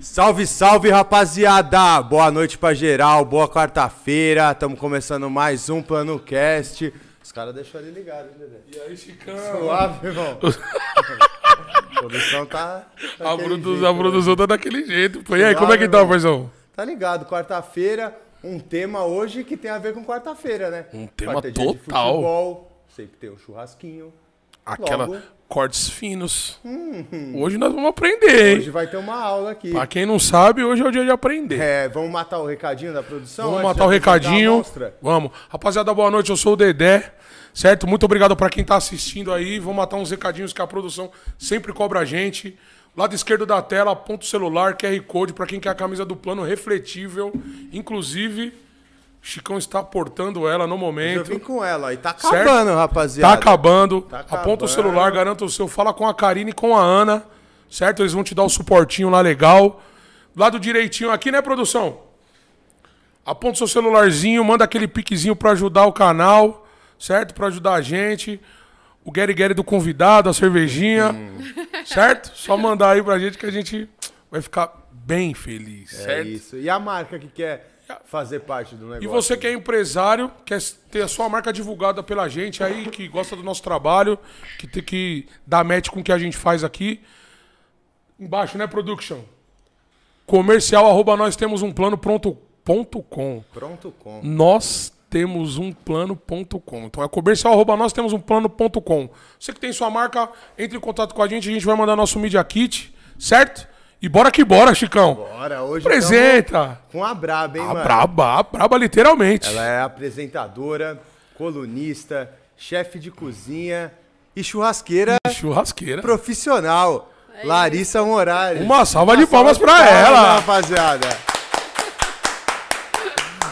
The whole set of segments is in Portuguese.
Salve, salve, rapaziada! Boa noite pra geral, boa quarta-feira. Estamos começando mais um Plano Cast. Os caras deixaram ali ligado, hein, Dedé? E aí, Chicão? Suave, irmão. a produção tá. A, daquele produ jeito, a né? produção tá daquele jeito. Pô. E aí, Suave, como é que tá, irmão. paizão? Tá ligado, quarta-feira, um tema hoje que tem a ver com quarta-feira, né? Um tema Quarta é total. futebol, sempre tem um churrasquinho. Aquela Logo. cortes finos. Hoje nós vamos aprender, hein? Hoje vai ter uma aula aqui. Pra quem não sabe, hoje é o dia de aprender. É, vamos matar o recadinho da produção? Vamos matar o recadinho. Vamos. Rapaziada, boa noite. Eu sou o Dedé. Certo? Muito obrigado pra quem tá assistindo aí. Vamos matar uns recadinhos que a produção sempre cobra a gente. Lado esquerdo da tela, aponta o celular, QR Code pra quem quer a camisa do plano refletível. Inclusive, Chicão está portando ela no Eu momento. vim com ela e tá Certo? acabando, Tá rapaziada. acabando. Tá Aponta acabando. o celular, garanta o seu. Fala com a Karine e com a Ana. Certo? Eles vão te dar o suportinho lá legal. Lado direitinho aqui, né, produção? Aponta o seu celularzinho, manda aquele piquezinho pra ajudar o canal. Certo? Pra ajudar a gente. O Gary Gary do convidado, a cervejinha. Hum. Certo? Só mandar aí pra gente que a gente vai ficar bem feliz. É certo? isso. E a marca que quer fazer parte do negócio? E você que é empresário, quer ter a sua marca divulgada pela gente aí, que gosta do nosso trabalho, que tem que dar match com o que a gente faz aqui. Embaixo, né, production? Comercial, arroba nós temos um plano pronto, ponto com. Pronto com. Nós temos um plano.com. Então é comercial, arroba nós temos um plano.com. Você que tem sua marca, entre em contato com a gente, a gente vai mandar nosso Media Kit, certo? E bora que bora, Chicão. Bora, hoje Apresenta. com a Braba, hein, A mano? braba, a braba literalmente. Ela é apresentadora, colunista, chefe de cozinha e churrasqueira Churrasqueira. profissional. Larissa Moraes. Uma salva de palmas pra ela. rapaziada.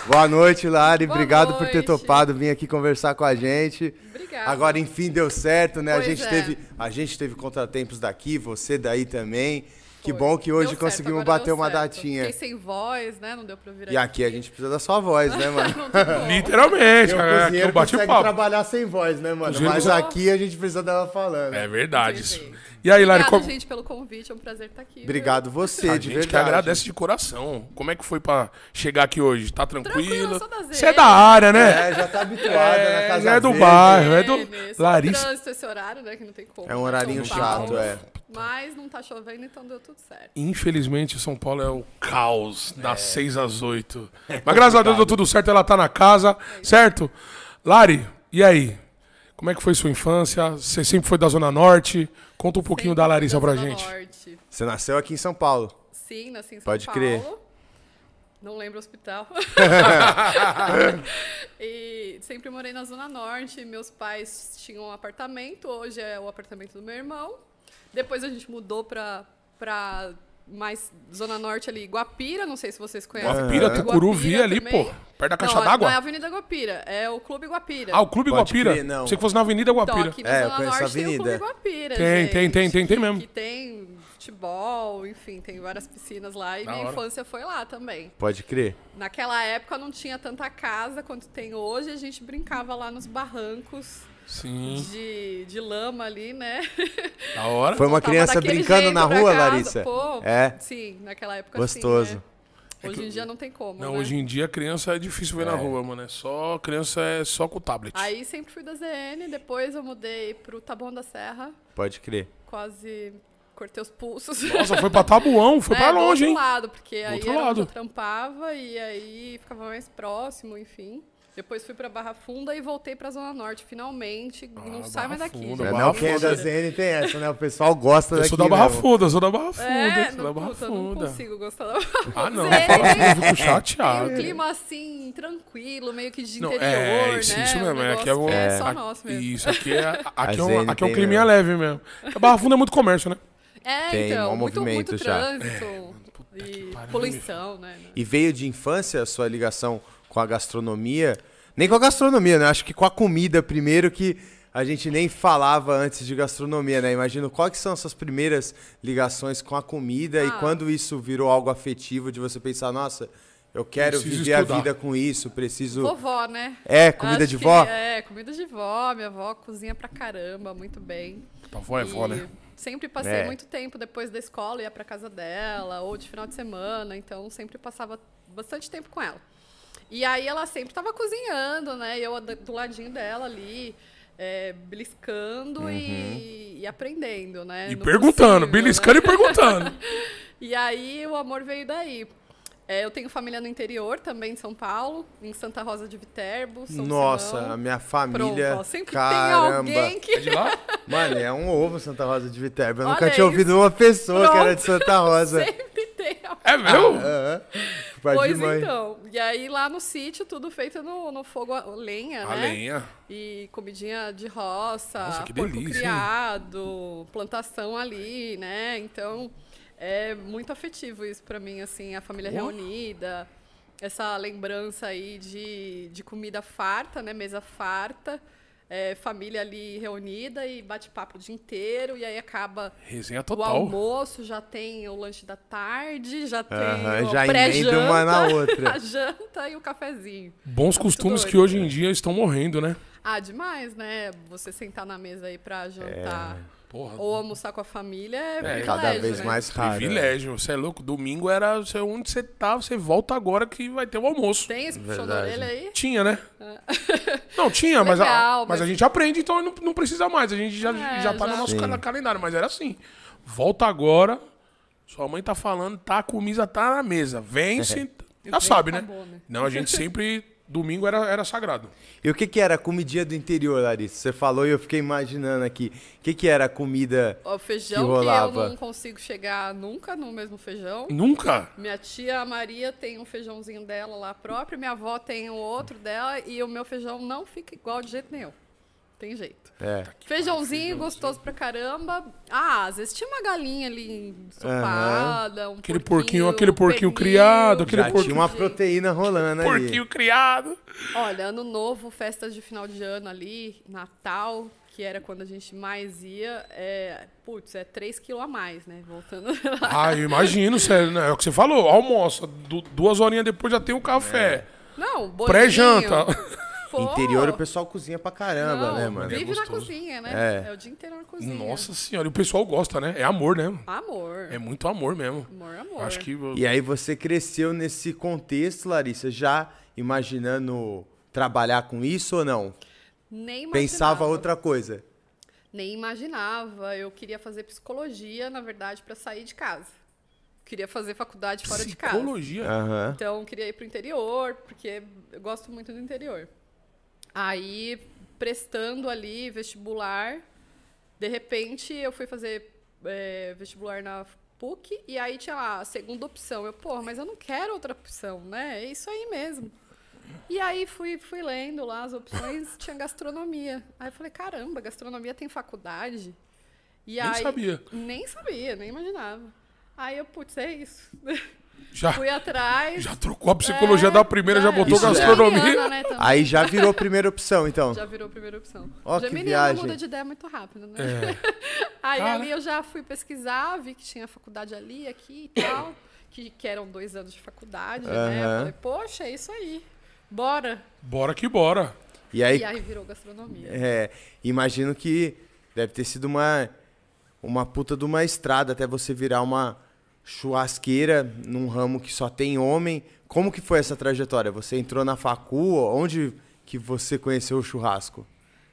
Boa noite, Lari. Boa Obrigado por ter noite. topado vir aqui conversar com a gente. Obrigada. Agora, enfim, deu certo, né? a gente, é. teve, a gente teve contratempos daqui, você daí também. Que bom que hoje certo, conseguimos bater uma certo. datinha. Fiquei sem voz, né? Não deu pra vir E aqui a gente precisa da sua voz, né, mano? Não. Literalmente, cara. Aqui eu cozinheiro bati consegue papo. trabalhar sem voz, né, mano? Cozinheiro Mas consegue- aqui a gente precisa dela falando. É verdade. Isso. E aí, Lari, Obrigada, como... gente, pelo convite. É um prazer estar aqui. Obrigado você, a de gente verdade. que agradece de coração. Como é que foi pra chegar aqui hoje? Tá tranquilo? Tranquilo, sou da Você é da área, né? É, já tá habituada na É, casa já é do bairro, é do... Viu? Só Larissa... trânsito esse horário, né? Que não tem como. É um né, horarinho chato, é. Mas não tá chovendo, então deu tudo certo. Infelizmente, São Paulo é o caos É. das 6 às 8. Mas graças a Deus deu tudo certo, ela tá na casa, certo? Lari, e aí? Como é que foi sua infância? Você sempre foi da Zona Norte? Conta um pouquinho Sempre da Larissa da pra Zona gente. Norte. Você nasceu aqui em São Paulo. Sim, nasci em São Pode Paulo. crer. Não lembro o hospital. e sempre morei na Zona Norte. Meus pais tinham um apartamento. Hoje é o apartamento do meu irmão. Depois a gente mudou pra, pra mais Zona Norte ali, Guapira. Não sei se vocês conhecem. Guapira, Guapira Tucuruvi ali, também. pô. Perto da caixa não, d'água? Não é a Avenida Guapira, é o Clube Guapira. Ah, o Clube Pode Guapira? crer, não. Sei que fosse na Avenida Então, Guapira. aqui na É, eu Zona conheço a Norte tem o avenida. Clube Guapira, Tem, gente, tem, tem, tem, tem que- mesmo. Que tem futebol, enfim, tem várias piscinas lá. E Da minha hora. infância foi lá também. Pode crer. Naquela época não tinha tanta casa quanto tem hoje. A gente brincava lá nos barrancos Sim, de, de lama ali, né? da hora. Foi uma criança brincando na rua. Larissa? Pô, É. Sim, naquela época Gostoso. sim, né? Hoje em dia não tem como, Não, né? hoje em dia criança é difícil ver na rua, mano. É só criança é só com tablet. Aí sempre fui da ZN, depois eu mudei pro Taboão da Serra, Pode crer. quase cortei os pulsos. Nossa, foi pra Tabuão, foi É, pra do longe, outro hein? lado, porque aí outro era onde lado. eu trampava e aí ficava mais próximo, enfim. Depois fui pra Barra Funda e voltei pra Zona Norte, finalmente. não sai Ah, mais daqui. Funda, É, não, quem é da Funda. ZN tem essa, né? O pessoal gosta Eu daqui sou da Barra mesmo. Funda, eu sou da Barra Funda, É, sou da não, Barra puta, eu não Funda. consigo gostar da Barra Ah, não, tem- eu fico Tem chateado. um clima assim, tranquilo, meio que de Não, interior, é, isso, né? isso mesmo. é, aqui é, um, é, só nosso mesmo. Isso, aqui é, aqui é, um, aqui é um tem climinha mesmo. leve mesmo. A Barra Funda é muito comércio, né? É, Tem então, muito, movimento muito trânsito e pariu, poluição, né? E veio de infância a sua ligação com a gastronomia? Nem com a gastronomia, né? Acho que com a comida primeiro que a gente nem falava antes de gastronomia, né? Imagino quais que são essas primeiras ligações com a comida e Ah. quando isso virou algo afetivo de você pensar, nossa, eu quero Preciso viver a estudar. vida com isso, preciso... Vovó, né? É, comida Acho de vó? É, comida de vó. Minha avó cozinha pra caramba, muito bem. Tua avó é vó, E- né? Sempre passei É. muito tempo depois da escola, ia pra casa dela, ou de final de semana, então sempre passava bastante tempo com ela. E aí ela sempre estava cozinhando, né? e Eu do ladinho dela ali, é, beliscando e, e aprendendo, né? Uhum. E no perguntando, possível, beliscando e né? perguntando. E aí o amor veio daí. É, eu tenho família no interior, também de São Paulo, em Santa Rosa de Viterbo, São Nossa, Simão. a minha Pronto, família. ó, sempre caramba. tem alguém que É de lá? Mano, é um ovo Santa Rosa de Viterbo. Eu Olha nunca tinha ouvido isso. uma pessoa que era Pronto. de Santa Rosa. sempre tem alguém. É meu? Aham. Pai de Pois mãe. então. E aí lá no sítio, tudo feito no, no fogo a lenha, A né? lenha. E comidinha de roça, Nossa, que porco delícia, hein? criado, plantação ali, né? Então, é muito afetivo isso pra mim, assim, a família Oh. reunida, essa lembrança aí de, de comida farta, né? Mesa farta, é, família ali reunida e bate-papo o dia inteiro, e aí acaba Resenha o total. almoço, já tem o lanche da tarde, já tem Aham, o já emenda uma na outra. a janta e o cafezinho. Bons Tá costumes que hoje em dia estão morrendo, né? Ah, demais, né? Você sentar na mesa aí pra jantar Porra. ou almoçar com a família é, privilégio, Cada vez né? mais raro. Privilégio. Você é louco. Domingo era você- onde você tá, você volta agora que vai ter o almoço. Tem esse puxão da Verdade. orelha aí? Tinha, né? Não, tinha, mas, a, Legal, mas mas- a gente aprende, então não, não precisa mais. A gente já, É, já tá já. no nosso Sim. calendário, mas era assim. Volta agora, sua mãe tá falando, tá, a comida tá na mesa. Vem, senta. Já sabe, né? acabou, né? Não, a gente sempre, domingo era, era sagrado. E o que que era a comidinha do interior, Larissa? Você falou e eu fiquei imaginando aqui. O que que era a comida... O feijão Que que, rolava. eu não consigo chegar nunca no mesmo feijão. Nunca. Minha tia Maria tem um feijãozinho dela lá próprio, minha avó tem o outro dela e o meu feijão não fica igual de jeito nenhum. Tem jeito. É. Feijãozinho gostoso pra caramba. Ah, às vezes tinha uma galinha ali ensopada, um Aquele porquinho, porquinho, aquele porquinho pernil. criado, aquele Já porquinho- tinha uma proteína rolando ali. Porquinho criado. Olha, ano novo, festas de final de ano ali, Natal, que era quando a gente mais ia, é, putz, é 3 quilos a mais, né? Voltando lá. Ah, eu imagino, sério, né? É o que você falou, almoça, du- duas horinhas depois já tem o café. Não, bolinho. Pré-janta. Pô, Interior o pessoal cozinha pra caramba, não, né, mano? Vive na gostoso. cozinha, né? É. É. o dia inteiro na cozinha. Nossa senhora, e o pessoal gosta, né? É amor, né? Amor. É muito amor mesmo. Amor, amor. Acho que. E aí você cresceu nesse contexto, Larissa, já imaginando trabalhar com isso ou não? Nem imaginava. Pensava outra coisa. Nem imaginava. Eu queria fazer psicologia, na verdade, pra sair de casa. Queria fazer faculdade fora de casa. Psicologia. Aham. Então, queria ir pro interior, porque eu gosto muito do interior. Aí, prestando ali vestibular, de repente eu fui fazer é, vestibular na PUC e aí tinha lá a segunda opção. Eu, porra, mas eu não quero outra opção, né? É isso aí mesmo. E aí fui, fui lendo lá as opções, tinha gastronomia. Aí eu falei, caramba, gastronomia tem faculdade? E Nem aí, sabia. Nem sabia, nem imaginava. Aí eu, putz, é isso. Já, Fui atrás. já trocou a psicologia É, da primeira, já botou Isso é. gastronomia. Geminiana, né, também. Aí já virou primeira opção, então. Já virou primeira opção. Ó, que Geminiano viagem. muda de ideia muito rápido, né? É. Aí Cara. ali eu já fui pesquisar, vi que tinha faculdade ali, aqui e tal. que, que eram dois anos de faculdade, né? Eu falei, poxa, é isso aí. Bora. Bora que bora. E aí, E aí virou gastronomia. é, imagino que deve ter sido uma, uma puta de uma estrada até você virar uma churrasqueira num ramo que só tem homem. Como que foi essa trajetória? Você entrou na facu? Onde que você conheceu o churrasco?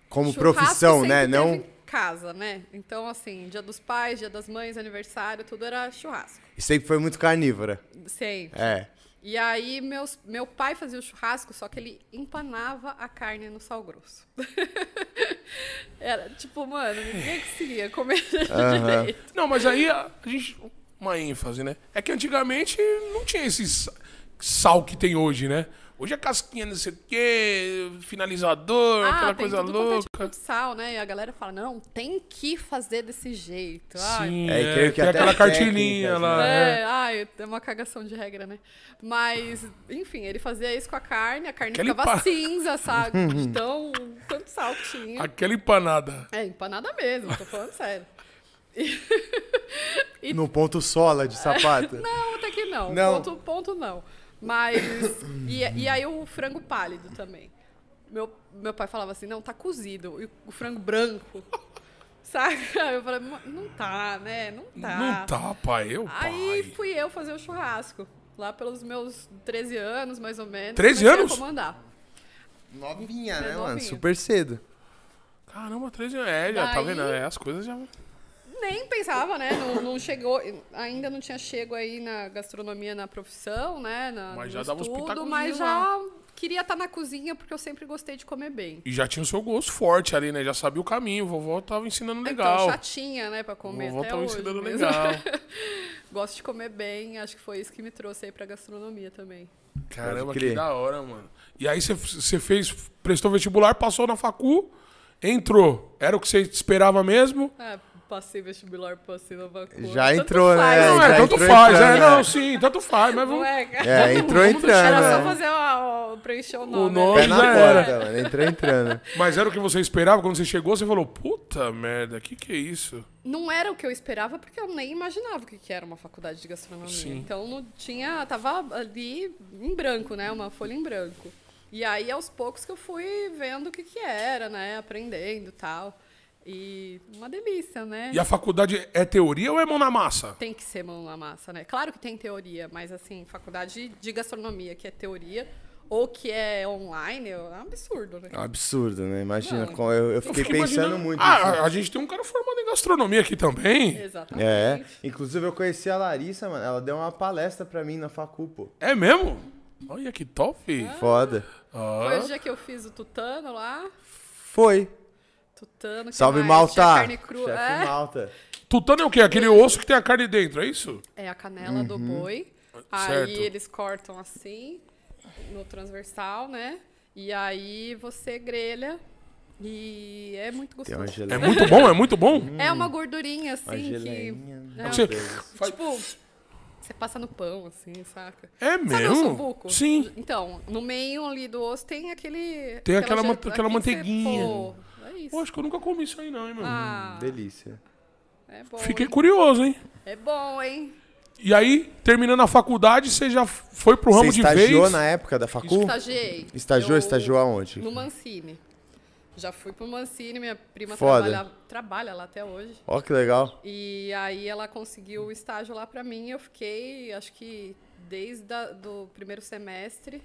Como Churrasco profissão, né? Não em casa, né? Então, assim, dia dos pais, dia das mães, aniversário, tudo era churrasco. E sempre foi muito carnívora. Sempre. É. E aí, meus, meu pai fazia o churrasco, só que ele empanava a carne no sal grosso. Era tipo, mano, ninguém conseguia comer direito. Não, mas aí a, a gente. Uma ênfase, né? É que antigamente não tinha esse sa- sal que tem hoje, né? Hoje é casquinha, não sei o quê, finalizador, aquela Ah, tem coisa é louca. tipo de sal, né? E a galera fala, não, tem que fazer desse jeito. Ai, Sim, É, é, que tem até aquela cartilinha técnicas, lá. É, é. ai, é uma cagação de regra, né? Mas, enfim, ele fazia isso com a carne, a carne Aquele ficava pa- cinza, sabe? De tão, tanto sal que tinha. Aquela empanada. É, empanada mesmo, tô falando sério. No ponto sola de sapato. Não, até que não. Não. Ponto, ponto não. Mas. E, e aí o frango pálido também. Meu, meu pai falava assim: não, tá cozido. E o frango branco. Saca? Aí eu falei, "Ma- não tá, né? Não tá. Não tá, pai. Eu, Aí pai. fui eu fazer o churrasco. Lá pelos meus 13 anos, mais ou menos. 13 comecei a anos? comandar. Novinha, É né, mano? novinha. Super cedo. Caramba, 13 anos. É, já tá Daí- vendo? É, as coisas já. Nem pensava, né? Não, não chegou, ainda não tinha chego aí na gastronomia na profissão, né? Na, Mas já dava uns pitacozinhos mas lá. já queria estar na cozinha porque eu sempre gostei de comer bem. E já tinha o seu gosto forte ali, né? Já sabia o caminho. Vovó tava ensinando legal. Então, chatinha, né, pra comer Vovó até tava hoje ensinando mesmo. legal. Gosto de comer bem, acho que foi isso que me trouxe aí pra gastronomia também. Caramba, que da hora, mano. E aí você- você fez, prestou vestibular, passou na facu, entrou. Era o que você esperava mesmo? É, passei vestibular, passei na vacuna. Já tanto entrou, né? faz, Não, é, já tanto entrou faz. É, entrando, não, né? sim, tanto faz. Mas Não vamos... é? É, entrou Vamos entrando. Era só né? fazer o, o- preencher o nome. nome Pé né? na era. porta, mano. Entrou entrando. Mas era o que você esperava? Quando você chegou, você falou, puta merda, que que é isso? Não era o que eu esperava, porque eu nem imaginava o que que era uma faculdade de gastronomia. Sim. Então não tinha. Tava ali em branco, né? Uma folha em branco. E aí, aos poucos que eu fui vendo o que, que era, né? Aprendendo e tal. E uma delícia, né? E a faculdade é teoria ou é mão na massa? Tem que ser mão na massa, né? Claro que tem teoria, mas assim, faculdade de gastronomia, que é teoria, ou que é online, é um absurdo, né? É absurdo, né? Imagina. Não. como eu, eu fiquei pensando muito. nisso. Ah, a gente tem um cara formado em gastronomia aqui também. Exatamente. É. Inclusive, eu conheci a Larissa, mano. Ela deu uma palestra pra mim na facu, pô. É mesmo? Olha que top. Foda. Ah. Foi o dia que eu fiz o tutano lá. Foi. Tutano, que Salve, mais? Tinha Malta. carne crua. Chefe É. Malta. Tutano é o quê? Aquele osso que tem a carne dentro, é isso? É a canela do boi. Certo. Aí eles cortam assim, no transversal, né? E aí você grelha. E é muito Tem uma gostoso. É muito bom, é muito bom. É uma gordurinha, Uma assim, que. geleinha. né, Você- Tipo, você passa no pão, assim, saca? É Sabe o mesmo? Sim. Então, no meio ali do osso tem aquele. Tem aquela aquela que você- manteiguinha. pô, é isso. Pô, acho que eu nunca comi isso aí não, hein, mano. Ah, Delícia. é bom. Fiquei hein? curioso, hein? É bom, hein? E aí, terminando a faculdade, você já foi pro ramo Você de estagiou vez? na época da facu? Estagiei. Estagiou, Eu- estagiou aonde? No Mancini. Já fui pro Mancini, minha prima Foda. trabalha, trabalha lá até hoje. Ó, que legal. E aí ela conseguiu o estágio lá pra mim. Eu fiquei, acho que desde a, do primeiro semestre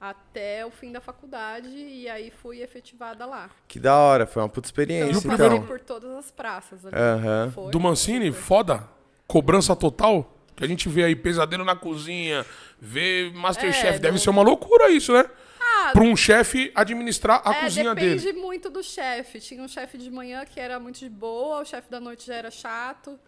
até o fim da faculdade. E aí fui efetivada lá. Que da hora, foi uma puta Então, experiência, o então. primeiro- passei por todas as praças ali. Aham. Foi. Do Mancini, foda. Cobrança total. Que a gente vê aí pesadelo na cozinha, vê Masterchef. É, Deve do- ser uma loucura isso, né? Ah, Pra um chefe administrar a é, cozinha depende dele. muito do chefe. Tinha um chefe de manhã que era muito de boa, o chefe da noite já era chato.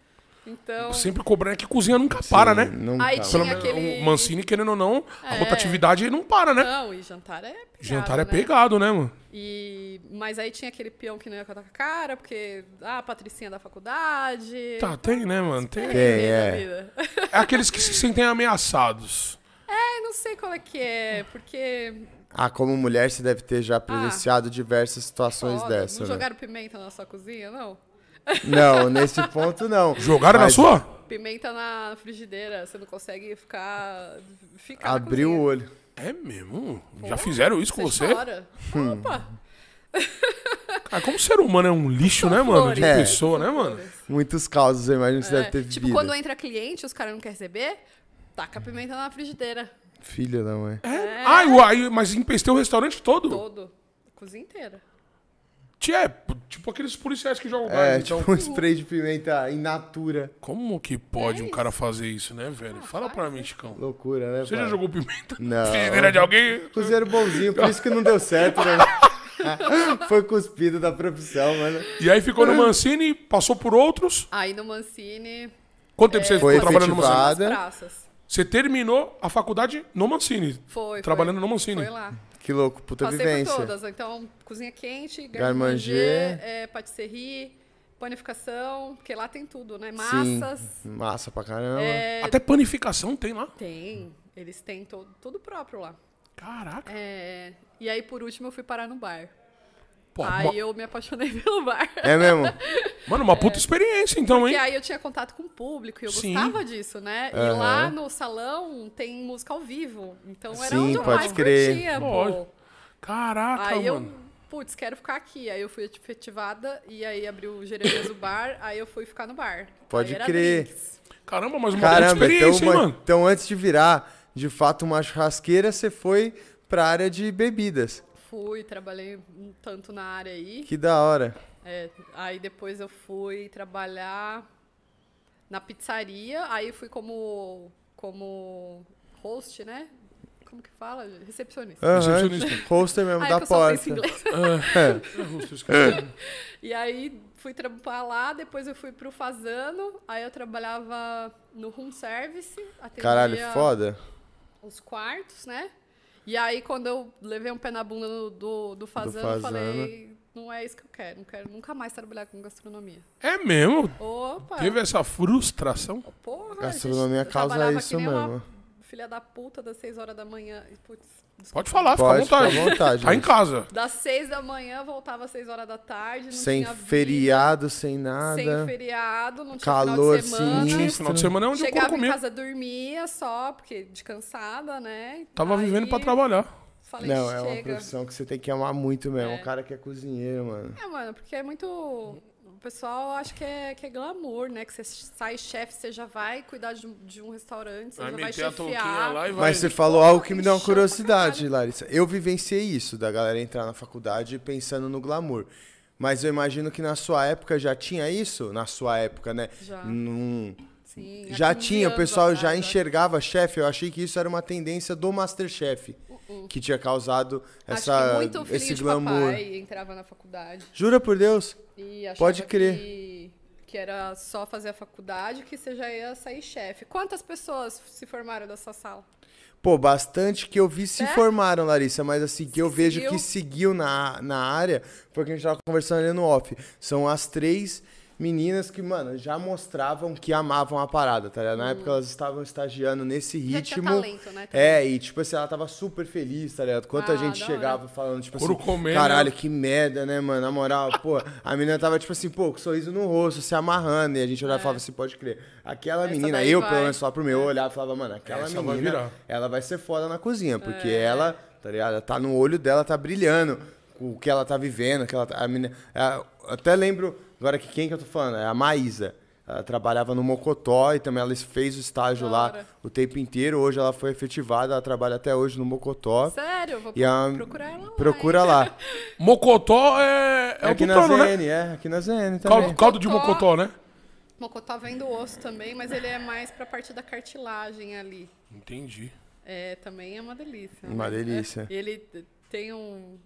Então. Sempre cobrando é que cozinha nunca para, né? Não Aí tinha Pelo menos aquele- o Mancini, querendo ou não, a É. rotatividade não para, né? Não, e jantar é pegado, Jantar é né? pegado, né, mano? E, mas aí tinha aquele peão que não ia contar com a cara, porque ah, a patricinha da faculdade. Tá, tem, né, mano? Tem. Tem, Vida, é. É aqueles que se sentem ameaçados. É, não sei qual é que é, porque. Ah, como mulher, você deve ter já presenciado diversas situações foda, dessas. não né? jogaram pimenta na sua cozinha, não? Não, nesse ponto não. Jogaram Mas na sua? Pimenta na frigideira, você não consegue ficar. ficar na Abriu o olho. É mesmo? Pô, Já fizeram isso com você? chora. Hum. Opa! Cara, como ser humano é um lixo, né, mano? De flores. pessoa, né, mano? Muitos causos, eu imagino que você É, deve ter vivido. tipo, quando entra cliente, os caras não querem receber, taca a pimenta na frigideira. Filha da mãe. É. Ah, eu- aí, mas empestei o restaurante todo? Todo. A cozinha inteira. Tia, é, tipo aqueles policiais que jogam É, gás, então. tipo um spray de pimenta in natura. Como que pode É um cara fazer isso, né, velho? Ah, Fala pra mim, Chicão. Loucura, né, Você já pai? jogou pimenta Não. frigideira de alguém? Cozinheiro bonzinho, por isso que não deu certo, né? Foi cuspido da profissão, mano. E aí ficou no Mancini, passou por outros. Aí no Mancini. Quanto tempo você Foi ficou trabalhando no Mancini? praças. Você terminou a faculdade no Mancini. Foi. Trabalhando foi, no Mancini. Foi lá. Que louco, puta Passei vivência. por todas. Então, cozinha quente, garde-manger, é, patisserie, panificação, porque lá tem tudo, né? Massas. Sim, massa pra caramba. é, Até panificação tem lá. tem. Eles têm todo, tudo próprio lá. Caraca. É, e aí, por último, eu fui parar no bar. Pô, aí uma- eu me apaixonei pelo bar. É mesmo? Mano, uma puta experiência então, Porque hein? aí eu tinha contato com o público e eu Sim. gostava disso, né? E Aham. lá no salão tem música ao vivo. Então era Sim, onde eu pode mais crer. curtia, pô. Caraca, Aí eu mano. putz, quero ficar aqui. Aí eu fui efetivada e aí abriu o Jeremias o bar, aí eu fui ficar no bar. Pode crer. drinks. Caramba, mas uma Caramba, então, experiência, hein, uma- mano? então antes de virar de fato uma churrasqueira, você foi pra área de bebidas. Fui, trabalhei um tanto na área aí. Que da hora. É, aí depois eu fui trabalhar na pizzaria, aí fui como, como host, né? Como que fala? Recepcionista. Aham, Recepcionista. Hoster mesmo Ah, é da que eu só porta. É. E aí fui trabalhar lá, depois eu fui pro Fazano, aí eu trabalhava no room service, Caralho, foda. os quartos, né? E aí quando eu levei um pé na bunda no- do, do Fazano, eu Fazano. falei, não é isso que eu quero, não quero nunca mais trabalhar com gastronomia. É mesmo? Opa! Teve essa frustração? Porra, Gastronomia gente, causa isso que nem uma mesmo. Filha da puta das 6 horas da manhã. Putz. Pode falar, Pode, fica à vontade. fica à vontade, Tá em gente. casa. Das 6 da manhã, voltava às 6 horas da tarde. Não Sem tinha vida, feriado, sem nada. Sem feriado, não tinha Calor final de semana. sinistro. Final de semana é onde Chegava couro em comia. casa, dormia só, porque de cansada, né? Tava Aí, vivendo pra trabalhar. Falei, Não, é uma chega. profissão que você tem que amar muito mesmo. É. O cara que é cozinheiro, mano. É, mano, porque é muito. O pessoal acha que é, que é glamour, né? Que você sai chefe, você já vai cuidar de um, de um restaurante, você Vai já vai chefiar. lá e vai. Mas você falou algo que me deu uma curiosidade, Larissa. Eu vivenciei isso, da galera entrar na faculdade pensando no glamour. Mas eu imagino que na sua época já tinha isso? Na sua época, né? Já. Num- Sim, já 15 tinha, o pessoal já enxergava chefe. Eu achei que isso era uma tendência do Masterchef. Que tinha causado Uh, Acho essa, que muito esse de glamour. papai entrava na faculdade. Jura por Deus? E Pode crer. Que, que era só fazer a faculdade que você já ia sair chefe. Quantas pessoas se formaram dessa sala? Pô, bastante que eu vi se É? formaram, Larissa, mas assim, que eu vejo seguiu? que seguiu na, na área, foi o que a gente tava conversando ali no off. São as três meninas que, mano, já mostravam que amavam a parada, tá ligado? Na época elas estavam estagiando nesse Hum. Já tinha ritmo. talento, né, também. É, e tipo assim, ela tava super feliz, tá ligado? Quanta Ah, gente chegava falando, tipo Couro assim, comendo. caralho, que merda, né, mano? Na moral, pô, a menina tava, tipo assim, pô, com sorriso no rosto, se amarrando, e a gente olhava e falava assim, pode crer. Aquela Essa menina, eu, vai. pelo menos, só pro meu, eu olhava e falava, mano, aquela Essa vai menina, virar. ela vai ser foda na cozinha, porque É. ela, tá ligado? Ela Tá no olho dela, tá brilhando o que ela tá vivendo, que ela tá, a menina, até lembro agora que quem que eu tô falando, é a Maísa. Ela trabalhava no Mocotó e também ela fez o estágio lá o tempo inteiro. Hoje ela foi efetivada, ela trabalha até hoje no Mocotó. Sério? Vou E a- procurar ela lá. Procura lá. Mocotó é, é, É aqui na tutano, né? ZN, é, aqui na ZN também. Caldo, caldo de Mocotó. mocotó, né? Mocotó vem do osso também, mas ele é mais pra parte da cartilagem ali. Entendi. É, também é uma delícia. Uma né? delícia. E ele tem um.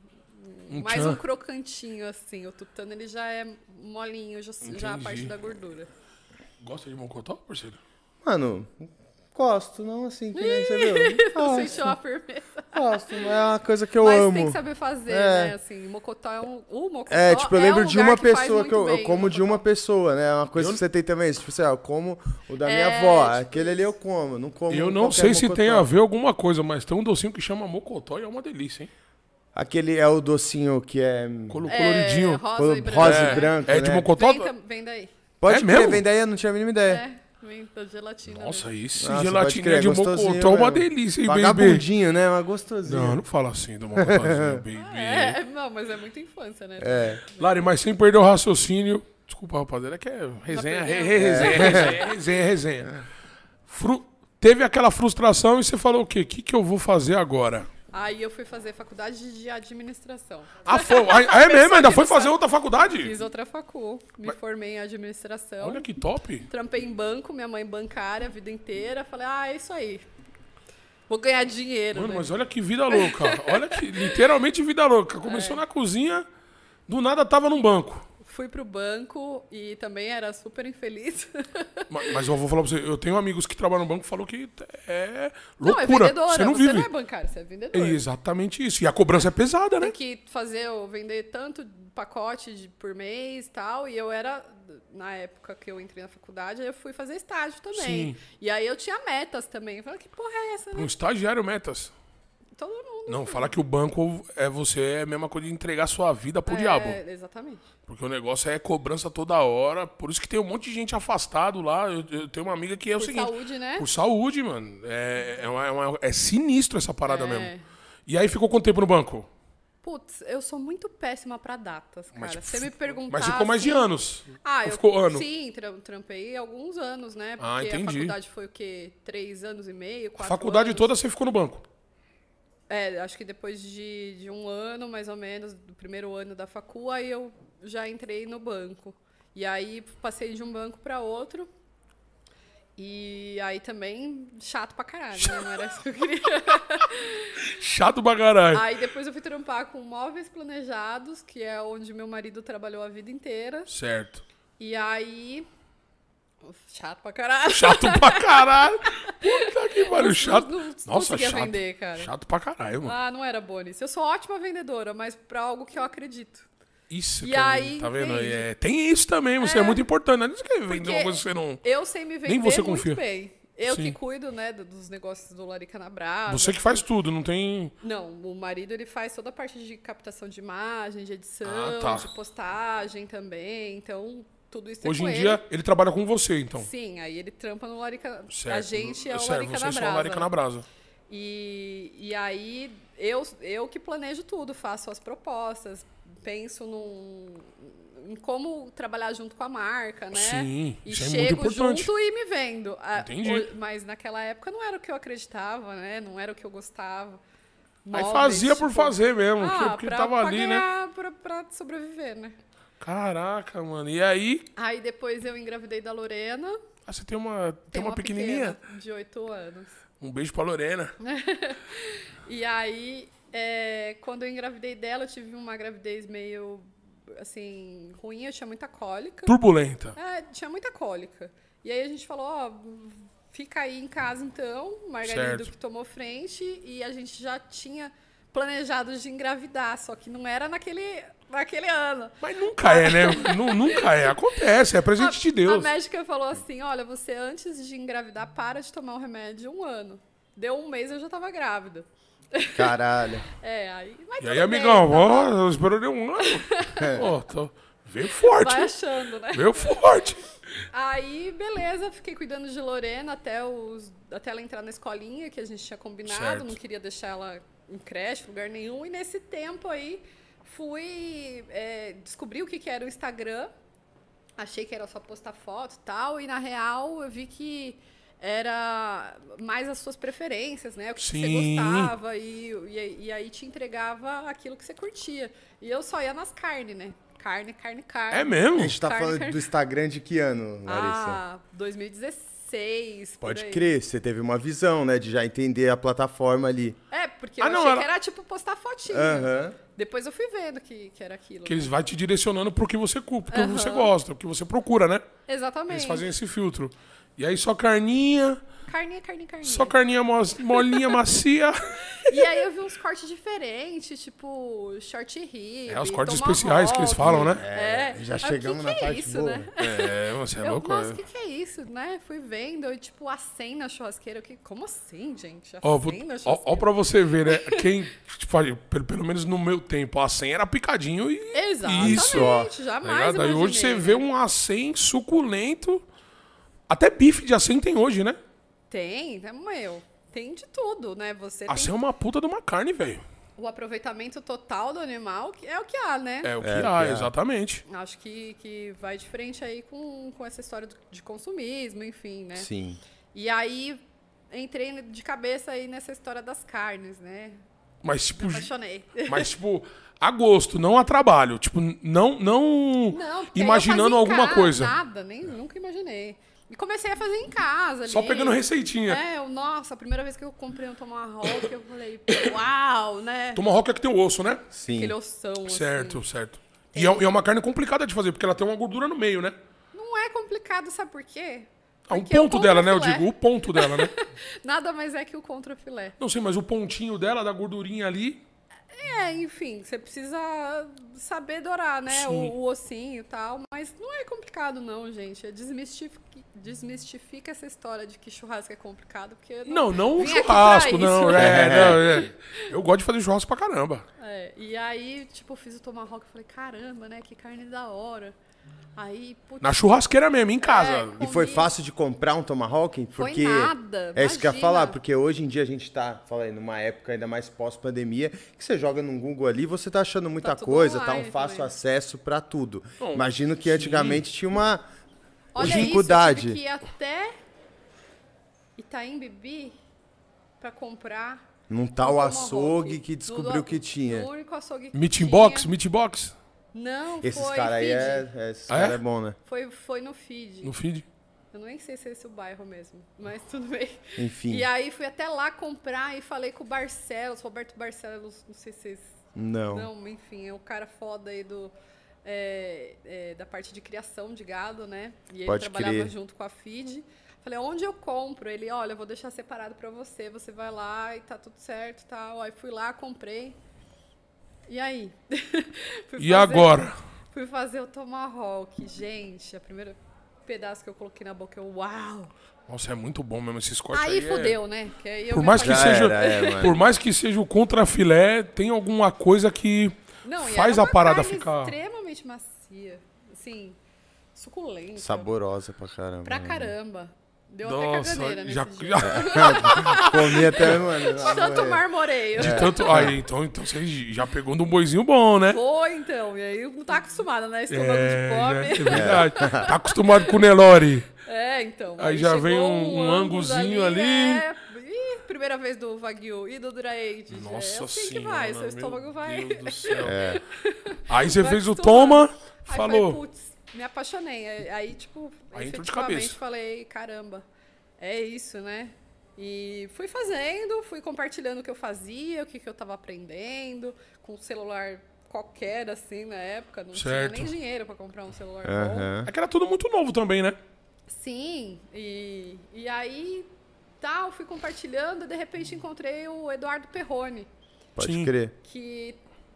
Um mais tchan. um crocantinho, assim. O tutano ele já é molinho, já, já a parte da gordura. Gosta de mocotó, parceiro? Mano, gosto, não assim, que nem você viu. Você Gosto, sentiu a firmeza. gosto, não é uma coisa que eu Mas amo. tem que saber fazer, É. né? Assim, Mocotó é um. O Mocotó É, tipo, eu é lembro um de uma pessoa que eu, eu como de uma pessoa, né? É uma coisa Eu- que você tem também. Tipo assim, eu como o da minha É, avó. tipo Aquele ali eu como, não como Eu não sei se mocotó. tem a ver alguma coisa, mas tem um docinho que chama mocotó e é uma delícia, hein? Aquele é o docinho que é Colo- É, coloridinho. rosa colo- e branco. rosa é, e branco, É de né? mocotó? Vem, tam- vem daí. Pode É crer, mesmo? vem daí, eu não tinha a mínima ideia. É, vem da gelatina. Nossa, mesmo. isso, Nossa, pode gelatina crer, de gostosinho mocotó é uma mesmo. delícia, hein, baby? Vagabundinho, né? Mas gostosinho. Não, não fala assim do mocotózinho, baby. É, não, mas é muita infância, né? É. Lari, mas sem perder o raciocínio. Desculpa, rapaziada, que é resenha, Tá re- resenha, resenha, resenha, resenha. Fru- Teve aquela frustração e você falou o quê? O que, que eu vou fazer agora? Aí eu fui fazer faculdade de administração. Ah, foi, ah, é mesmo? Ainda foi fazer outra faculdade? Fiz outra facul, me formei em administração. Olha que top. Trampei em banco, minha mãe bancária a vida inteira. Falei, ah, é isso aí. Vou ganhar dinheiro. Mano, né? mas olha que vida louca. Olha que, literalmente vida louca. Começou na cozinha, do nada tava num banco. Fui pro banco e também era super infeliz. Ma- Mas eu vou falar pra você, eu tenho amigos que trabalham no banco que falam que é Não, é loucura. vendedora. você não você vive. não é bancário, você é vendedor. É exatamente isso. E a cobrança é pesada, né? Tem que fazer, vender tanto pacote de- por mês e tal. E eu era, na época que eu entrei na faculdade, eu fui fazer estágio também. Sim. E aí eu tinha metas também. Eu falei, que porra é essa, né? Um estagiário metas. Todo mundo. Não, fala que o banco é você, é a mesma coisa de entregar sua vida pro é, diabo. Exatamente. Porque o negócio é cobrança toda hora. Por isso que tem um monte de gente afastado lá. Eu, eu tenho uma amiga que é o Por seguinte. saúde, né? Por saúde, mano. É, é, uma- é uma- é sinistro essa parada É. mesmo. E aí ficou quanto tempo no banco? Putz, eu sou muito péssima pra datas, cara. Mas, Você me perguntar. Mas ficou mais de assim- anos. Ah, eu ficou ano? Sim, tra- trampei alguns anos, né? Porque Ah, a entendi. faculdade foi o quê? Três anos e meio, A quatro faculdade anos. toda você ficou no banco. É, acho que depois de, de um ano, mais ou menos, do primeiro ano da facu, aí eu já entrei no banco. E aí passei de um banco para outro. E aí também chato pra caralho, né? Não era isso que eu queria. Chato pra caralho. Aí depois eu fui trampar com móveis planejados, que é onde meu marido trabalhou a vida inteira. Certo. E aí. Chato pra caralho. Chato pra caralho. Puta que pariu, chato. Não, não Nossa, chato. vender, cara. Chato pra caralho, mano. Ah, não era boa nisso. Eu sou ótima vendedora, mas pra algo que eu acredito. Isso, E aí, tá vendo? É, tem isso também, você é, muito importante. Não é que vender uma coisa que você não. Eu sei me vender Nem você muito confia. bem. Eu Sim. que cuido, né, do- dos negócios do Larica na Brasa. Você que faz tudo, não tem. Não, o marido ele faz toda a parte de captação de imagem, de edição, Ah, tá. de postagem também. Então, tudo isso é Hoje em ele. dia, ele trabalha com você, então. Sim, aí ele trampa no Larica. Certo. A gente é o certo, Larica na vocês Brasa. são Larica na Brasa. E, e aí eu, eu que planejo tudo, faço as propostas, penso num, em como trabalhar junto com a marca, né? Sim, e isso é muito chego importante. junto e me vendo. Entendi. Mas naquela época não era o que eu acreditava, né? Não era o que eu gostava. Aí Móveis, fazia por tipo, fazer mesmo, Ah, porque pra, tava pra ali, né? ganhar, pra, pra sobreviver, né? Caraca, mano. E aí, Aí depois eu engravidei da Lorena. ah, você tem uma, tem uma, pequenininha? pequena de 8 anos. Um beijo pra Lorena. E aí, é, quando eu engravidei dela, eu tive uma gravidez meio, assim, ruim. Eu tinha muita cólica. Turbulenta. É, tinha muita cólica. E aí a gente falou, ó, fica aí em casa então. Margarido Certo. que tomou frente. E a gente já tinha planejado de engravidar. Só que não era naquele, naquele ano. Mas nunca é, né? Nu- nunca é. Acontece, é presente de A Deus. médica falou assim: olha, você antes de engravidar, para de tomar o remédio um ano. Deu um mês eu já tava grávida. Caralho. É, aí. Mas E aí, bem, amigão, tá ó, esperou de um ano. Ó, tô... Veio forte, Vai achando, né? Veio forte. Aí, beleza, fiquei cuidando de Lorena até, os, até ela entrar na escolinha, que a gente tinha combinado, Certo. não queria deixar ela em creche, lugar nenhum. E nesse tempo aí, fui é, descobrir o que, que era o Instagram. Achei que era só postar foto e tal, e na real eu vi que era mais as suas preferências, né? O que que você gostava, e, e, e aí te entregava aquilo que você curtia. E eu só ia nas carnes, né? Carne, carne, carne. É mesmo? A gente tá Carne, falando carne. do Instagram de que ano, Larissa? Ah, 2016. Pode crer, você teve uma visão, né? De já entender a plataforma ali. É, porque Ah, eu não, achei era- que era tipo postar fotinho. Depois eu fui vendo que, que era aquilo. Que eles vão te direcionando pro que você culpa, pro que você gosta, pro que você procura, né? Exatamente. Eles fazem esse filtro. E aí só carninha, Carninha, carninha, carninha. só carninha mo- molinha, macia. E aí eu vi uns cortes diferentes, tipo short rib. É, os cortes especiais que eles falam, né? É. já Aí, chegamos que na que é parte isso, boa. Né? É, você é Eu, louco. nossa, é. o que, que é isso, né? Fui vendo, e, tipo, acém na churrasqueira. Que, como assim, gente? Ó, Acém vou- na ó, churrasqueira. ó pra você ver, né? Quem, tipo, pelo, pelo menos no meu tempo, a 100 era picadinho e Exatamente, isso, ó. jamais Tá ligado? Aí hoje você vê um acém suculento. Até bife de acém tem hoje, né? Tem, é meu. Tem de tudo, né? Você tem Acém é uma puta de uma carne, velho. o aproveitamento total do animal, que é o que há, né? É o que É, há, que há. exatamente. Acho que, que vai de frente aí com, com essa história do- de consumismo, enfim, né? Sim. E aí entrei de cabeça aí nessa história das carnes, né? Mas, tipo, Me apaixonei. mas, tipo, a gosto, não a trabalho. Tipo, não, não, Não, em alguma casa, coisa. Nada, nem, nunca imaginei. E comecei a fazer em casa. Só ali. pegando receitinha. É, eu, nossa, a primeira vez que eu comprei um tomahawk, eu falei, uau, né? Tomahawk é que tem o osso, né? Sim. Aquele ossão, assim. Certo, certo. E é, é uma carne complicada de fazer, porque ela tem uma gordura no meio, né? Não é complicado, sabe por quê? Ah, um Porque o ponto dela, né? Eu digo, o ponto dela, né? Nada mais é que o contrafilé. Não sei, mas o pontinho dela, da gordurinha ali. É, enfim, você precisa saber dourar, né? Sim. O, o ossinho e tal. Mas não é complicado, não, gente. É desmistifica, desmistifica essa história de que churrasco é complicado, porque. Não, não o vim aqui churrasco, não. isso. É, não, é. Eu gosto de fazer churrasco pra caramba. É, e aí, tipo, eu fiz o tomahawk e falei, caramba, né? Que carne da hora. Aí, putz, Na churrasqueira mesmo, em casa. É. E foi fácil de comprar um Tomahawk? Foi Porque nada, É isso que eu ia falar, porque hoje em dia a gente tá falando numa época ainda mais pós-pandemia, que você joga no Google ali, você tá achando muita Tá coisa, tá um fácil também. acesso pra tudo. Bom, Imagino que sim. antigamente tinha uma Olha isso, eu dificuldade. tive que ir até Itaim Bibi pra comprar Num um tal açougue que No- descobriu que No tinha. único açougue que Meat tinha. box, meat box. Não, Esses foi caras aí feed. é, é, esses Ah, é? cara é bom, né? Foi, foi no feed. No feed. Eu nem sei se é esse o bairro mesmo, mas tudo bem. Enfim. E aí fui até lá comprar e falei com o Barcelos, Roberto Barcelos, não sei se vocês... Não. Não, enfim, é um cara foda aí do... é, é, da parte de criação de gado, né? E ele Pode trabalhava crer. junto com a feed. Falei, onde eu compro? Ele, olha, eu vou deixar separado pra você, você vai lá e tá tudo certo e tal. Aí fui lá, comprei. E aí? Fui E fazer- agora? Fui fazer o Tomahawk. Gente, a primeira pedaço que eu coloquei na boca, eu, uau! Nossa, é muito bom mesmo esses cortes Aí aí. é- fudeu, né? Que aí eu Por mais que seja, era, é, por mais que seja o contrafilé, tem alguma coisa que Não, faz a uma parada carne ficar. extremamente macia. Assim, suculenta. Saborosa pra caramba. Pra né? caramba. Deu Nossa, até caganeira nesse já, já- Comi até, mano. lá Tanto marmoreio. de tanto. Aí, então, então você já pegou num boizinho bom, né? Foi, então. E aí não tá acostumada, né? Estômago É, de é pobre. verdade. Tá acostumado com o Nelore. É, então. Aí já chegou vem um- um anguzinho ali. É, Ih, primeira vez do Wagyu e do Duraage. Nossa é assim senhora. que vai, seu estômago vai. Deus do céu. Aí você Vai fez o toma, Aí falou. falei, putz, me apaixonei. Aí, tipo, Aí entrou de cabeça. falei, caramba, é isso, né? E fui fazendo, fui compartilhando o que eu fazia, o que, que eu tava aprendendo, com um celular qualquer, assim, na época. Não Certo. tinha nem dinheiro pra comprar um celular bom. Aham. É que era tudo muito novo também, né? Sim, e, e aí, tal, fui compartilhando, e de repente encontrei o Eduardo Perrone, Pode Sim. crer. que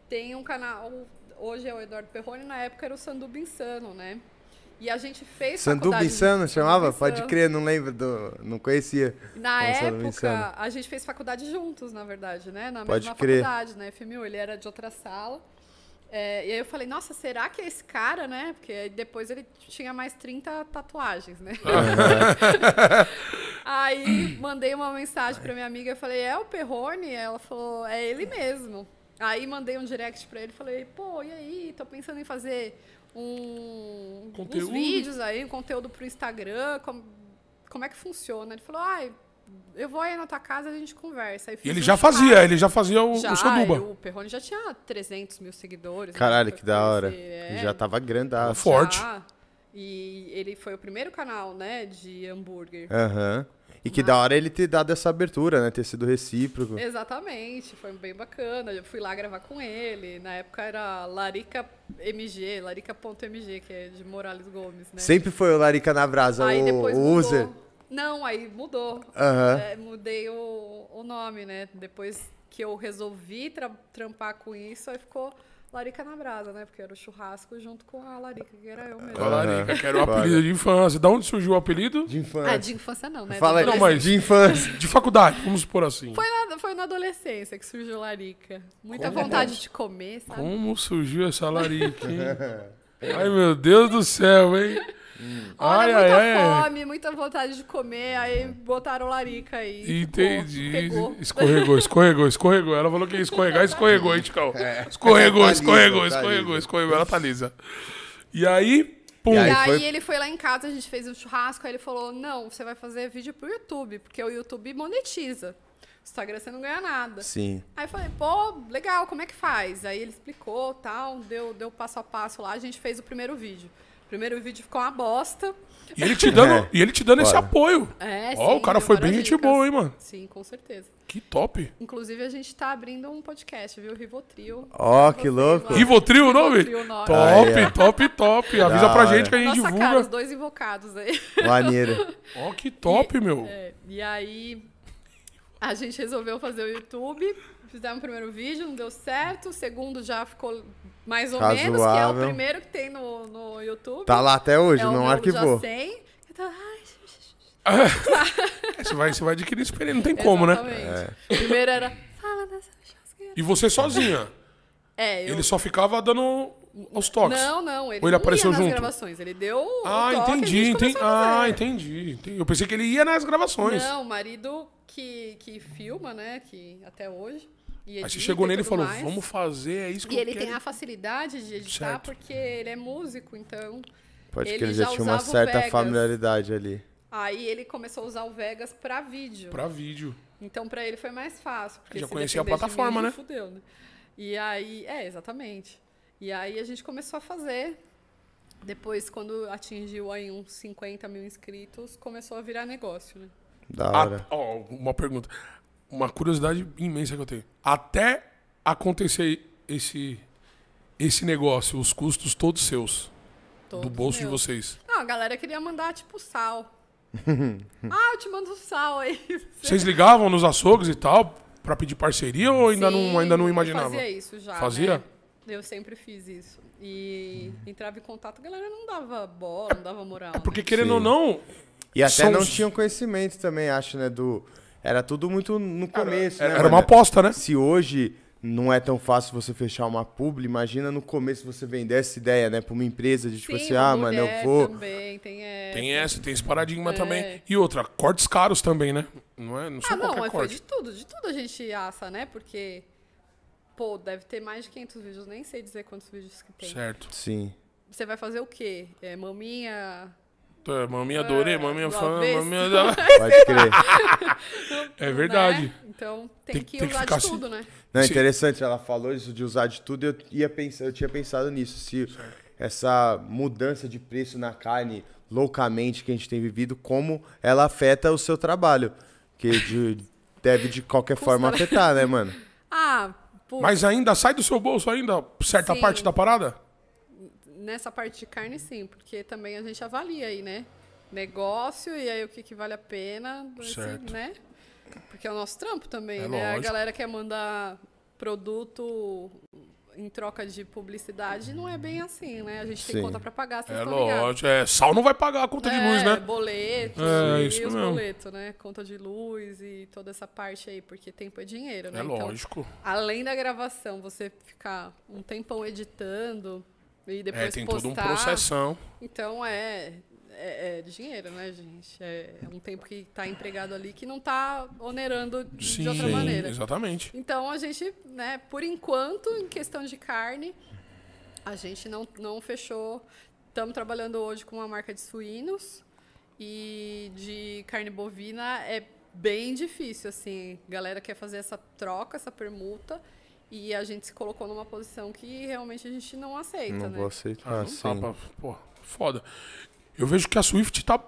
tem um canal, hoje é o Eduardo Perrone, na época era o Sanduba Insano, né? E a gente fez Sanduba Insano chamava? Sanduba Pode Insano. crer, não lembro do. Não conhecia. Na Insano. época, a gente fez faculdade juntos, na verdade, né? Na Pode mesma crer. faculdade, né? FMU, ele era de outra sala. É, e aí eu falei, nossa, será que é esse cara, né? Porque depois ele tinha mais 30 tatuagens, né? aí mandei uma mensagem pra minha amiga, eu falei, é o Perrone? Ela falou, é ele mesmo. Aí mandei um direct pra ele, falei, pô, e aí? Tô pensando em fazer um, Conteúdo? uns vídeos aí, um conteúdo pro Instagram, como, como é que funciona? Ele falou, ai, eu vou aí na tua casa e a gente conversa. E ele um já churrasco. fazia, ele já fazia o, Já, o o Perrone já tinha 300 mil seguidores. né, Caralho, pra que da hora. é. Já tava grandaço. Forte. Já. E ele foi o primeiro canal, né, de hambúrguer. Aham. E que da hora ele ter dado essa abertura, né? Ter sido recíproco. Exatamente, foi bem bacana. Eu fui lá gravar com ele. Na época era Larica MG, Larica.mg, que é de Morales Gomes, né? Sempre foi o Larica na Brasa, aí o, o user. Não, aí mudou. Aham. É, mudei o, o nome, né? Depois que eu resolvi tra- trampar com isso, aí ficou Larica na Brasa, né? Porque era o churrasco junto com a Larica, que era eu mesmo. A Larica, que era o apelido de infância. Da onde surgiu o apelido? De infância. Ah, de infância não, né? Fala Não, mas- de infância. De faculdade, vamos supor assim. Foi na, foi na adolescência que surgiu Larica. Muita Como? vontade de comer, sabe? Como surgiu essa larica, hein? Ai, meu Deus do céu, hein? Olha, ai, muita ai, ai. fome, muita vontade de comer, aí botaram Larica aí. ficou, Entendi. pegou. Escorregou, escorregou, escorregou. Ela falou que ia escorregar, escorregou, hein, Ticão? Escorregou, Tá escorregou, lisa, tá escorregou, lisa. escorregou. Ela tá lisa. E aí, pum. E E aí foi- ele foi lá em casa, a gente fez um churrasco, aí ele falou, não, você vai fazer vídeo pro YouTube, porque o YouTube monetiza. Instagram você não ganha nada. Sim. Aí eu falei, pô, legal, como é que faz? Aí ele explicou, tal, deu, deu passo a passo lá, a gente fez o primeiro vídeo. O primeiro vídeo ficou uma bosta. E ele te dando, É. e ele te dando esse apoio. É, Ó, sim, o cara foi bem gente boa, hein, mano? Sim, com certeza. Que top. Inclusive, a gente tá abrindo um podcast, viu? Rivotril. Ó, que Vocês louco. Rivotril o nome? Rivotril, o nome. Top, Aí, ó. top, top. Avisa Da pra hora. gente que a gente Nossa divulga. cara, os dois invocados aí. Maneiro. Ó, que top, meu. É, e aí, a gente resolveu fazer o YouTube. Fizemos o primeiro vídeo, não deu certo. O segundo já ficou mais ou menos, que é o primeiro que tem no, no YouTube. Tá lá até hoje, é não meu arquivou. Já sem. Então, ai, Você vai, você vai adquirir experiência, não tem como, né? exatamente. O primeiro era, fala dessa churrasqueira. E você sozinha. É, eu Ele só ficava dando Aos toques? Não, não, ele, Ou ele apareceu ia nas junto? gravações, ele deu o Ah, toque, a entendi, gente entendi. Ah, entendi, entendi. Eu pensei que ele ia nas gravações. Não, o marido que, que filma, né, que até hoje. E Aí você chegou nele e falou, mais. vamos fazer, é isso que E eu ele quero. tem a facilidade de editar Certo. porque ele é músico, então. Pode que Ele ele já já tinha uma certa Vegas. familiaridade ali. Aí ele começou a usar o Vegas pra vídeo. Pra vídeo. Então pra ele foi mais fácil. Porque Já conhecia a plataforma, mim, né? Fudeu, né? E aí, é, exatamente. E aí a gente começou a fazer. Depois, quando atingiu aí uns 50 mil inscritos, começou a virar negócio, né? Da Ah, hora. ó, uma pergunta. Uma curiosidade imensa que eu tenho. Até acontecer esse, esse negócio, os custos todos seus, do Todos bolso de meus. vocês. Não, a galera queria mandar, tipo, sal. ah, eu te mando sal aí. Vocês ligavam nos açougues e tal pra pedir parceria ou ainda, Sim, não, ainda não eu imaginava? Fazia isso já. Fazia? né? Eu sempre fiz isso. E entrava em contato, a galera não dava bola, não dava moral. É porque né? querendo Sim. ou não, E até São não os- tinham conhecimento também, acho, né? Do... Era tudo muito no começo, né? era uma aposta, né? Se hoje não é tão fácil você fechar uma publi, imagina no começo você vender essa ideia, né? Pra uma empresa de tipo Sim, assim, ah, mano, eu vou. Também, tem essa. Tem essa, tem esse paradigma É. também. E outra, cortes caros também, né? Não é? Não Ah, são não, mas foi corte. de tudo, de tudo a gente assa, né? Porque, pô, deve ter mais de 500 vídeos, nem sei dizer quantos vídeos que tem. Certo. Sim. Você vai fazer o quê? É, maminha... É, Maminha adorei, maminha do fã, avesso. maminha da... Pode crer. É verdade. né? Então, tem, Tem- que tem que usar ficar de assim. tudo, né? Não, é interessante, ela falou isso de usar de tudo, eu ia pensar, eu tinha pensado nisso, se essa mudança de preço na carne loucamente que a gente tem vivido, como ela afeta o seu trabalho, que de- deve de qualquer forma né? afetar, né, mano? Ah, Mas ainda sai do seu bolso ainda certa Sim. parte da parada? nessa parte de carne, sim, porque também a gente avalia aí, né? Negócio e aí o que, que vale a pena, esse, Certo. né? Porque é o nosso trampo também, É né? A lógico. galera quer mandar produto em troca de publicidade, não é bem assim, né? A gente tem Sim. conta pra pagar, vocês É estão ligados. lógico. É, sal não vai pagar a conta de luz, É, né? boleto, É, e isso os mesmo. boletos, né? Conta de luz e toda essa parte aí, porque tempo é dinheiro, né? É Então, lógico. além da gravação, você ficar um tempão editando e depois É, tem postar. todo um processão. Então é, é, é dinheiro, né, gente? É, é um tempo que tá empregado ali que não tá onerando de Sim, outra maneira. exatamente. Então a gente, né, por enquanto, em questão de carne, a gente não, não fechou. Estamos trabalhando hoje com uma marca de suínos e de carne bovina é bem difícil, assim. Galera quer fazer essa troca, essa permuta. E a gente se colocou numa posição que realmente a gente não aceita, Não né? vou aceitar, Ah, não sim. Pô, foda. Eu vejo que a Swift tá,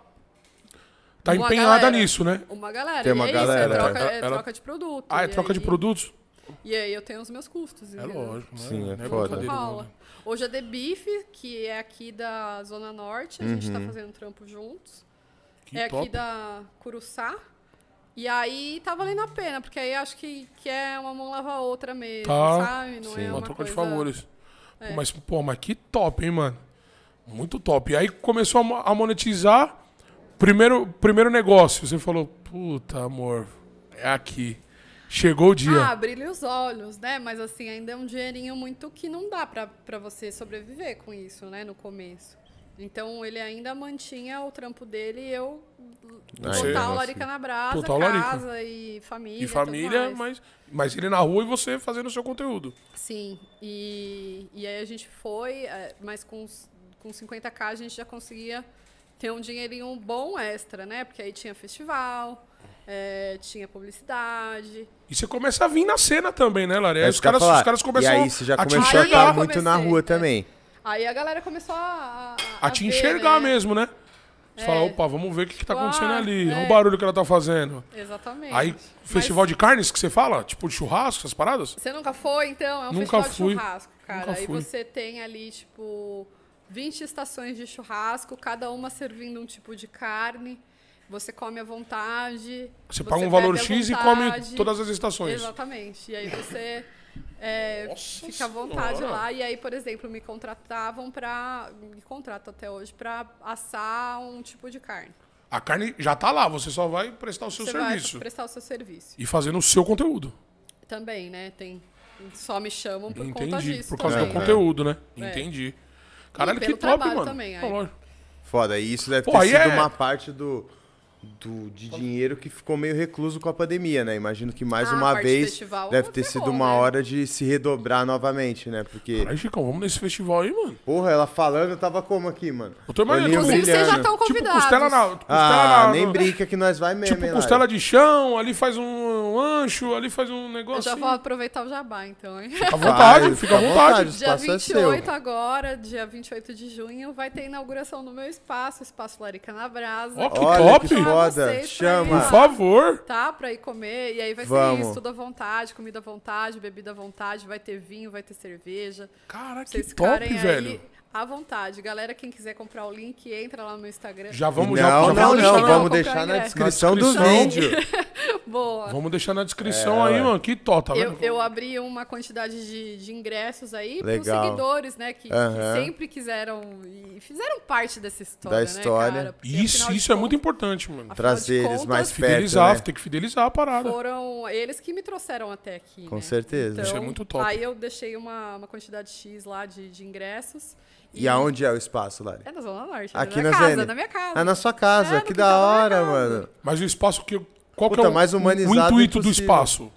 tá Uma empenhada galera. nisso, né? Uma galera. Tem uma e é galera, isso, é troca, é. é Ela- troca de produto. Ah, é troca de aí- produtos? E aí eu tenho os meus custos. É entendeu? lógico, né? Sim, é Não foda. Rola. né? Hoje a The Beef, que é aqui da Zona Norte, a gente Uhum. tá fazendo trampo juntos. Que é top. aqui da Curuçá. E aí tá valendo a pena, porque aí acho que, que é uma mão lava a outra mesmo, Tá. sabe? Não Sim. é Uma uma troca de coisa- favores. É. Mas, pô, mas que top, hein, mano? Muito top. E aí começou a mo- a monetizar. Primeiro, primeiro negócio, você falou, puta, amor, é aqui. Chegou o dia. Ah, brilha os olhos, né? Mas assim, ainda é um dinheirinho muito que não dá pra, pra você sobreviver com isso, né? No começo. Então ele ainda mantinha o trampo dele e eu total nossa. larica na brasa, casa e família. e tudo família, mais. mas, mas ele na rua e você fazendo o seu conteúdo. Sim, e, e aí a gente foi, é, mas com, os- com 50k a gente já conseguia ter um dinheirinho bom extra, né? Porque aí tinha festival, é, tinha publicidade. E você começa a vir na cena também, né, Laré? É os, caras, os caras começam E aí você já a te começou a enxergar. estar Aí muito na comecei, rua é. também. Aí a galera começou a. A, a te ver, enxergar né? mesmo, né? Você É. fala, opa, vamos ver o que, que tá Ah, acontecendo ali. Olha é. o barulho que ela tá fazendo. Exatamente. Aí, Mas festival de carnes que você fala? Tipo de churrasco, essas paradas? Você nunca foi, então? É um Nunca festival de fui. churrasco, cara. Nunca Aí fui. você tem ali, tipo, 20 estações de churrasco, cada uma servindo um tipo de carne. Você come à vontade. Você paga um valor X e come todas as estações. Exatamente. E aí você é, fica à vontade Senhora. lá. E aí, por exemplo, me contratavam pra. Me contratam até hoje pra assar um tipo de carne. A carne já tá lá, você só vai prestar o seu você serviço. vai prestar o seu serviço. E fazendo o seu conteúdo. Também, né? Tem Só me chamam por conta Entendi. disso Por causa também. do conteúdo, né? É. Entendi. Caralho, E que top, trabalho mano. também, aí. Foda, e isso deve Pô, ter aí sido é- uma parte do, do de dinheiro que ficou meio recluso com a pandemia, né? Imagino que mais Ah, uma vez festival deve ter ferrou, sido uma né? hora de se redobrar novamente, né? Porque, Aí, Chicão, vamos nesse festival aí, mano. porra, ela falando, eu tava como aqui, mano? Eu tô imaginando. Inclusive, vocês já estão Tipo, convidados. costela na. Costela Ah, na, nem no- brinca que nós vai mesmo, Tipo, hein, costela de chão, ali faz um ancho, ali faz um negócio. Eu já assim. vou aproveitar o jabá, então, hein? Fica à vontade, Vai, fica à vontade. Dia espaço é 28 seu. agora, dia 28 de junho, vai ter inauguração no meu espaço, Espaço Larica na Brasa. Ó, que Olha top. que Pra chama. Por favor. Tá? Pra ir comer. E aí vai Vamos. ser isso, tudo à vontade, comida à vontade, bebida à vontade, vai ter vinho, vai ter cerveja. Cara, que top, velho. aí à vontade. Galera, quem quiser comprar o link, entra lá no meu Instagram. Já vamos, não, já, já não, vamos não, deixar vamos deixar na descrição, Na do descrição. vídeo. Boa. Vamos deixar na descrição É, aí, ué. mano. Que top, tá Eu, eu abri uma quantidade de, de ingressos aí pros Legal. seguidores, né? Que, que Aham. sempre quiseram e fizeram parte dessa história, Da história. né, cara? Porque, Isso, isso é muito contas, importante, mano. Trazer eles contas, mais perto, Fidelizar, né? tem que fidelizar a parada. Foram eles que me trouxeram até aqui. Com né? certeza. Então, Isso é muito top. Aí eu deixei uma, uma quantidade X lá de, de ingressos. E aonde é o espaço, Lari? É na Zona Norte. Aqui na na minha casa, ZN. na minha casa. Ah, na sua casa, É, que da hora, casa. mano. Mas o espaço que. Qual que Puta, é o, mais o- humanizado o intuito do espaço?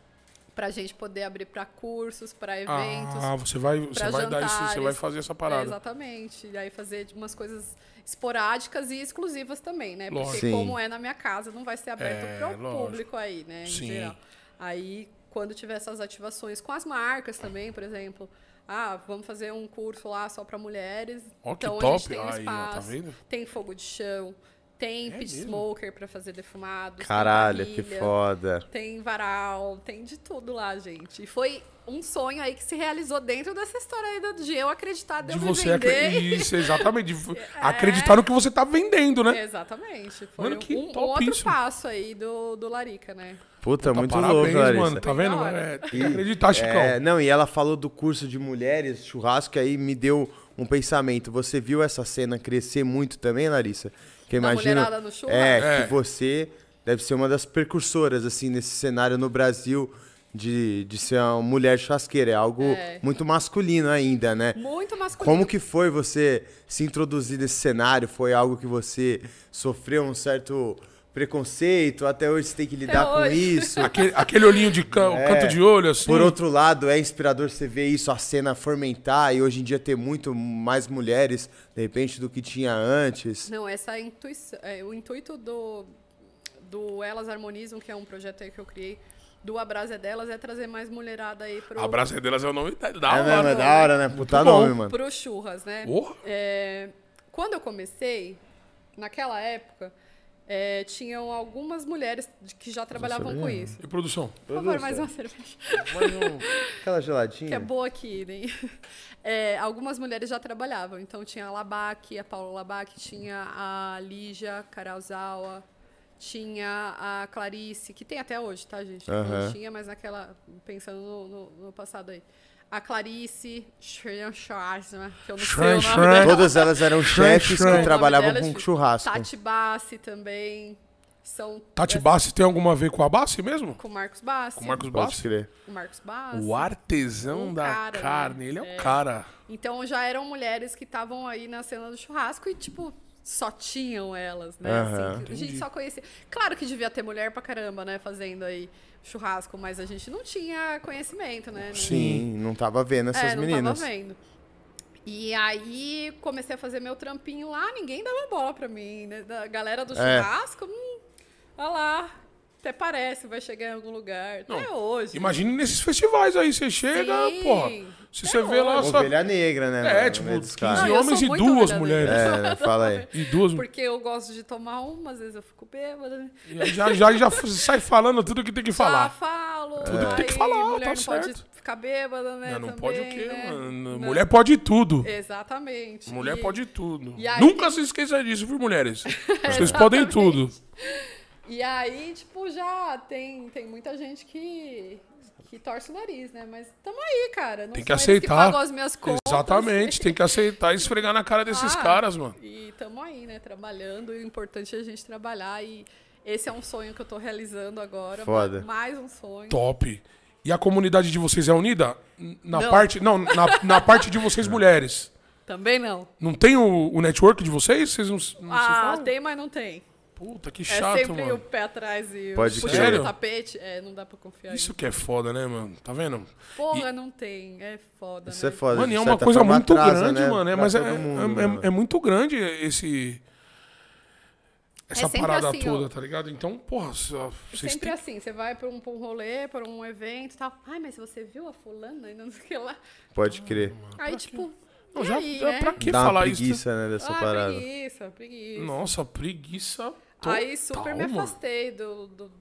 Pra gente poder abrir pra cursos, pra eventos. Ah, você vai, você vai dar isso, você vai fazer essa É, parada. exatamente. E aí fazer umas coisas esporádicas e exclusivas também, né? Porque Lógico. Sim. como é na minha casa, não vai ser aberto É, para o lógico. público aí, né? Em Sim. geral. Aí, quando tiver essas ativações com as marcas também, por exemplo. Ah, vamos fazer um curso lá só para mulheres. Que então a top. gente tem um Aí, ó, espaço. tá vendo? Tem fogo de chão. Tem É pit mesmo? smoker para fazer defumados. tem Caralho, que foda. Tem varal, tem de tudo lá, gente. E foi um sonho aí que se realizou dentro dessa história aí do- de eu acreditar, de, De eu me você vender. acre- Isso, exatamente. De acreditar no que você tá vendendo, né? Exatamente. Foi Mano, que um, um top outro isso. passo aí do, do Larica, né? Puta, Tá, muito parabéns, louco, Larissa. mano. Tá vendo? É, tem que acreditar, Chicão. É, não, e ela falou do curso de mulheres, churrasco, aí me deu um pensamento. Você viu essa cena crescer muito também, Larissa? Que Da no churrasco? É, É. que você deve ser uma das precursoras, assim, nesse cenário no Brasil de, de ser uma mulher churrasqueira. É algo É. muito masculino ainda, né? Muito masculino. Como que foi você se introduzir nesse cenário? Foi algo que você sofreu um certo preconceito? Até hoje você tem que lidar com hoje. isso? Aquele, aquele olhinho de can- É. canto de olho, assim. Por outro lado, é inspirador você ver isso, a cena fomentar e hoje em dia ter muito mais mulheres, de repente, do que tinha antes. Não, essa intuição, é, o intuito do, do Elas Harmonizam, que é um projeto aí que eu criei, do Abrasa é Delas, é trazer mais mulherada aí pro, A Braça delas é o nome da da é, hora. é da hora, né? Puta bom. nome, mano. pro churras, né? Porra. É, quando eu comecei, naquela época, é, tinham algumas mulheres que já trabalhavam com isso. E produção? Por favor, mais uma cerveja. Mais um- aquela geladinha. Que é boa aqui, né? É, algumas mulheres já trabalhavam. Então tinha a Labac, a Paula Labac, tinha a Lígia Caralzawa, tinha a Clarice, que tem até hoje, tá, gente? Aham. Não tinha, mas naquela. Pensando no, no- no passado aí. A Clarice Schwarzman, que eu não sei o nome dela. Todas elas eram chefes Schran. que O trabalhavam é com difícil. churrasco. Tati Bassi também. São Tati Bassi tem alguma a ver com a Bassi mesmo? com o Marcos Bassi. Com o Marcos Pode Bassi? crer. O Marcos Bassi. O artesão Um da cara, né? carne. Ele é o É. cara. Então já eram mulheres que estavam aí na cena do churrasco e, tipo, só tinham elas, né? Aham. Assim, a gente só conhecia. Claro que devia ter mulher pra caramba, né? Fazendo aí churrasco, mas a gente não tinha conhecimento, né? Não- Sim, não tava vendo essas é, não meninas. tava vendo. E aí comecei a fazer meu trampinho lá, ninguém dava bola pra mim, né? Da galera do É. churrasco, hum, olha lá. Até parece, vai chegar em algum lugar. Até Não, hoje. Imagine nesses festivais aí, você chega, Sim, porra. Se você vê lá, só... Ovelha negra, né? É, tipo, no meio dos 15 caras. Não, eu homens e duas mulheres. É, fala aí. E duas Porque eu gosto de tomar uma, às vezes eu fico bêbada. E aí já, já, já sai falando tudo que tem que falar. falo. Tudo que tem que aí falar, mulher tá não pode certo. ficar bêbada, né? Não, não também, pode o quê, né? mano? Não. Mulher pode tudo. Exatamente. Mulher E- pode tudo. e aí Nunca se esqueça disso, viu, mulheres? Vocês podem tudo. E aí, tipo, já tem, tem muita gente que, que torce o nariz, né? Mas tamo aí, cara. Não Tem que aceitar. Que as minhas contas. Exatamente, tem que aceitar e esfregar na cara desses Ah, caras, mano. E tamo aí, né? Trabalhando. E o importante é a gente trabalhar. E esse é um sonho que eu tô realizando agora. Foda. Mais um sonho. Top. E a comunidade de vocês é unida? Na Não. parte. Não, na, na parte de vocês mulheres. Também não. Não tem o, o network de vocês? Vocês não, não se Ah, falam? tem, mas não tem. Puta, que É chato, sempre mano. o pé atrás e Pode o puxando o tapete. É, não dá pra confiar. Isso Isso. que é foda, né, mano? Tá vendo? Porra, não tem. É foda, Isso né? é foda. Mano, e é uma coisa muito atrasa, grande, né, mano. É, mas é, mundo, é- é- mano? é muito grande esse. Essa parada assim, toda, ó. tá ligado? Então, porra, só- vocês Sempre têm. assim, você vai pra um, pra um rolê, pra um evento e tal. Ai, mas você viu a fulana e não sei o que lá. Pode crer. Aí, tipo, Não, e já, aí, já né? pra que Dá falar isso? preguiça, né, dessa ah, parada. preguiça, preguiça. Nossa, preguiça. Aí super total, me afastei do, do-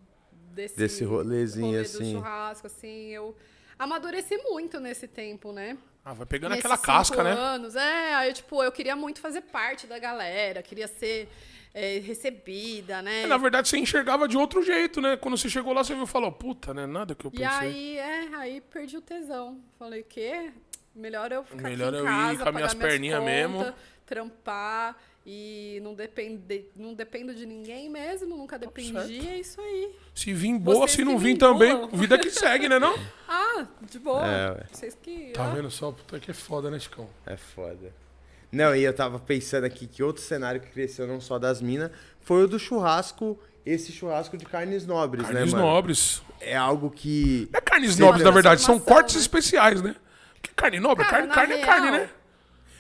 desse, Desse rolezinho, rolê assim. do churrasco, assim. Eu amadureci muito nesse tempo, né? Ah, vai pegando Nesses aquela casca, cinco né? anos. É, aí, tipo, eu queria muito fazer parte da galera, queria ser é, recebida, né? É, Na verdade, você enxergava de outro jeito, né? Quando você chegou lá, você viu e falou, puta, né? Nada que eu E pensei. aí, é, aí perdi o tesão. Falei, quê? Melhor eu ficar Melhor aqui eu em ir casa, com as minhas perninhas mesmo. trampar e não, depende, não dependo de ninguém mesmo, nunca dependi, Tá certo. é isso aí. Se vir boa, se não vir também, vida que segue, né não? Ah, de boa. É. Vocês que... Tá ó. vendo só? Puta que é foda, né, Chicão? É foda. Não, e eu tava pensando aqui que outro cenário que cresceu não só das minas foi o do churrasco, esse churrasco de carnes nobres, Carnes né, mano? nobres. É algo que. Não é carnes Sim, nobres, na verdade, são cortes né? especiais, né? Porque carne nobre, Cara, carne, na carne é real, carne, né?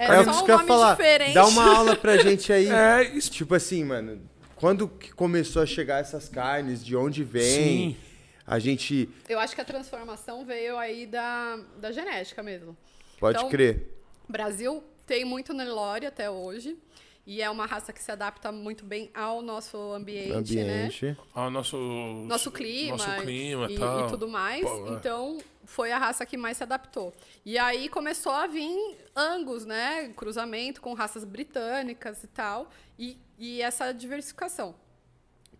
É, É, só um que eu falar. diferente. Dá uma aula pra gente aí. É, isso. Tipo assim, mano, quando que começou a chegar essas carnes, de onde vem? Sim. A gente Eu acho que a transformação veio aí da, da genética mesmo. pode Então, crer. Brasil tem muito Nelore até hoje. E é uma raça que se adapta muito bem ao nosso ambiente, né? Ambiente. Ah, nosso, Nosso clima, Nosso clima e, tal. e tudo mais. Pô, é. Então, foi a raça que mais se adaptou. E aí começou a vir Angus, né? Cruzamento com raças britânicas e tal. E, e essa diversificação.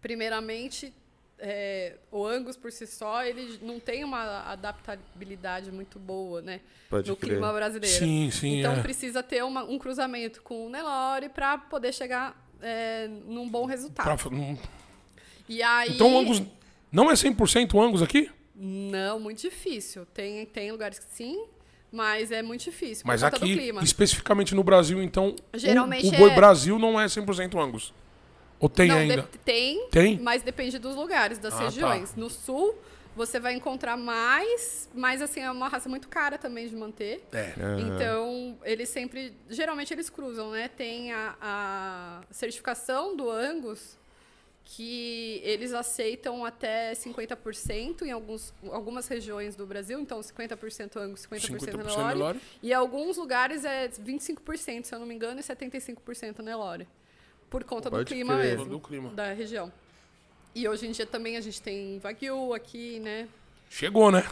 Primeiramente, é, o Angus por si só, ele não tem uma adaptabilidade muito boa, né? Pode no crer. clima brasileiro. Sim, sim, Então é. precisa ter uma- um cruzamento com o Nelore para poder chegar é, num bom resultado. Pra-. E aí, Então o Angus não é 100% Angus aqui? Não, muito difícil. Tem, tem lugares que sim, mas é muito difícil. Mas por conta do aqui, clima. especificamente no Brasil, então, o- Geralmente o, boi é- Brasil não é 100% Angus. Ou tem Não, ainda? de- tem, Tem? mas depende dos lugares, das Ah, tá. regiões. No sul, você vai encontrar mais, mas assim, é uma raça muito cara também de manter. É. Então, eles sempre. Geralmente eles cruzam, né? Tem a, a certificação do Angus, que eles aceitam até 50% em alguns, algumas regiões do Brasil. Então, 50% Angus, 50%, 50% Nelore. Nelore. E em alguns lugares é 25%, se eu não me engano, e 75% Nelore. Por conta do Pode clima crer. mesmo. Do clima. Da região. E hoje em dia também a gente tem Wagyu aqui, né? Chegou, né?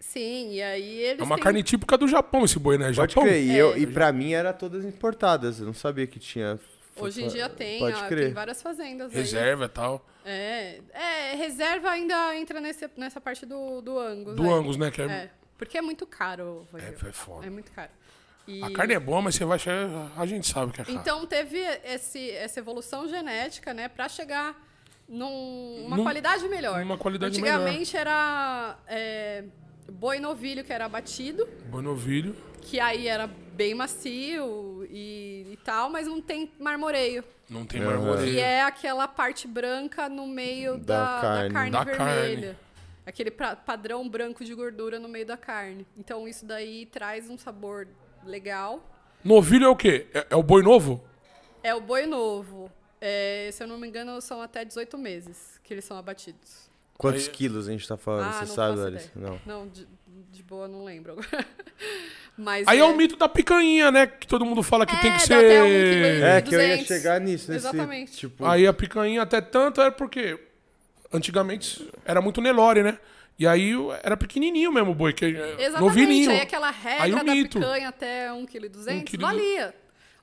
Sim, e aí eles É uma têm- carne típica do Japão esse boi, né? Pode Japão? crer. E, É. eu, e pra mim era todas importadas. Eu não sabia que tinha. Hoje em dia tem, Pode ó, crer. tem várias fazendas. Reserva e tal. É, é, reserva ainda entra nesse, nessa parte do, do Angus. Do aí. Angus, né? Que é, É, porque é muito caro. é, é foda. É muito caro. E- A carne é boa, mas você vai achar... A gente sabe que é caro. Então teve esse, essa evolução genética, né, para chegar numa Num- qualidade melhor. numa qualidade Antigamente era é, boi novilho que era abatido, Boi novilho. que aí era bem macio e, e tal, mas não tem marmoreio. Não tem Aham. marmoreio. Que é aquela parte branca no meio Da da, da carne. carne, Da vermelha. carne. Aquele pra- padrão branco de gordura no meio da carne. Então isso daí traz um sabor legal. Novilho é o quê? É, é o boi novo? É o boi novo. É, se eu não me engano, são até 18 meses que eles são abatidos. Quantos Aí- quilos a gente tá falando? ah, Você não sabe, faço Larissa? ideia. Não. Não, de, de boa não lembro agora. Mas Aí é o mito da picanha, né? Que todo mundo fala que É, tem que um ser... quilo É, que eu ia 200. chegar nisso, nesse. Exatamente. Tipo, Aí a picanha até tanto era porque antigamente era muito Nelore, né? E aí era pequenininho mesmo o boi, que é Exatamente. novilhinho. Aí aquela regra Aí o da mito. picanha até 1,2 kg, Um quilo valia.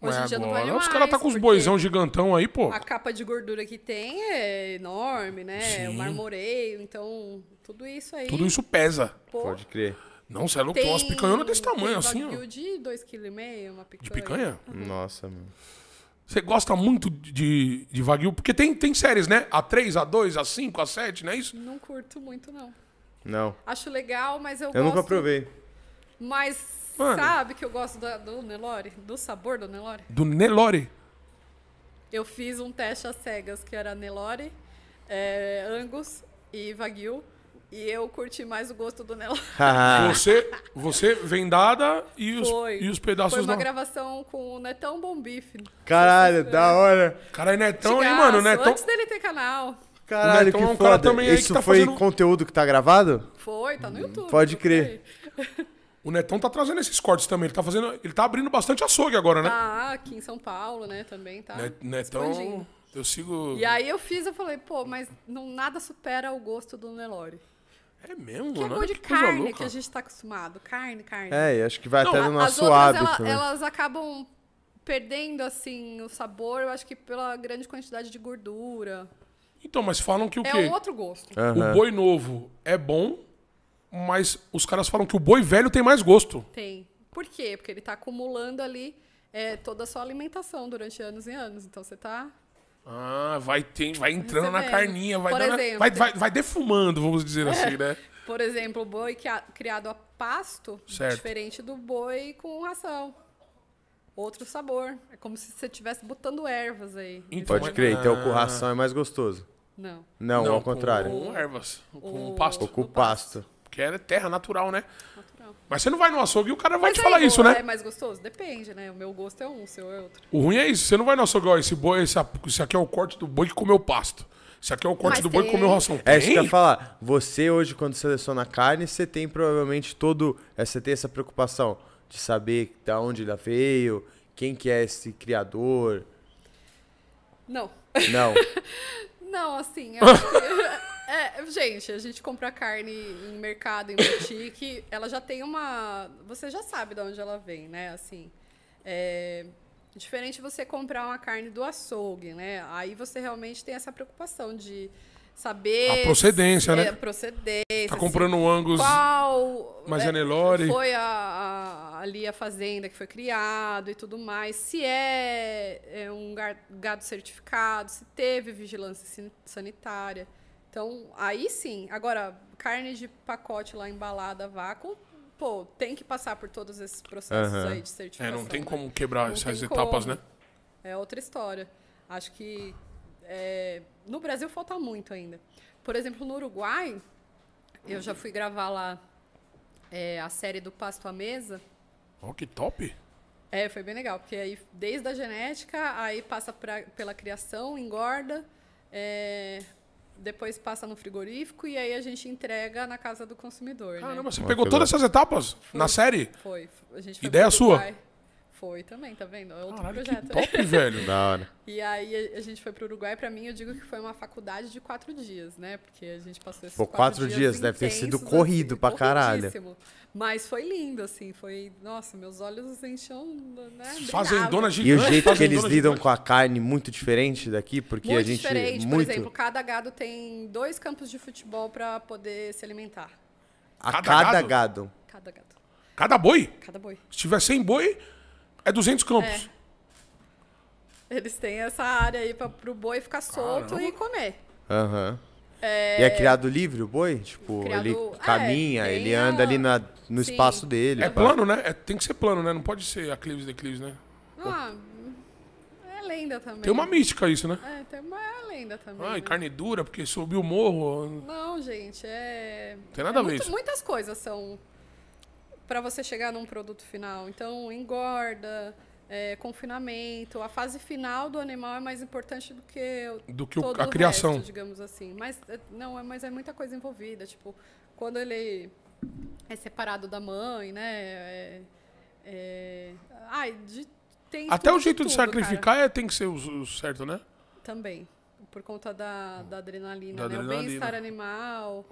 Hoje em dia não vale mais. os caras tá com os boizão gigantão aí, pô. A capa de gordura que tem é enorme, né? Sim. O marmoreio, então tudo isso aí. Tudo isso pesa. pô, pode crer. Não, você é louco, tem umas picanhonas desse tamanho, tem assim, ó. de 2,5 kg, uma picanha. De picanha? Nossa, mano. Você gosta muito de, de Wagyu? Porque tem, tem séries, né? A3, A2, A5, A7, não é isso? Não curto muito, não. Não. Acho legal, mas eu, Eu gosto... nunca provei. Mas Mano. sabe que eu gosto da- do Nelore? Do sabor do Nelore? Do Nelore. Eu fiz um teste às cegas, que era Nelore, é, Angus e Wagyu. E eu curti mais o gosto do Nelore. Você, você vendada e os, Foi. e os pedaços Foi uma não. gravação com o Netão Bom Bife. Caralho, da hora. Caralho, Netão, hein, Antigaço, mano? Netão. Antes dele ter canal. Caralho, Netão que é um cara foda. também aí que Isso tá foi fazendo- conteúdo que tá gravado? Foi, tá no YouTube. pode crer. O Netão tá trazendo esses cortes também. Ele tá fazendo. Ele tá abrindo bastante açougue agora, né? Tá aqui em São Paulo, né, também, tá? Net- Netão. expandindo. Eu sigo. E aí eu fiz, eu falei, pô, mas não, nada supera o gosto do Nelore. É mesmo, Que é de que coisa carne louca. que a gente tá acostumado. Carne, carne. É, e acho que vai Não, até no As nosso outras, hábito, ela- né? elas acabam perdendo, assim, o sabor, eu acho que pela grande quantidade de gordura. Então, mas falam que o É quê? um outro gosto. Aham. O boi novo é bom, mas os caras falam que o boi velho tem mais gosto. Tem. Por quê? Porque ele tá acumulando ali é, toda a sua alimentação durante anos e anos. Então você tá. Ah, vai, tem, vai entrando na Recebendo. carninha, vai, Por dando- exemplo, vai, vai, vai defumando, vamos dizer assim, né? Por exemplo, o boi criado a pasto, Certo. diferente do boi com ração. Outro sabor. É como se você estivesse botando ervas aí. Então, Pode crer, então Ah. com ração é mais gostoso. Não. Não, ao contrário. Com ervas, com O- pasto. Ou com pasto. Porque é terra natural, né? Natural. Mas você não vai no açougue e o cara vai Mas te falar o- isso, né? É mais gostoso? Depende, né? O meu gosto é um, o seu é outro. O ruim é isso. Você não vai no açougue, ó, esse boi, esse, esse aqui é o corte do boi que comeu pasto. Esse aqui é o corte Mas do boi que comeu ração. É isso que eu ia falar. Você hoje, quando seleciona carne, você tem provavelmente todo. é, Você tem essa preocupação de saber da onde ela veio, quem que é esse criador. Não. Não. Não, assim, eu é, gente, a gente compra carne em mercado, em boutique, ela já tem uma. Você já sabe de onde ela vem, né? Assim. É diferente você comprar uma carne do açougue, né? Aí você realmente tem essa preocupação de saber. A procedência, né? É, a procedência. Tá assim, comprando um Angus. qual Mas é, é foi a, a- ali a fazenda que foi criado e tudo mais, se é, é um gado certificado, se teve vigilância sanitária. Então, aí sim. Agora, carne de pacote lá embalada a vácuo, pô, tem que passar por todos esses processos Aham. aí de É, certificação. não tem né? como quebrar Não essas etapas, como. né? É outra história. Acho que é, no Brasil falta muito ainda. Por exemplo, no Uruguai, eu já fui gravar lá é, a série do Pasto à Mesa. Ó, que top. É, foi bem legal, porque aí desde a genética, aí passa pra, pela criação, engorda, é, depois passa no frigorífico e aí a gente entrega na casa do consumidor. né? Caramba, você Ó, pegou todas essas etapas na série? Foi. A gente foi Ideia sua? Uruguai. Foi também, tá vendo? É outro Caralho, que projeto. top, velho. da hora. E aí a, gente foi pro Uruguai, pra mim eu digo que foi uma faculdade de quatro dias, né? Porque a gente passou esses Pô, quatro dias deve ter sido intensos, corrido pra caralho. Mas foi lindo, assim, foi... Nossa, meus olhos enchiam, né? Fazendona brilhavam. E gigante. o jeito que eles lidam gigante. com a carne muito diferente daqui, porque Muito a gente diferente, por muito exemplo, cada gado tem dois campos de futebol pra poder se alimentar. a Cada cada gado? gado. Cada gado. Cada boi? Cada boi. Se tiver 100 boi, é 200 campos. Eles têm essa área aí pra, pro boi ficar solto Caramba. e comer. Aham. E é criado livre o boi? Tipo, Criado- ele é, caminha, tem ele a- anda ali na, no Sim. espaço dele. É pá. plano, né? É- tem que ser plano, né? Não pode ser aclives e declives, né? Ah, é lenda também. Tem uma mística isso, né? É, tem uma é lenda também. Ai, né? carne dura, porque subiu o morro. Não, gente, é. Tem nada é a ver muito- isso. Muitas coisas são para você chegar num produto final. Então, engorda, é, confinamento. A fase final do animal é mais importante do que o- Do que o- a criação. resto, digamos assim. Mas é, não, é, mas é muita coisa envolvida. Tipo, quando ele é separado da mãe, né? É, é- ai, de- tem Até tudo o jeito de tudo, cara. sacrificar é, tem que ser o, o certo, né? Também. Por conta da, da adrenalina, Da né? adrenalina. O bem-estar animal.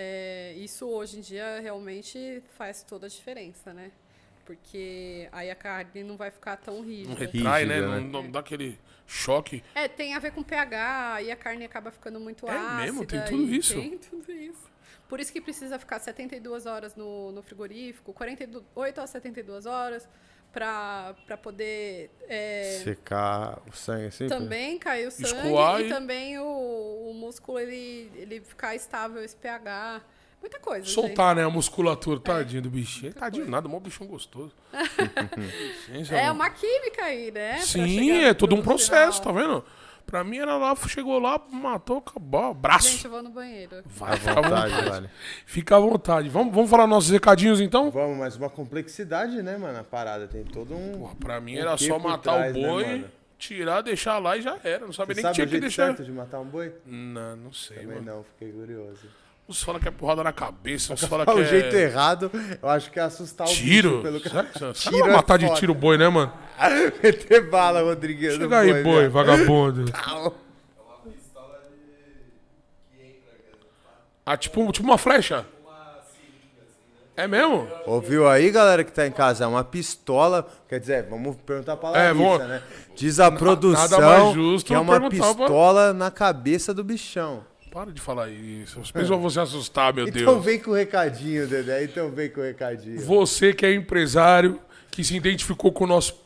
É, isso hoje em dia realmente faz toda a diferença, né? Porque aí a carne não vai ficar tão Não rígida. retrai, né? Rígida, Não, né? não dá aquele choque. É, tem a ver com pH, e a carne acaba ficando muito É ácida. mesmo? Tem tudo isso? Tem tudo isso. Por isso que precisa ficar 72 horas no, no frigorífico, 48 a 72 horas, para poder é, Secar o sangue assim. também cair o sangue Escoar e e- também o, o músculo ele, ele ficar estável esse pH Muita coisa. Soltar, né, a musculatura. Tadinho do bichinho. Tadinho nada, mó bichão gostoso. Gente. É uma química aí, né? Sim, é todo um processo, final. tá vendo? Pra mim era lá, chegou lá, matou, acabou, braço. Gente, eu vou no banheiro. Vai, À fica à vontade, vale. Fica à vontade. Vamos, vamos falar nossos recadinhos então? Vamos, mas uma complexidade, né, mano? A parada tem todo um. Porra, pra mim O era que só matar trás, o né, boi, mano? tirar, deixar lá e já era. Não sabia Você nem que sabe tinha o que jeito deixar. certo de matar um boi? Não, não sei, Também mano. não, fiquei curioso. Uns falam que é porrada na cabeça, uns falam que o é... jeito errado, eu acho que é assustar o Tiro? bicho pelo você Tiro é matar de tiro o boi, né, mano? Meter bala, Rodriguinho. no Chega aí, boi, viado. vagabundo. Au. Ah, tipo, tipo uma flecha? É mesmo? Ouviu aí, galera que tá em casa? É uma pistola. Quer dizer, vamos perguntar pra Larissa, É, vamos- né? Diz a produção que é uma perguntar pra- pistola na cabeça do bichão. Para de falar isso. As pessoas vão se assustar, meu Então Deus. vem com o recadinho, Dedé. Então vem com o recadinho. Você que é empresário, que se identificou com o nosso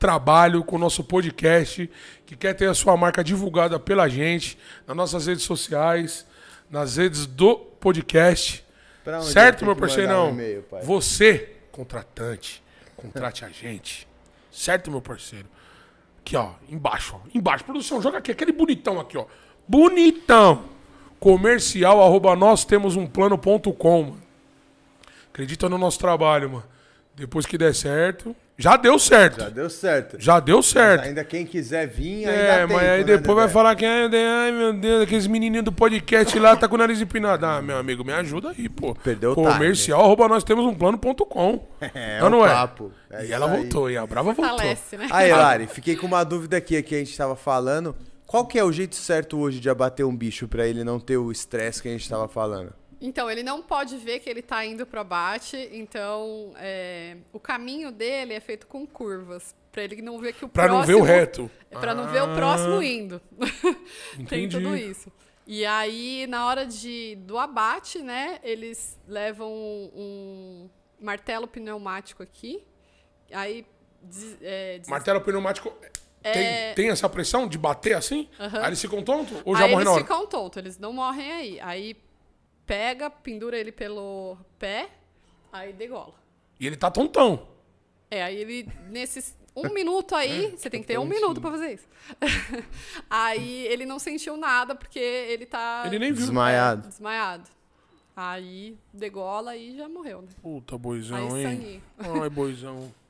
trabalho, com o nosso podcast, que quer ter a sua marca divulgada pela gente, nas nossas redes sociais, nas redes do podcast. Certo, meu mandar um? Você, contratante, contrate a gente. Certo, meu parceiro? Aqui, ó, embaixo, ó. Embaixo. Produção, joga aqui, aquele bonitão aqui, ó. Bonitão. Comercial, arroba nós temos um plano.com, mano. Acredita no nosso trabalho, mano. Depois que der certo. Já deu certo. Já deu certo. Já deu Mas certo. ainda quem quiser vir, ainda É, mas aí né, depois vai Dedé? falar que, ai, meu Deus, aqueles menininhos do podcast lá tá com o nariz empinado. Ah, meu amigo, me ajuda aí, pô. Perdeu o Comercial, arroba nós temos um plano.com. É, Não, um não é? papo. É e ela aí. voltou, e a Brava voltou. Falece, né? Aí, Lari, fiquei com uma dúvida aqui que a gente tava falando. Qual que é o jeito certo hoje de abater um bicho pra ele não ter o estresse que a gente tava falando? Então, ele não pode ver que ele tá indo pro abate, então é, o caminho dele é feito com curvas, pra ele não ver que o Pra não ver próximo... o reto. É pra não ver o Ah. próximo indo. Tem Entendi. tudo isso. E aí, na hora de, do abate, né, eles levam um, um martelo pneumático aqui, aí... des- é, des- Martelo pneumático É. tem, tem essa pressão de bater assim? Aham. Aí eles ficam tontos? Ou já aí morre eles na hora? ficam tontos, eles não morrem aí. Aí pega, pendura ele pelo pé, aí degola. E ele tá tontão. É, aí ele, nesses um minuto aí, você tem que ter um minuto pra fazer isso. aí ele não sentiu nada, porque ele tá... Ele nem viu. Desmaiado. É, desmaiado. Aí degola e já morreu, né? Puta, boizão, Aí hein? sangue. Ai, boizão.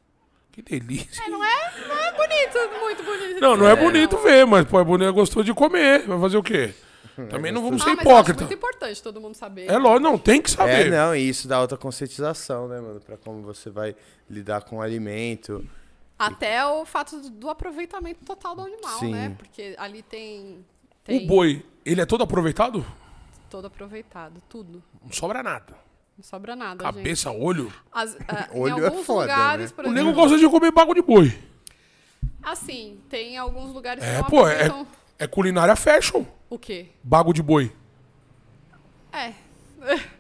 Que delícia. Não é, não é bonito, muito bonito. Não, não é dizer, bonito não. ver, mas, pô, é bonito, é gostoso de comer. Vai fazer o quê? Também não vamos Ah, ser mas eu acho hipócrita. muito importante todo mundo saber. É lógico, não, tem que É, saber. não, e isso dá outra conscientização, né, mano? Pra como você vai lidar com o alimento. Até o fato do- aproveitamento total do animal, Sim. né? Porque ali tem, O tem boi, ele é todo aproveitado? todo aproveitado, tudo. Não sobra nada. Não sobra nada, gente. Cabeça, olho. As- ah, Olho em é alguns foda, lugares, né? por O nego gosta de comer bago de boi. assim, tem alguns lugares que É, pô, é, aproveitam é culinária fashion. o quê? Bago de boi. É.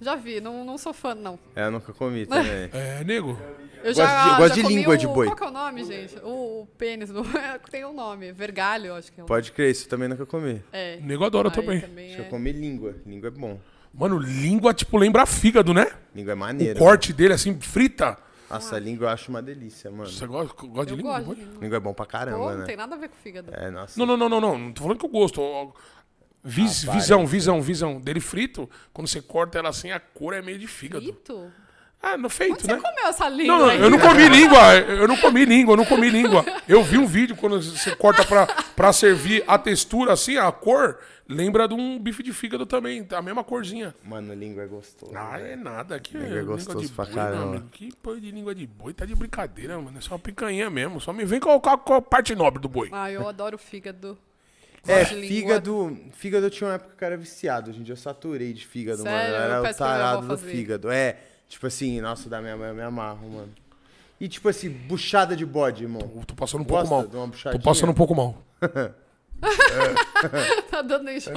Já vi, não, não sou fã, não. É, eu nunca comi também. É, nego. Eu Gosto já, de- gosto já de comi língua o, de boi. Qual que é o nome, gente? O, o pênis do... tem um nome. Vergalho, acho que é o Pode crer, isso também nunca comi. É. O nego adora Aí também. também Acho que é. eu comi língua. Língua é bom. Mano, língua, tipo, lembra fígado, né? Língua é O maneiro. corte dele, assim, frita. Nossa, a língua eu acho uma delícia, mano. Você gosta, gosta de Eu língua? gosto de língua. Língua é bom pra Pô, caramba, não né? tem nada a ver com fígado. É, nossa. Não, não, não, não, não. Não tô falando que eu gosto. Ó, Vis, Ah, visão, parece. visão, visão. Dele frito, quando você corta ela assim, a cor é meio de fígado. Frito? Ah, no feito, Onde você né? comeu essa língua Não, não, aí? eu não comi língua, eu não comi língua, eu não comi língua. Eu vi um vídeo quando você corta pra, pra servir a textura assim, a cor, lembra de um bife de fígado também, a mesma corzinha. Mano, língua é gostoso. Ah, é nada, aqui Língua é língua gostoso de pra boi, caramba. meu amigo. Que porra de língua de boi, tá de brincadeira, mano, é só uma picanha mesmo, só me vem com, a- com a parte nobre do boi. Ah, eu adoro fígado. É, língua. fígado. Fígado eu tinha uma época que eu era viciado. Hoje em dia eu saturei de fígado, Sério? mano. Eu Eu era o minha avó tarado do fígado. É, tipo assim, nossa, da minha mãe eu me amarro, mano. E tipo assim, buchada de bode, irmão. Eu Tô passando um pouco Gosta mal. de uma Tô buchadinha? passando um pouco mal. tá dando enjoo.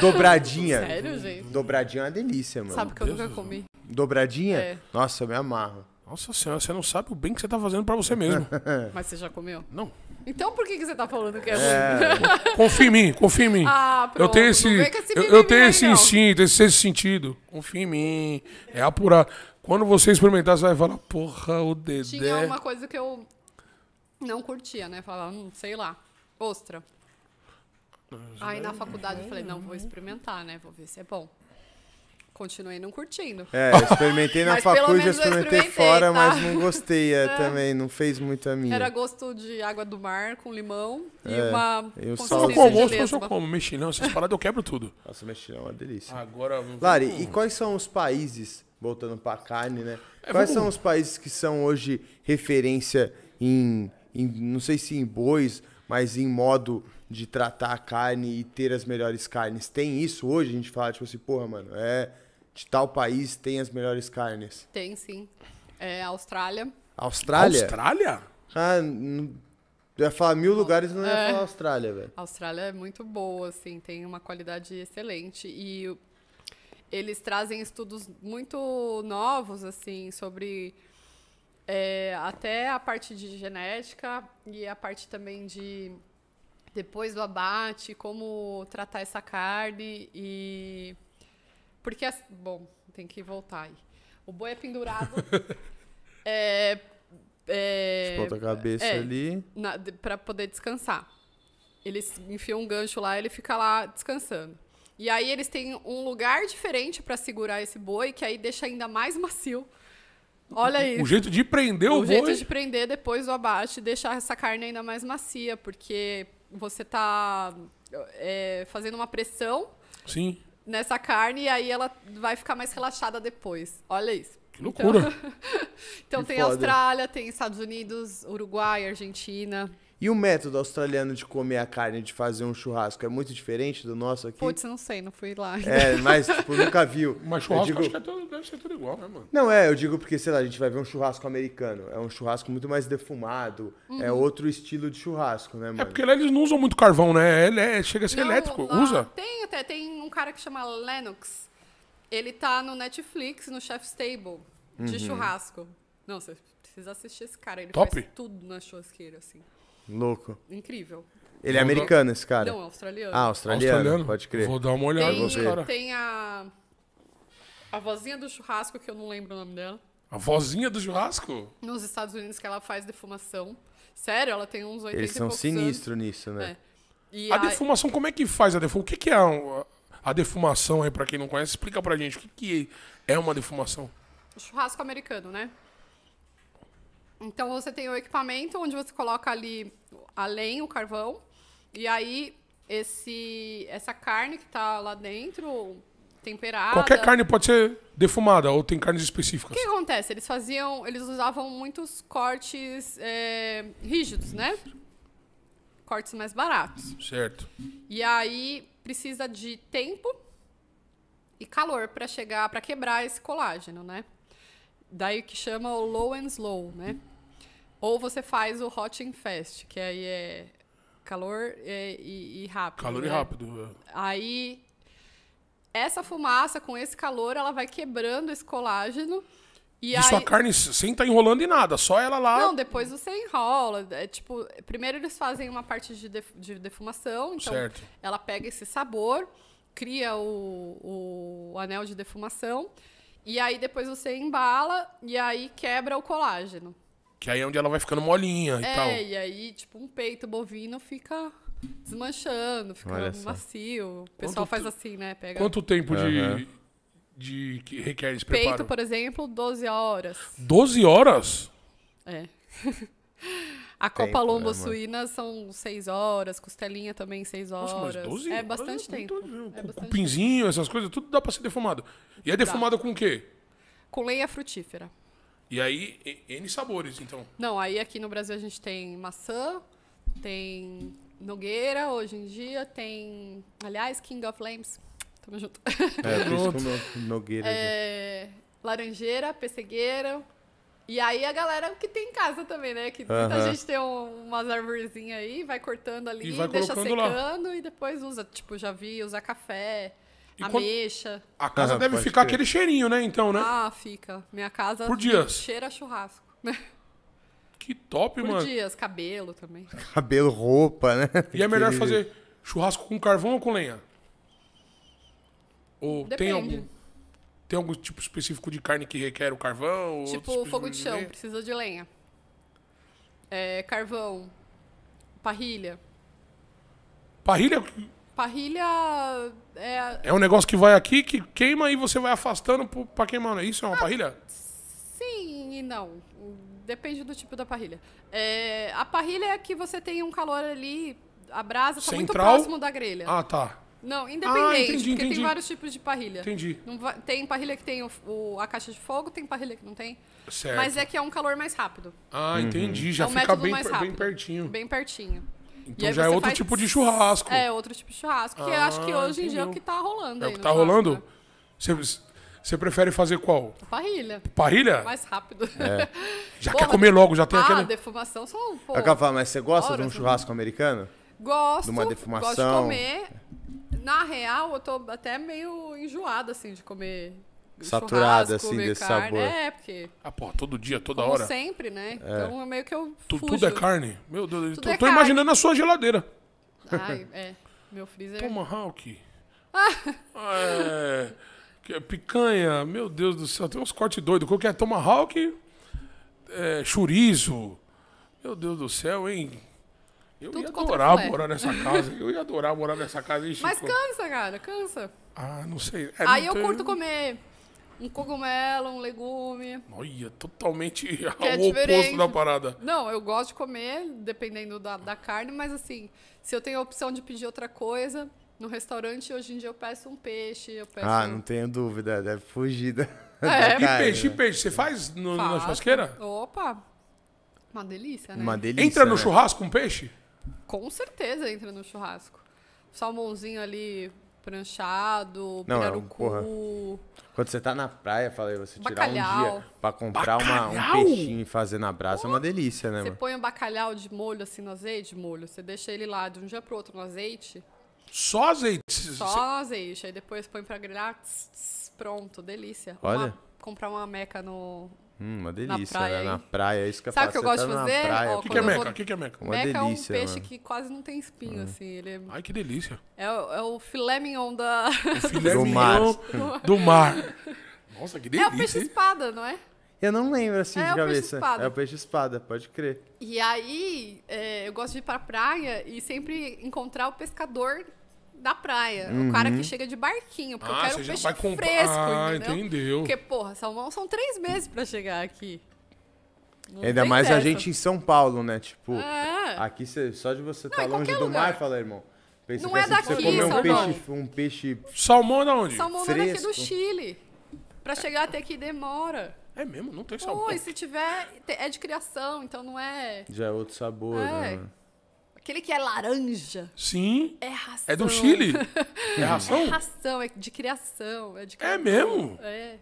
Dobradinha. Sério, gente? Dobradinha é uma delícia, mano. Sabe que eu nunca comi. Dobradinha? É. Nossa, eu me amarro. Nossa senhora, você não sabe o bem que você tá fazendo pra você mesmo. Mas você já comeu? não. Então por que, que você tá falando que é, ruim? Confia em mim, confia em mim. Ah, eu pronto, tenho não esse, vem com esse eu, eu mimimi tenho aí, esse não. instinto, esse sexto sentido. Confia em mim. É apurar. Quando você experimentar, você vai falar, porra, o Dedé. Tinha uma coisa que eu não curtia, né? Falava, hum, sei lá, ostra. Aí na faculdade eu falei, não, vou experimentar, né? Vou ver se é bom. Continuei não curtindo. É, eu experimentei na faculdade, eu eu experimentei experimentei, fora, tá? mas não gostei é, também, não fez muito a minha. Era gosto de água do mar com limão e É, uma e Se eu sal- não consistência como eu só como. Mexilhão, essas paradas eu quebro tudo. Nossa, mexilhão é uma delícia. Agora. Lari, e quais são os países, voltando pra carne, né? É, quais vamos- são os países que são hoje referência em, em- não sei se em bois, mas em modo de tratar a carne e ter as melhores carnes? Tem isso hoje? A gente fala, tipo assim, porra, mano, é de tal país tem as melhores carnes. Tem sim. É Austrália. Austrália? Austrália? Ah, eu ia falar mil lugares, não ia É. falar Austrália, velho. A Austrália é muito boa, assim, tem uma qualidade excelente. E o- eles trazem estudos muito novos, assim, sobre é, até a parte de genética e a parte também de depois do abate, como tratar essa carne e. Porque, bom, tem que voltar aí. O boi é pendurado. é, é, Ponta a cabeça é. ali. pra poder descansar. Eles enfiam um gancho lá, ele fica lá descansando. E aí eles têm um lugar diferente pra segurar esse boi, que aí deixa ainda mais macio. Olha aí. O jeito de prender o, O jeito boi. de prender depois do abate e deixar essa carne ainda mais macia, porque você tá é, fazendo uma pressão Sim. nessa carne e aí ela vai ficar mais relaxada depois. Olha isso. Que loucura. Então Que tem foda. Austrália, tem Estados Unidos, Uruguai, Argentina. E o método australiano de comer a carne, de fazer um churrasco, é muito diferente do nosso aqui? Putz, não sei, não fui lá. É, mas, tipo, nunca viu. Mas Eu churrasco digo- acho que é tudo- deve ser tudo igual, né, mano? Não, é, eu digo porque, sei lá, a gente vai ver um churrasco americano. É um churrasco muito mais defumado. É Uhum. outro estilo de churrasco, né, mano? É porque lá eles não usam muito carvão, né? Ele é- chega a ser Não, elétrico. Usa? Tem até, tem um cara que chama Lennox. Ele tá no Netflix, no Chef's Table, de churrasco. Não, você precisa assistir esse cara. Ele Top. faz tudo na churrasqueira, assim. Louco. Incrível. Ele é Vou americano, esse cara? Não, australiano. Ah, australiano, pode crer. Vou dar uma olhada tem, nos caras. tem a... A vozinha do churrasco, que eu não lembro o nome dela. A vozinha do churrasco? Nos Estados Unidos, que ela faz defumação. Sério, ela tem uns 80 Eles e são poucos sinistros nisso, né? É. E A a- defumação, como é que faz a defumação? O que, que é a, a defumação aí, pra quem não conhece? Explica pra gente. O que, que é uma defumação? churrasco americano, né? Então você tem o equipamento onde você coloca ali a lenha, o carvão, e aí esse essa carne que tá lá dentro, temperada. Qualquer carne pode ser defumada ou tem carnes O específicas? que acontece? Eles faziam, eles usavam muitos cortes é, rígidos, né? Cortes mais baratos. Certo. E aí precisa de tempo e calor para chegar, para quebrar esse colágeno, né? Daí que chama o low and slow, né? Ou você faz o hot and fast, que aí é calor e, e- e rápido. Calor e né? rápido. Aí essa fumaça com esse calor, ela vai quebrando esse colágeno e Isso aí a carne sem tá enrolando em nada, só ela lá. não, depois você enrola. É, tipo, primeiro eles fazem uma parte de, def- de defumação, então Certo. ela pega esse sabor, cria o, o anel de defumação, e aí depois você embala e aí quebra o colágeno. Que aí é onde ela vai ficando molinha e é, tal. e aí, tipo, um peito bovino fica desmanchando, fica macio. O pessoal Quanto faz assim, né? Pega Quanto tempo Aham. de, de que requer esse peito, preparo? por exemplo, 12 horas. 12 horas? É. A Tempo, Copa Lombo né, mano? suína são 6 horas, costelinha também 6 horas. Nossa, mas 12 é horas bastante tempo. muito- É com bastante cupinzinho, essas coisas, tudo dá pra ser defumado. E é defumado com o quê? Com lenha frutífera. E aí, N sabores, então. Não, aí aqui no Brasil a gente tem maçã, tem nogueira hoje em dia, tem. Aliás, King of Lambs. Tamo junto. É, eu fiz Pronto. com no- Nogueira. É, laranjeira, pessegueira. E aí a galera que tem em casa também, né? Que muita gente tem um- umas arvorezinhas aí, vai cortando ali, E vai deixa colocando lá. secando e depois usa. Tipo, já vi usar café, E ameixa. A casa Aham, deve ficar crer. aquele cheirinho, né? Então, né? Ah, fica. Minha casa Por dias. cheira churrasco. Que top, Por mano. dias, cabelo também. Cabelo, roupa, né? E é melhor fazer churrasco com carvão ou com lenha? Ou tem Depende. algum, tem algum tipo específico de carne que requer o carvão? Tipo, fogo de chão, lenha? precisa de lenha. É, carvão, parrilha. Parrilha Parrilha é. é um negócio que vai aqui, que queima e você vai afastando pra queimar, não é isso? É uma parrilha? Sim e não. Depende do tipo da parrilha. É, a parrilha é que você tem um calor ali, a brasa tá muito próximo da grelha. Ah, tá. Não, independente, entendi, porque entendi. tem vários tipos de parrilha. Entendi. Vai- tem parrilha que tem o, o- a caixa de fogo, tem parrilha que não tem. Certo. Mas é que é um calor mais rápido. Ah, entendi. Já é um fica método bem, bem rápido. pertinho. Bem pertinho. Então já é outro faz- tipo de churrasco. É, outro tipo de churrasco. Que eu acho que Ah, hoje em dia é o entendeu. que tá rolando É o que tá rolando? né? Você, você prefere fazer qual? Parrilha. Parrilha? Mais rápido. Já Pô, quer mas- comer logo, já tem ah, aquele... defumação são. Pô, Eu falando, mas você gosta de um né? churrasco americano? gosto. de uma Gosto defumação. de comer. Na real, eu tô até meio enjoada, assim, de comer. Saturada, assim, comer desse carne. sabor. É, porque. Ah, porra, todo dia, toda Como hora. sempre, né? Então é meio que eu. Tu- fujo. tudo é carne? Meu Deus, eu Tudo tô, é tô carne. imaginando a sua geladeira. Ai, é. Meu freezer. Tomahawk. é, que é picanha, meu Deus do céu, tem uns cortes doidos. Qual que é? Tomahawk, é, chorizo. Meu Deus do céu, hein? Eu Tudo ia adorar morar nessa casa. Eu ia adorar morar nessa casa. hein, Mas cansa, cara, cansa. Ah, não sei. É, Aí não eu tem- curto comer um cogumelo, um legume. Olha, totalmente é ao oposto da parada. Não, eu gosto de comer, dependendo da, da carne, mas assim, se eu tenho a opção de pedir outra coisa, no restaurante, hoje em dia eu peço um peixe, eu peço... Ah, não tenho dúvida, deve fugir da, É. da E carne, peixe, e né? peixe, você faz no- na churrasqueira? Opa! Uma delícia, né? Uma delícia, Entra no né? churrasco um peixe? Com certeza entra no churrasco. Salmãozinho ali, pranchado, Não, é um- pirarucu... porra. Quando você tá na praia, falei, você tirar um Bacalhau. dia pra comprar uma, um Bacalhau? peixinho e fazer na brasa é uma delícia, né, Você mano? põe o bacalhau de molho, assim, no azeite, molho. Você deixa ele lá de um dia pro outro no azeite, Só azeite. só azeite. Aí depois põe pra grelhar, tss, tss, pronto, delícia. Olha. Uma- comprar uma meca no... Hum, uma delícia, praia, né? Na praia, é isso que eu Sabe o que eu gosto tá de na fazer? O que, pô, que é meca? vou- O que, que é meca? Uma meca é um delícia, peixe mano. que quase não tem espinho, assim. Ele é, Ai, que delícia. é, o- é o filé mignon da... Filé Do mignon do mar. Nossa, que é o peixe delícia, espada, não é? Eu não lembro assim É de o peixe cabeça. espada. É o peixe espada, pode crer. E aí, é, eu gosto de ir pra praia e sempre encontrar o pescador da praia. O cara Uhum. que chega de barquinho, porque eu Ah, quero você um peixe vai comprar. fresco, Ah, entendeu? entendeu. Porque, porra, salmão são três meses pra chegar aqui. Não Ainda mais a gente em São Paulo, né? Tipo, É. aqui cê, só de você estar em longe do lugar. mar, fala, irmão. Pensa Não que é assim, que você daqui, comer um salmão. peixe, um peixe. Salmão é da onde? Salmão não é daqui do Fresco. Chile. Pra chegar até aqui demora. É mesmo, não tem salmão. Pô, e se tiver, é de criação, então não é... Já é outro sabor, É. né? Aquele que é laranja. Sim. É ração. É do Chile? É É ração? ração, é de criação. É, de É criação. mesmo? É.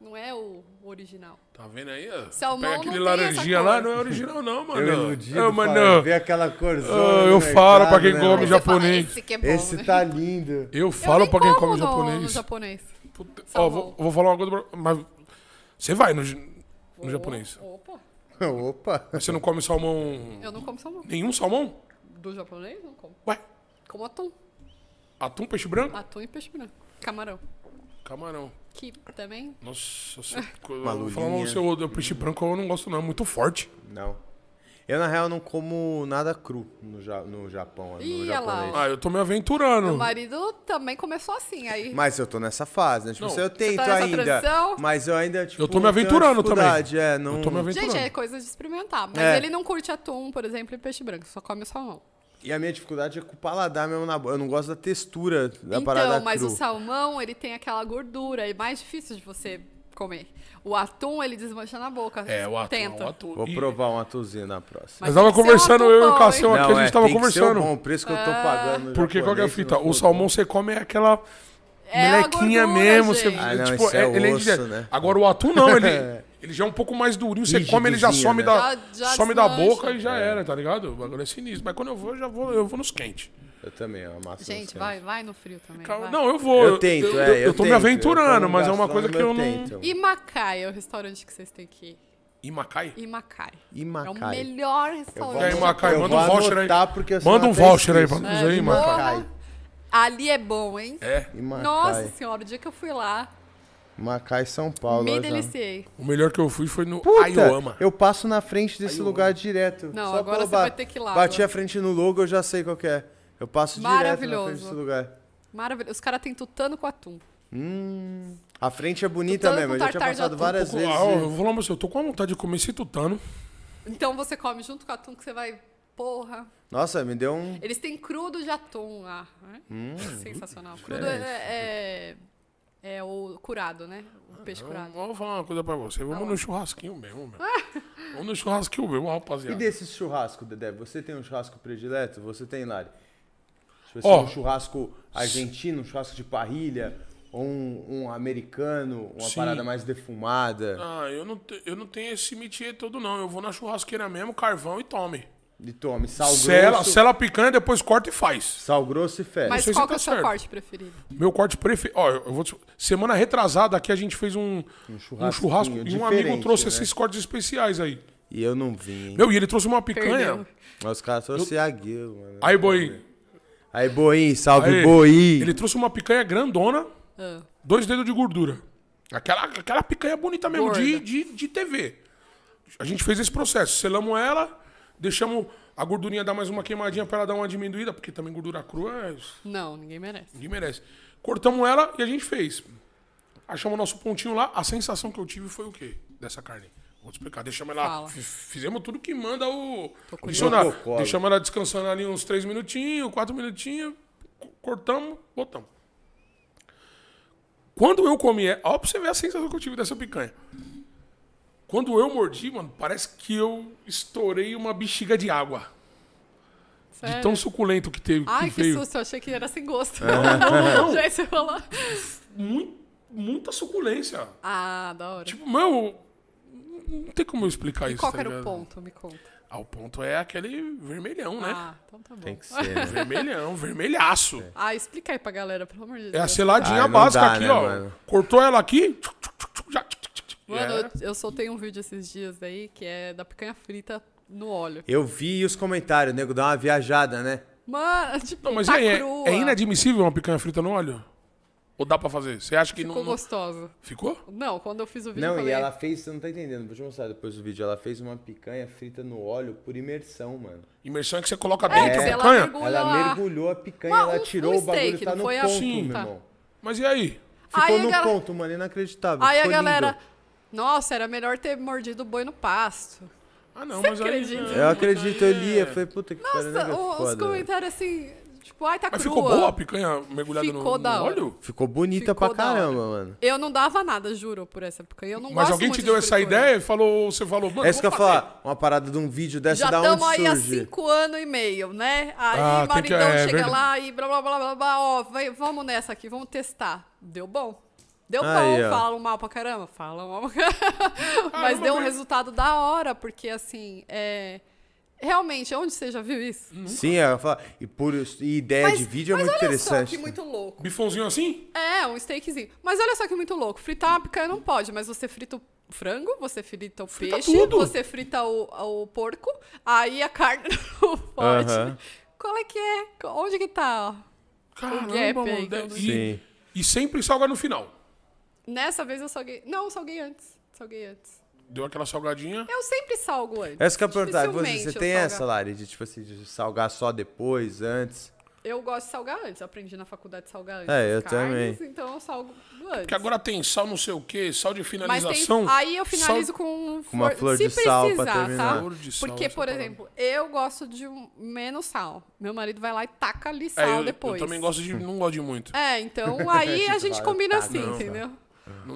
Não é o original. Tá vendo aí? ó? Salmão Pega não aquele tem laranjinha lá, não é original não, mano. Eu iludido, fala, mano. ver aquela corzona. Eu falo pra quem né, come você fala, japonês. Esse que é bom, Esse né? tá lindo. Eu Eu falo nem pra quem come no- japonês. No japonês. Puta, ó, vou, vou falar uma coisa pra... Mas você vai no, no japonês. Opa. Opa. Mas você não come salmão... Eu não como salmão. Nenhum salmão? Do japonês, não como. Ué, Como atum. atum, peixe branco? Atum e peixe branco. Camarão. Camarão. Que também. Nossa, você... Lulinha. o seu o peixe branco eu não gosto não, é muito forte. Não. Eu, na real, não como nada cru no, ja no Japão, no Ih, olha lá, japonês. Ah, eu tô me aventurando. Meu marido também começou assim. Aí Mas eu tô nessa fase, né? Tipo, Não. se eu tento tá nessa ainda. transição? Mas eu ainda, tipo. Eu tô me tenho aventurando também. dificuldade, É, não... Eu tô me aventurando. Gente, é coisa de experimentar. Mas É. ele não curte atum, por exemplo, e peixe branco. Só come salmão. E a minha dificuldade é com o paladar mesmo na boca. Eu não gosto da textura da parada Então, mas cru. o salmão, ele tem aquela gordura. É mais difícil de você comer. O atum, ele desmancha na boca. É, o atum. Tenta. O atum. Vou E- provar um atuzinho na próxima. Mas Mas tava um conversando, atum eu e o Cassião aqui, a gente tava tem que ser o conversando. bom, o preço que eu tô pagando. no Porque qual que é a fita? O salmão você come é aquela É melequinha gordura, mesmo. Você. Ah, não, tipo, isso é ele osso, de- né? Agora o atum não, ele, ele já é um pouco mais durinho. Você come, ele já Rígidozinho, some, né? da, Já- já some da boca e já era, tá ligado? O bagulho é sinistro. Mas quando eu vou, eu já vou, eu vou nos quentes. Eu também, eu amasso Gente, vai, vai no frio também. Calma, vai. Não, eu vou. Eu tento, eu, é. eu tô me tento. aventurando, Eu como mas é uma coisa que eu não. eu. E Macaia, o restaurante que vocês têm que ir? Imacai? Imacai. É o Imacai. melhor restaurante. Imacai, Eu manda um vou voucher aí. eu Manda um voucher aí pra nós aí, É, Imacai. Imacai. Ali é bom, hein? É. Imacai. Nossa senhora, o dia que eu fui lá, Macai, São Paulo. me deliciei. O melhor que eu fui foi no Puta, Ayoama. eu passo na frente desse lugar direto. Não, Só agora você vai ter que ir lá Bati agora. a frente no logo, eu já sei qual que é. Eu passo direto na frente desse lugar. Maravilhoso. Os caras têm tutano com atum. Hum, a frente é bonita Tutano mesmo, eu já tinha tartar de passado atum. várias vezes. ah, eu vou falar pra você, eu tô com vontade de comer esse tutano. Então você come junto com o atum que você vai. Porra. Nossa, me deu um... Eles têm crudo de atum lá. né? Hum, Sensacional. Crudo é, é, é o curado, né? O peixe curado. Vamos falar uma coisa pra você. Vamos no churrasquinho mesmo, meu. Vamos no churrasquinho mesmo, E rapaziada. desse churrasco, Dedé? Você tem um churrasco predileto? Você tem, Lari? Tipo assim, Ó. um churrasco argentino, um churrasco de parrilha, ou um, um americano, uma Sim. parada mais defumada. Ah, eu não, te- eu não tenho esse métier todo, não. Eu vou na churrasqueira mesmo, carvão e tome. E tome sal Sela, grosso, sela a picanha, depois corta e faz. sal grosso e fé. Mas se qual tá que é o seu certo. corte preferido? Meu corte preferido. Ó, eu vou te... Semana retrasada aqui a gente fez um, um churrasco e um amigo trouxe né? esses cortes especiais aí. E eu não vim? Meu, e ele trouxe uma picanha. Perdeu. Mas os caras trouxeram aguilo, mano. Aí, boi. Aí, Boim, salve, Aí, Boi. Ele trouxe uma picanha grandona, Ah, dois dedos de gordura. Aquela, aquela picanha bonita mesmo, de, Gorda. de, de TV. A gente fez esse processo. Selamos ela, deixamos a gordurinha dar mais uma queimadinha pra ela dar uma diminuída, porque também gordura crua é- não, ninguém merece. ninguém merece. Cortamos ela e a gente fez. Achamos o nosso pontinho lá. A sensação que eu tive foi o quê? Dessa carne. Vou te explicar. Deixamos ela. Fala. Fizemos tudo que manda o. Protocolo. Deixamos ela descansando ali uns três minutinhos, quatro minutinhos. co- Cortamos, botamos. Quando eu comi, é- ó, pra você ver a sensação que eu tive dessa picanha. Quando eu mordi, mano, parece que eu estourei uma bexiga de água. De Sério? tão suculento que teve. Ai, que que veio. susto, eu achei que era sem gosto. não. Já ia você falou. Mui- muita suculência. Ah, da hora. Tipo, meu. Não tem como eu explicar e isso. qual tá era o ligado? ponto? Me conta. Ah, o ponto é aquele vermelhão, né? Ah, então tá bom. Tem que ser, né? Vermelhão, vermelhaço. Ah, explica aí pra galera, pelo amor de Deus. É a seladinha Ah, básica dá, aqui, né, ó. mano? Cortou ela aqui. tchuc, tchuc, tchuc, já. Mano, É. eu, eu soltei um vídeo esses dias aí que é da picanha frita no óleo. Eu vi os comentários, o nego dá uma viajada, né? Mano, tipo, Não, mas tá aí, é, é inadmissível uma picanha frita no óleo? Ou dá pra fazer? Você acha que Ficou não, não- gostosa. Ficou? Não, quando eu fiz o vídeo, Não, eu falei... e ela fez, você não tá entendendo, vou te mostrar depois do vídeo. Ela fez uma picanha frita no óleo por imersão, mano. Imersão é que você coloca É, dentro que a ela picanha? mergulha Ela lá. mergulhou a picanha, Uma- ela um- tirou um o bagulho, steak, tá no foi a- ponto, Sim. meu Tá. irmão. Mas e aí? Ficou Aí a no galera- ponto, mano, inacreditável. Aí a ficou galera... lindo. Nossa, era melhor ter mordido o boi no pasto. Ah, não, Você mas aí... acredita? não, Eu acredito, aí eu li, é- eu falei, puta que pariu, Nossa, né? o- os Foda. comentários assim, tipo, ai, tá Mas crua. ficou boa a picanha mergulhada no, Ficou no da hora. óleo? Ficou bonita Ficou pra da hora. caramba, mano. Eu não dava nada, juro, por essa picanha. Eu não Mas gosto alguém muito te deu de essa fritura. ideia e falou, você falou, mano, É isso que eu ia fazer. falar, uma parada de um vídeo dessa Já da onde estamos aí há surge. cinco anos e meio, né? Aí Ah, o tem que- maridão é chega verdade. lá e blá blá blá blá blá, ó, vai- vamos nessa aqui, vamos testar. Deu bom. Deu Aí, bom, ó. falam mal pra caramba, falam mal pra caramba. Mas deu um mas- resultado da hora, porque assim, é... Realmente, onde você já viu isso? Sim, ela fala, e, por, e ideia de vídeo é mas muito olha interessante. só que muito louco. Bifãozinho assim? É, um steakzinho. Mas olha só que muito louco. Fritar uma picanha não pode, mas você frita o frango, você frita o Frita peixe, tudo. você frita o, o porco, aí a carne no pote. Aham. Qual é que é? Onde que tá? ó? Caramba, gap aí, mano. E, não- Sim. e sempre salga no final. Nessa vez eu salguei. Não, eu salguei antes. Salguei antes. Deu aquela salgadinha. Eu sempre salgo antes. Essa que eu ia perguntar, você, você eu tem essa, Lari, de tipo assim, de salgar só depois, antes? Eu gosto de salgar antes. Eu aprendi na faculdade de salgar antes. É, eu carnes, também. Então eu salgo antes. Porque agora tem sal não sei o que, sal de Mas tem, finalização. aí eu finalizo sal... com, Com uma flor se de sal pra precisar, terminar. tá? Flor de sal, Porque, por parada. exemplo, eu gosto de um- menos sal. Meu marido vai lá e taca ali É, sal eu, eu depois. também gosto de. Não gosto de muito. É, então aí a gente combina taca assim, não, entendeu? Não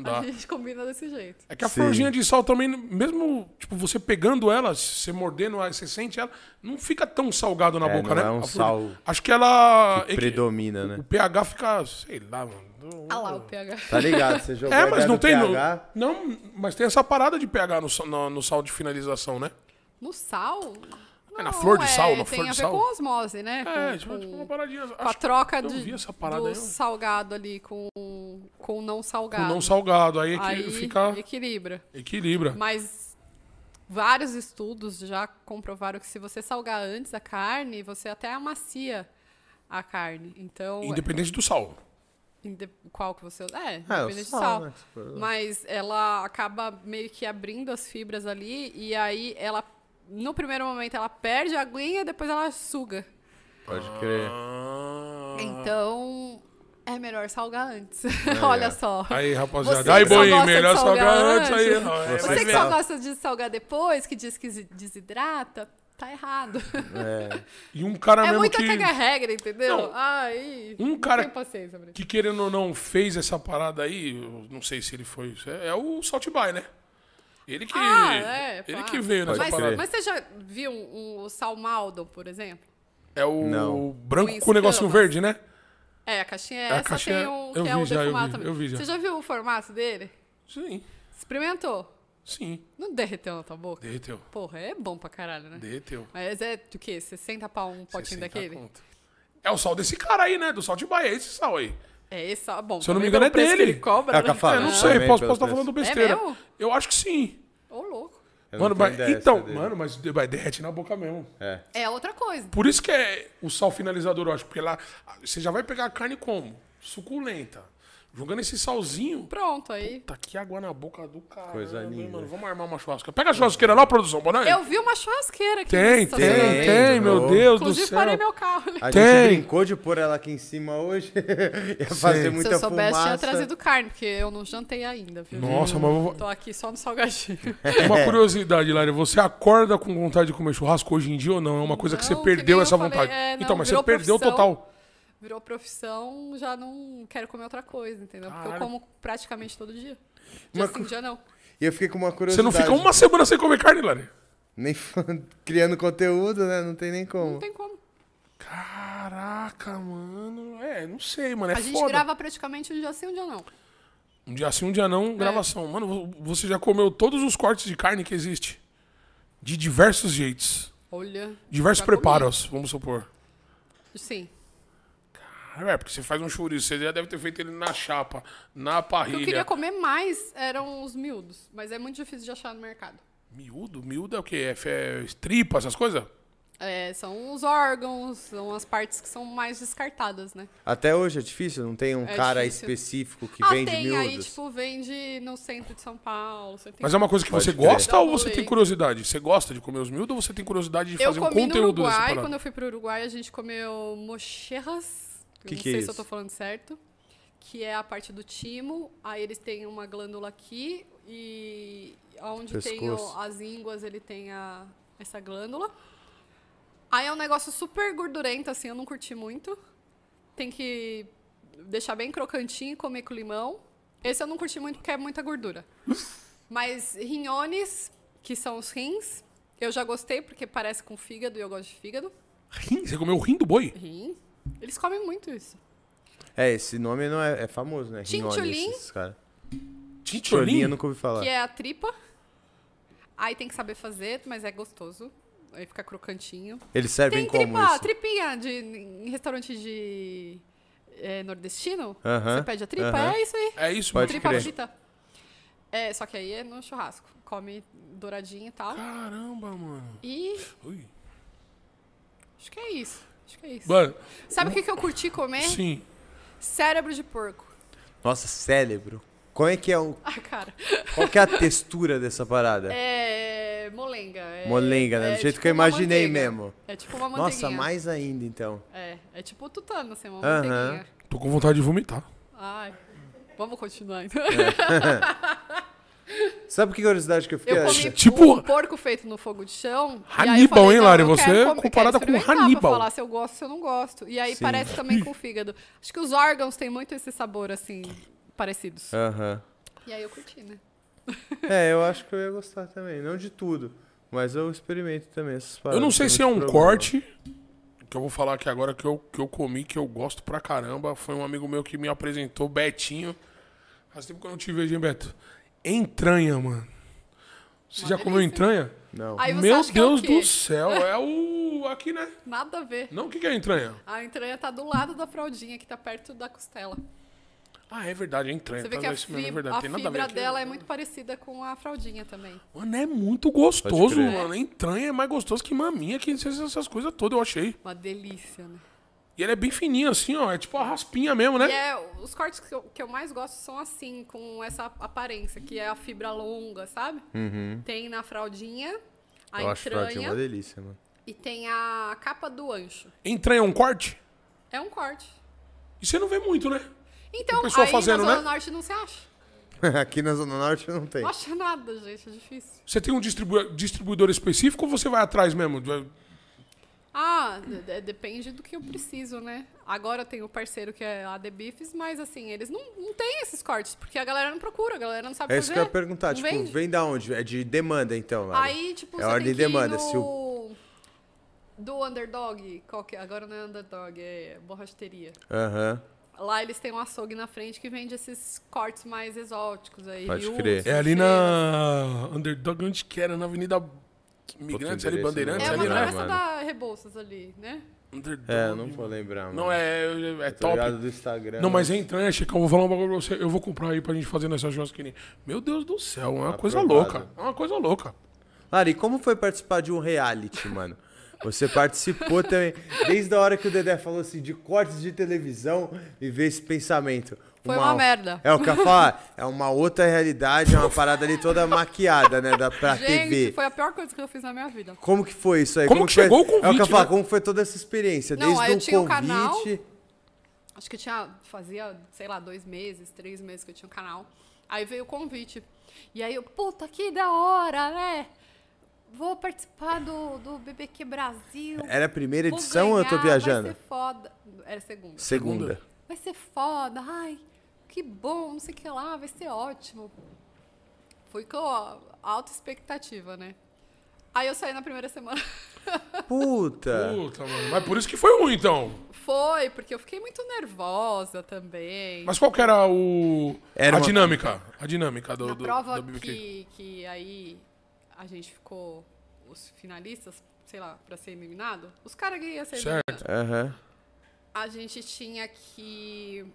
dá. A gente combina desse jeito. É que a Sim. florzinha de sal também, mesmo tipo, você pegando ela, você mordendo ela, você sente ela, não fica tão salgado na É, boca, não né? é um A flor sal Acho que ela. Que é que predomina, o né? pH fica, sei lá, mano. Ah lá o pH. Tá ligado? Você jogou É, mas não do tem. No, pH, não, mas tem essa parada de pH no, no, no sal de finalização, né? No sal? É, na flor de sal, é, na tem flor a de ver sal. com osmose, né? É, com, tipo, com- tipo uma paradinha. com a acho que troca eu de, vi essa parada do aí. salgado ali com com o não salgado. Com não salgado, aí, é que Aí fica. equilibra. Equilibra. Mas vários estudos já comprovaram que se você salgar antes a carne, você até amacia a carne. Então, Independente do sal. inde- qual que você... É, É, o independente sal, do sal. né, Mas ela acaba meio que abrindo as fibras ali e aí ela, no primeiro momento, ela perde a aguinha e depois ela suga. Pode crer. Ah. Então, é melhor salgar antes. Olha só. Aí, rapaziada. que Aí, só boi, gosta de melhor salgar salgar antes aí. é, Você Você que ver. só gosta de salgar depois, que diz que desi- desidrata, tá errado. É. E um cara É mesmo muita que, caga-regra, entendeu? Não. Ai, Um cara- que querendo ou não fez essa parada aí, eu não sei se ele foi, é, é o Salt By, né? Ele que, Ah, é, ele pá. que veio nessa Mas, parada. mas você já viu um, um salmaldo, por exemplo? É o Não. branco Com o negocinho verde, né? É, a caixinha é A essa, caixinha- tem um eu que é vi o já, eu defumado vi, também. eu vi já. Você já viu o formato dele? Sim, Experimentou? sim. Não derreteu na tua boca? Derreteu. Porra, é bom pra caralho, né? Derreteu. Mas é do quê? 60 pau um potinho 60 daquele? conto. É o sal desse cara aí, né? Do Salt By, é esse sal aí. É esse, bom. Se eu não me engano, é preço que dele. ele cobra, É né? eu. É, não Ah, sei, também posso, posso estar preço. falando besteira. mesmo? Eu acho que sim. Ô, louco. Eu Mano, mas, então, é dele. mano, mas vai derrete na boca mesmo. É. É outra coisa. Por isso que é o sal finalizador, eu acho. Porque lá você já vai pegar a carne como? Suculenta. Jogando esse salzinho. Pronto, aí. Tá aqui água na boca do cara. Coisa linda. Mano, vamos armar uma churrasca. Pega a churrasqueira lá, produção, Bonai. Eu vi uma churrasqueira aqui. Tem, tem, estacionamento. tem, meu Tem, Deus do Inclusive, céu. parei meu carro ali. A Tem. gente brincou de pôr ela aqui em cima hoje. Ia fazer Se muita eu soubesse, fumaça. tinha trazido carne, porque eu não jantei ainda, viu? Nossa, mas eu vou- Tô aqui só no salgadinho. uma curiosidade, Lari. Você acorda com vontade de comer churrasco hoje em dia ou não? É uma coisa que Não, você que perdeu nem eu essa falei, vontade. é, não, então, mas você perdeu profissão. total. Virou profissão, já não quero comer outra coisa, entendeu? Porque eu como praticamente todo dia. Dia Uma sim, dia não. E eu fiquei com uma Você curiosidade. não fica uma semana sem comer carne, Lari? Nem criando conteúdo, né? Não tem nem como. Não tem como. Caraca, mano. É, não sei, mano. É a gente foda. grava praticamente um dia sim, um dia não. Um dia sim, um dia não, gravação. Mano, vo- você já comeu todos os cortes de carne que existe? De diversos jeitos. Olha. Diversos preparos, vamos supor. Sim. É, porque você faz um chouriço, você já deve ter feito ele na chapa, na O que eu parrilha. queria comer mais eram os miúdos, mas é muito difícil de achar no mercado. Miúdo? Miúdo é o quê? É, é tripa, essas coisas? É, são os órgãos, são as partes que são mais descartadas, né? Até hoje é difícil? Não tem um É cara difícil. específico que ah, vende tem miúdos? aí, tipo, vende no centro de São Paulo. você tem- Mas é uma coisa que Pode você gosta ou você tem curiosidade? Você gosta de comer os miúdos ou você tem curiosidade de Eu fazer um comi no conteúdo dessa Uruguai, parada? quando eu fui pro Uruguai, a gente comeu mocherras. Que não que é sei isso? se eu tô falando certo. Que é a parte do timo. Aí eles têm uma glândula aqui e onde tem o- Pescoço. as ínguas, ele tem a, essa glândula. Aí é um negócio super gordurento, assim, eu não curti muito. Tem que deixar bem crocantinho e comer com limão. Esse eu não curti muito porque é muita gordura. Mas rinhones, que são os rins, eu já gostei porque parece com fígado e eu gosto de fígado. Rim? Você comeu o rim do boi? Rim. Eles comem muito isso. É, esse nome não é, é famoso, né? Chincholim. Cholinho eu nunca ouvi falar. Que é a tripa. Aí tem que saber fazer, mas é gostoso. Aí fica crocantinho. Eles servem Tem como tripa, isso? tripinha de, em restaurante de é, nordestino. Aham, Você pede a tripa, aham. é isso aí. É isso, Pode tripa crer. frita. É, só que aí é no churrasco. Come douradinho e tal. Caramba, mano. E Ui. acho que é isso. Acho que é isso. Mano, Sabe o que, que eu curti comer? sim. Cérebro de porco. Nossa, cérebro. Como é que é o... Ah, cara. Qual que é a textura dessa parada? É molenga. é- Molenga, né? é Do jeito tipo que eu imaginei mesmo. É tipo uma Nossa, mais ainda, então. É, é tipo tutano, assim, uma Aham. manteiguinha. Tô com vontade de vomitar. Ai, vamos continuar então. Sabe que curiosidade que eu fiquei? Eu comi Tipo- um porco feito no fogo de chão. Hannibal, falei, hein, Lari? Você é comparada com Hannibal. Pra falar se eu gosto ou se eu não gosto. E aí Sim. parece também com o fígado. Acho que os órgãos têm muito esse sabor, assim, parecidos. Aham. E aí eu curti, né? É, eu acho que eu ia gostar também. Não de tudo. Mas eu experimento também essas paradas. Eu não sei se é um problema. corte que eu vou falar aqui agora que eu, que eu comi, que eu gosto pra caramba. Foi um amigo meu que me apresentou, Betinho. Faz tempo que eu não te vejo, hein, Beto? Entranha, mano. Você Uma já comeu entranha? Não. Aí você Meu acha que é o Deus quê? do céu, é o. Aqui, né? Nada a ver. Não, o que, que é entranha? A entranha tá do lado da fraldinha, que tá perto da costela. Ah, é verdade, é entranha. Você vê tá que a? Isso mesmo, é fibra, verdade. a Tem nada a fibra ver. dela é muito parecida com a fraldinha também. Mano, é muito gostoso, crer. mano. Entranha é mais gostoso que maminha, que essas, essas coisas todas, eu achei. Uma delícia, né? E ele é bem fininho, assim, ó. É tipo a raspinha mesmo, né? E é, os cortes que eu, que eu mais gosto são assim, com essa aparência, que é a fibra longa, sabe? Tem na fraldinha, a Eu acho fraldinha entranha uma delícia, mano. e tem a capa do ancho. Entranha é um corte? É um corte. E você não vê muito, né? Então, aí fazendo, na Zona né? Norte não se acha. Aqui na Zona Norte não tem. Não acha nada, gente, é difícil. Você tem um distribu- distribuidor específico ou você vai atrás mesmo? Ah, de- de- depende do que eu preciso, né? Agora tem o parceiro que é a The Beefs, mas assim, eles não, não têm esses cortes, porque a galera não procura, a galera não sabe É fazer. isso que eu ia perguntar. não Tipo, vende. vem da onde? É de demanda, então, lá. Aí, tipo, É tem de que ir demanda, no... se o- Do Underdog, qual que é? Agora não é Underdog, é borracheteria. Aham. Lá eles têm um açougue na frente que vende esses cortes mais exóticos aí. Pode rios, crer. É ali na Underdog, onde que era? Na Avenida Imigrantes, ali, endereço Bandeirantes, É não uma ali, lembro, né? travessa mano. da Rebouças ali, né? Underdog. É, não vou lembrar, mano. Não, é, é Tô top. ligado do Instagram. Não, mas é entranha, Chico. Eu vou falar um bagulho pra você. Eu vou comprar aí pra gente fazer nessa churrasqueirinha. Meu Deus do céu, é uma coisa Aprovado. louca. É uma coisa louca. Lari, como foi participar de um reality, mano? Você participou também, desde a hora que o Dedé falou assim, de cortes de televisão e ver esse pensamento. Foi uma merda. É o que eu ia falar, é uma outra realidade, é uma parada ali toda maquiada, né, da, pra Gente, TV. foi a pior coisa que eu fiz na minha vida. Como que foi isso aí? Como que foi- chegou o É o que eu convite, falar, né? como foi toda essa experiência? Não, Desde aí eu o tinha um convite... canal. Acho que tinha. Fazia, sei lá, dois meses, três meses que eu tinha um canal. Aí veio o convite. E aí eu, puta, que da hora, né? Vou participar do, do BBQ Brasil. Era a primeira edição ou eu tô ganhar, viajando? Vai ser foda. Era segunda. Segunda. Vai ser foda. Ai, que bom, não sei o que lá, vai ser ótimo. Fui com ó, alta expectativa, né? Aí eu saí na primeira semana. Puta! Puta, mano. Mas por isso que foi ruim, então. Foi, porque eu fiquei muito nervosa também. Mas qual que era o... Era a uma- dinâmica? A dinâmica do, Na do, prova do BBQ. que, que aí a gente ficou, os finalistas, sei lá, pra ser eliminado, os caras que iam ser Certo. eliminados, Aham. a gente tinha que...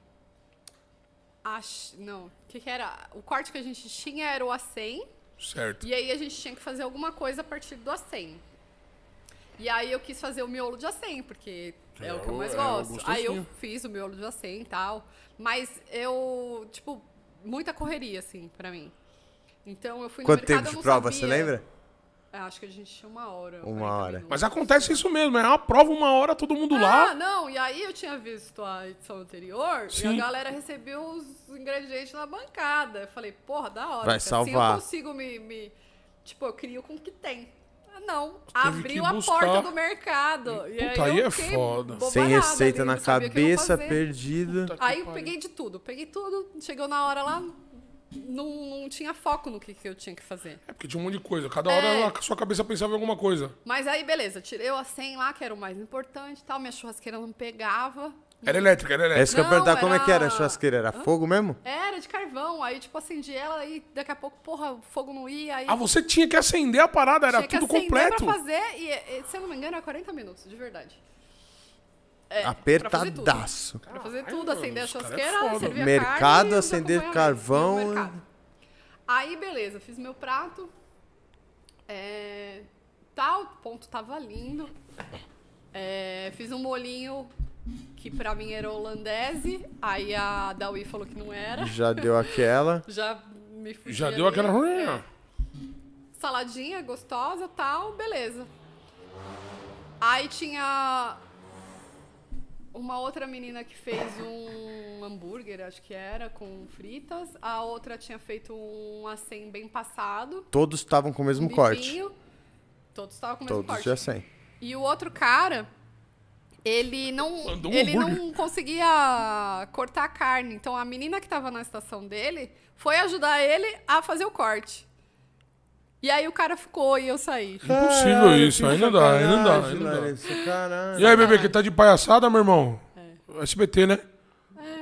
Ach, não, o que, que era? O corte que a gente tinha era o A100, Certo. e aí a gente tinha que fazer alguma coisa a partir do A100. E aí eu quis fazer o miolo de A100, porque é, É o que eu o- mais é gosto. aí eu fiz o miolo de A100 e tal. Mas eu, tipo, muita correria, assim, pra mim. Então eu fui no Quanto mercado, tempo de prova, sabia. você lembra? É, Acho que a gente tinha uma hora. Uma 40 hora. minutos. Mas acontece isso mesmo, é uma prova, uma hora, todo mundo Ah, lá. não, e aí eu tinha visto a edição anterior Sim. e a galera recebeu os ingredientes na bancada. Eu falei, porra, da hora. Vai Assim salvar. eu consigo me, me- Tipo, eu crio com o que tem. Ah, Não, abriu a buscar. porta do mercado. E Puta, aí, aí é foda. Sem receita ali, na cabeça. Puta que Aí eu peguei de tudo, peguei tudo, chegou na hora lá, não, não tinha foco no que, que eu tinha que fazer. É porque tinha um monte de coisa. Cada hora É. a sua cabeça pensava em alguma coisa. Mas aí, beleza, tirei o a 100 lá, que era o mais importante e tal, minha churrasqueira não pegava. Era elétrica, era É elétrica. isso que eu ia perguntar, como é que era a era- churrasqueira? Era fogo mesmo? Era de carvão, aí tipo acendi ela e daqui a pouco, porra, o fogo não ia, aí Ah, você tinha que acender a parada, era tinha que tudo acender completo. pra fazer, e, e, se eu não me engano, era 40 minutos, de verdade. É, Apertadaço. Pra fazer Caralho, tudo, acender a mano, os cara é churrasqueira, foda. servir a Mercado, carne, acender carvão, mercado. Aí, beleza, fiz meu prato. É, tal, o ponto tava lindo. É, fiz um molinho que pra mim era holandese. Aí a Dawi falou que não era. Já deu aquela. Já me fugi Já deu ali. aquela ruim. É. Saladinha gostosa, tal, beleza. Aí tinha uma outra menina que fez um hambúrguer, acho que era, com fritas. A outra tinha feito um acém bem passado. Todos estavam com o mesmo um corte. Todos estavam com o mesmo Todos corte. já sem. E o outro cara, ele não, Mandou um ele não conseguia cortar a carne. Então a menina que tava na estação dele foi ajudar ele a fazer o corte. E aí o cara ficou e eu saí. Impossível isso, aí não dá, aí não dá, aí não dá. Caralho. E aí, bebê, que tá de palhaçada, meu irmão? SBT, né?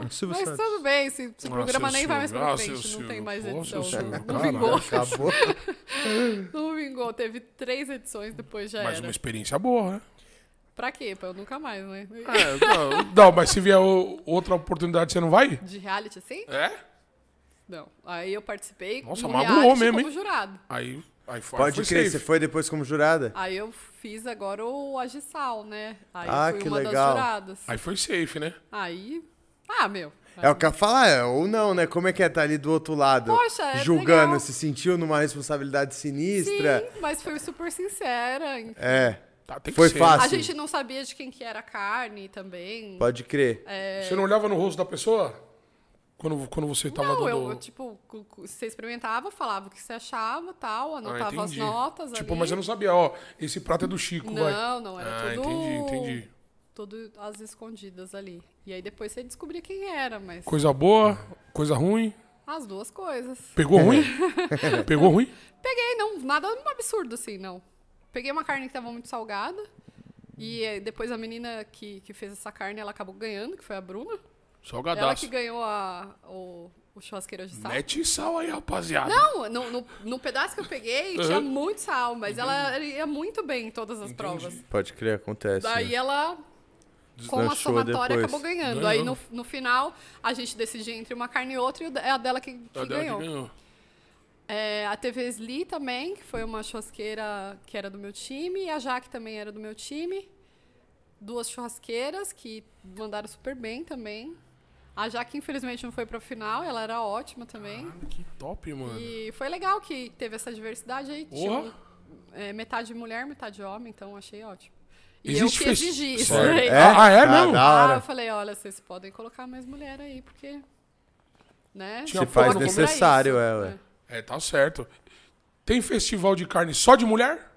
Silvio Mas Santos. tudo bem, esse, esse Ah, programa nem vai mais pra Ah, frente, não tem Silvio. mais Pô, edição. seu Não, não vingou. Acabou. Não vingou. Teve três edições, depois já Mas era. uma experiência boa, né? Pra quê? Pra eu nunca mais, né? É, não, não, mas se vier outra oportunidade, você não vai? De reality assim? É? Não. Aí eu participei Nossa, no magoou reality mesmo, como hein? jurado. Aí, aí foi, Pode foi crer, safe. você foi depois como jurada? Aí eu fiz agora o Agissal, né? Aí Ah, fui que uma legal. das juradas. Aí foi safe, né? Aí. Ah, meu. É o que eu ia falar, é, ou não, né? Como é que é estar ali do outro lado? Poxa, é Julgando, legal. se sentiu numa responsabilidade sinistra? Sim, mas foi super sincera. enfim. É, Tá, tem que Foi ser. fácil. A gente não sabia de quem que era a carne também. pode crer. É. Você não olhava no rosto da pessoa? Quando, quando você tava Não, dando... eu, eu, tipo, você experimentava, falava o que você achava tal, Ah, anotava as entendi. notas Tipo, ali. mas eu não sabia, ó, esse prato é do Chico, vai. Não, não, era Ah, tudo. entendi, entendi. Tudo às escondidas ali. E aí depois você descobria quem era, mas. Coisa boa, coisa ruim. As duas coisas. Pegou ruim? Pegou ruim? Peguei, não, nada absurdo assim, não. Peguei uma carne que tava muito salgada. E depois a menina que, que fez essa carne, ela acabou ganhando, que foi a Bruna. Ela Salgadaço. que ganhou a, o, o churrasqueiro de sal. Mete sal aí, rapaziada. Não, no, no, no pedaço que eu peguei tinha muito sal, mas ela ia muito bem em todas as Entendi. provas. Pode crer, acontece. Daí né? ela, com a somatória, depois. acabou ganhando. Ganhou. Aí no, no final, a gente decidia entre uma carne e outra e é a dela que, que A dela que ganhou. ganhou. É, a TV Sli também, que foi uma churrasqueira que era do meu time, e a Jaque também era do meu time. Duas churrasqueiras que mandaram super bem também. A Jaque, infelizmente, não foi pra final, ela era ótima também. Caralho, que top, mano. E foi legal que teve essa diversidade aí. Tinha Porra. um, é, metade mulher, metade homem, então achei ótimo. E Existe eu que exigi isso. Né? É? Ah, é Ah, mesmo? Ah, hora. eu falei, olha, vocês podem colocar mais mulher aí, porque. Né? Tinha Se faz necessário, isso, é, ué. né? É, tá certo. Tem festival de carne só de mulher?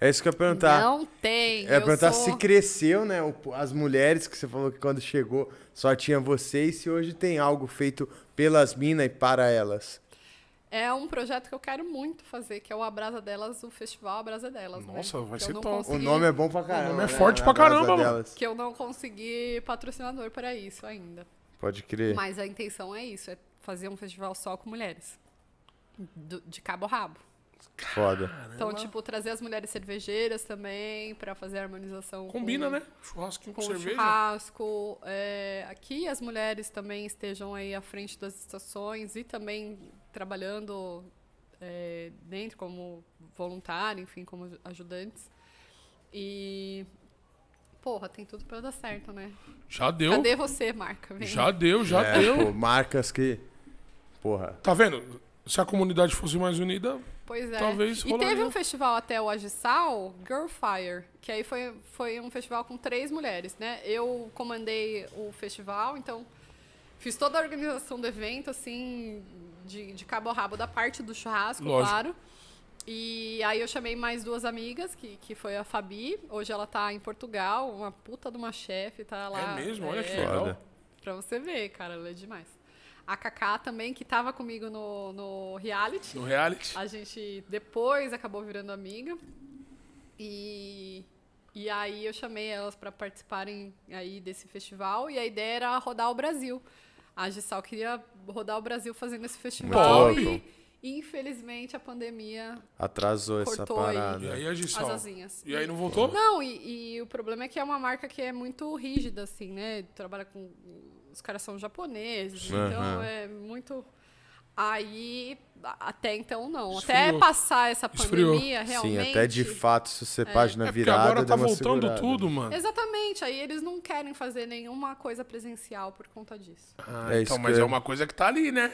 É isso que eu ia perguntar. Não tem. Eu ia eu perguntar sou... se cresceu, né? o- As mulheres que você falou que quando chegou só tinha você e se hoje tem algo feito pelas minas e para elas. É um projeto que eu quero muito fazer, que é o Abrasa Delas, o Festival Abrasa Delas. né? Nossa, vai Que ser eu não top. O consegui- nome é bom pra caramba. nome é né? forte Na pra caramba, mano. delas. Que eu não consegui patrocinador para isso ainda. Pode crer. Mas a intenção é isso, é fazer um festival só com mulheres. Do- de cabo a rabo. Foda. Então, tipo, trazer as mulheres cervejeiras também para fazer a harmonização Combina, com, né? Churrasquinho com, com cerveja. churrasco. É, aqui as mulheres também estejam aí à frente das estações e também trabalhando é, dentro como voluntário, enfim, como ajudantes. E porra, tem tudo para dar certo, né? Já deu. Cadê você, marca? Vem. Já deu, já É, deu. pô, marcas que. Porra. Tá vendo? Se a comunidade fosse mais unida, Pois é. Talvez e rolaria. teve um festival até o Agissal, Girlfire, que aí foi, foi um festival com três mulheres, né? Eu comandei o festival, então fiz toda a organização do evento, assim, de, de cabo a rabo da parte do churrasco, Lógico. claro. E aí eu chamei mais duas amigas, que, que foi a Fabi, hoje ela tá em Portugal, uma puta de uma chefe, tá lá. é mesmo? Olha que é, legal. Foda. Pra você ver, cara, ela é demais. A Kaká também, que tava comigo no, no reality. No reality. A gente depois acabou virando amiga. E, e aí eu chamei elas para participarem aí desse festival. E a ideia era rodar o Brasil. A Gissal queria rodar o Brasil fazendo esse festival. Muito E, infelizmente a pandemia Atrasou essa parada. E aí a as Gissal. asinhas. E aí não voltou? Não, e, e o problema é que é uma marca que é muito rígida, assim, né? Trabalha com. Os caras são japoneses, Aham. então é muito. Aí, até então, não. Esfriou. Até passar essa Esfriou. pandemia, realmente. Sim, até de fato, se você página É porque virada. agora tá voltando segurada. tudo, mano. Exatamente, aí eles não querem fazer nenhuma coisa presencial por conta disso. Ah, É então, isso mas que é uma coisa que tá ali, né?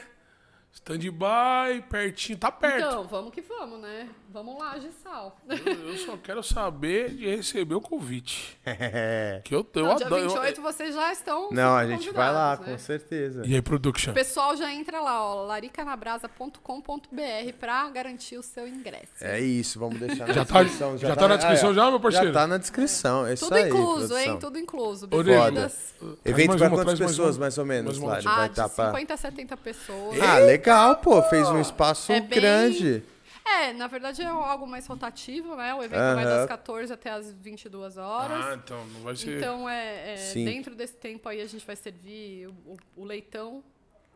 Stand-by, pertinho, tá perto. Então, vamos que vamos, né? Vamos lá, Gissal. Eu, eu só quero saber de receber o convite. É. Que eu, eu No dia adoro. eu- 28 vocês já estão. Não, a gente vai lá, né? com certeza. E aí, production? O pessoal já entra lá, ó, laricanabrasa.com.br pra garantir o seu ingresso. É isso, vamos deixar na Já tá- descrição. já tá na descrição já, meu parceiro? Já tá na descrição, é isso Tudo aí, incluso, produção. hein? Tudo incluso. Bebidas. Evento mais pra quantas pessoas, mais ou menos. Lari? Ah, Vai de tá pra... 50 a 70 pessoas. Ah, legal, pô, fez um espaço É bem- grande. É, na verdade é algo mais rotativo, né? O evento vai Aham. das 14 até as 22 horas. Ah, então, não vai ser. Então, é, é, dentro desse tempo aí a gente vai servir o, o- o leitão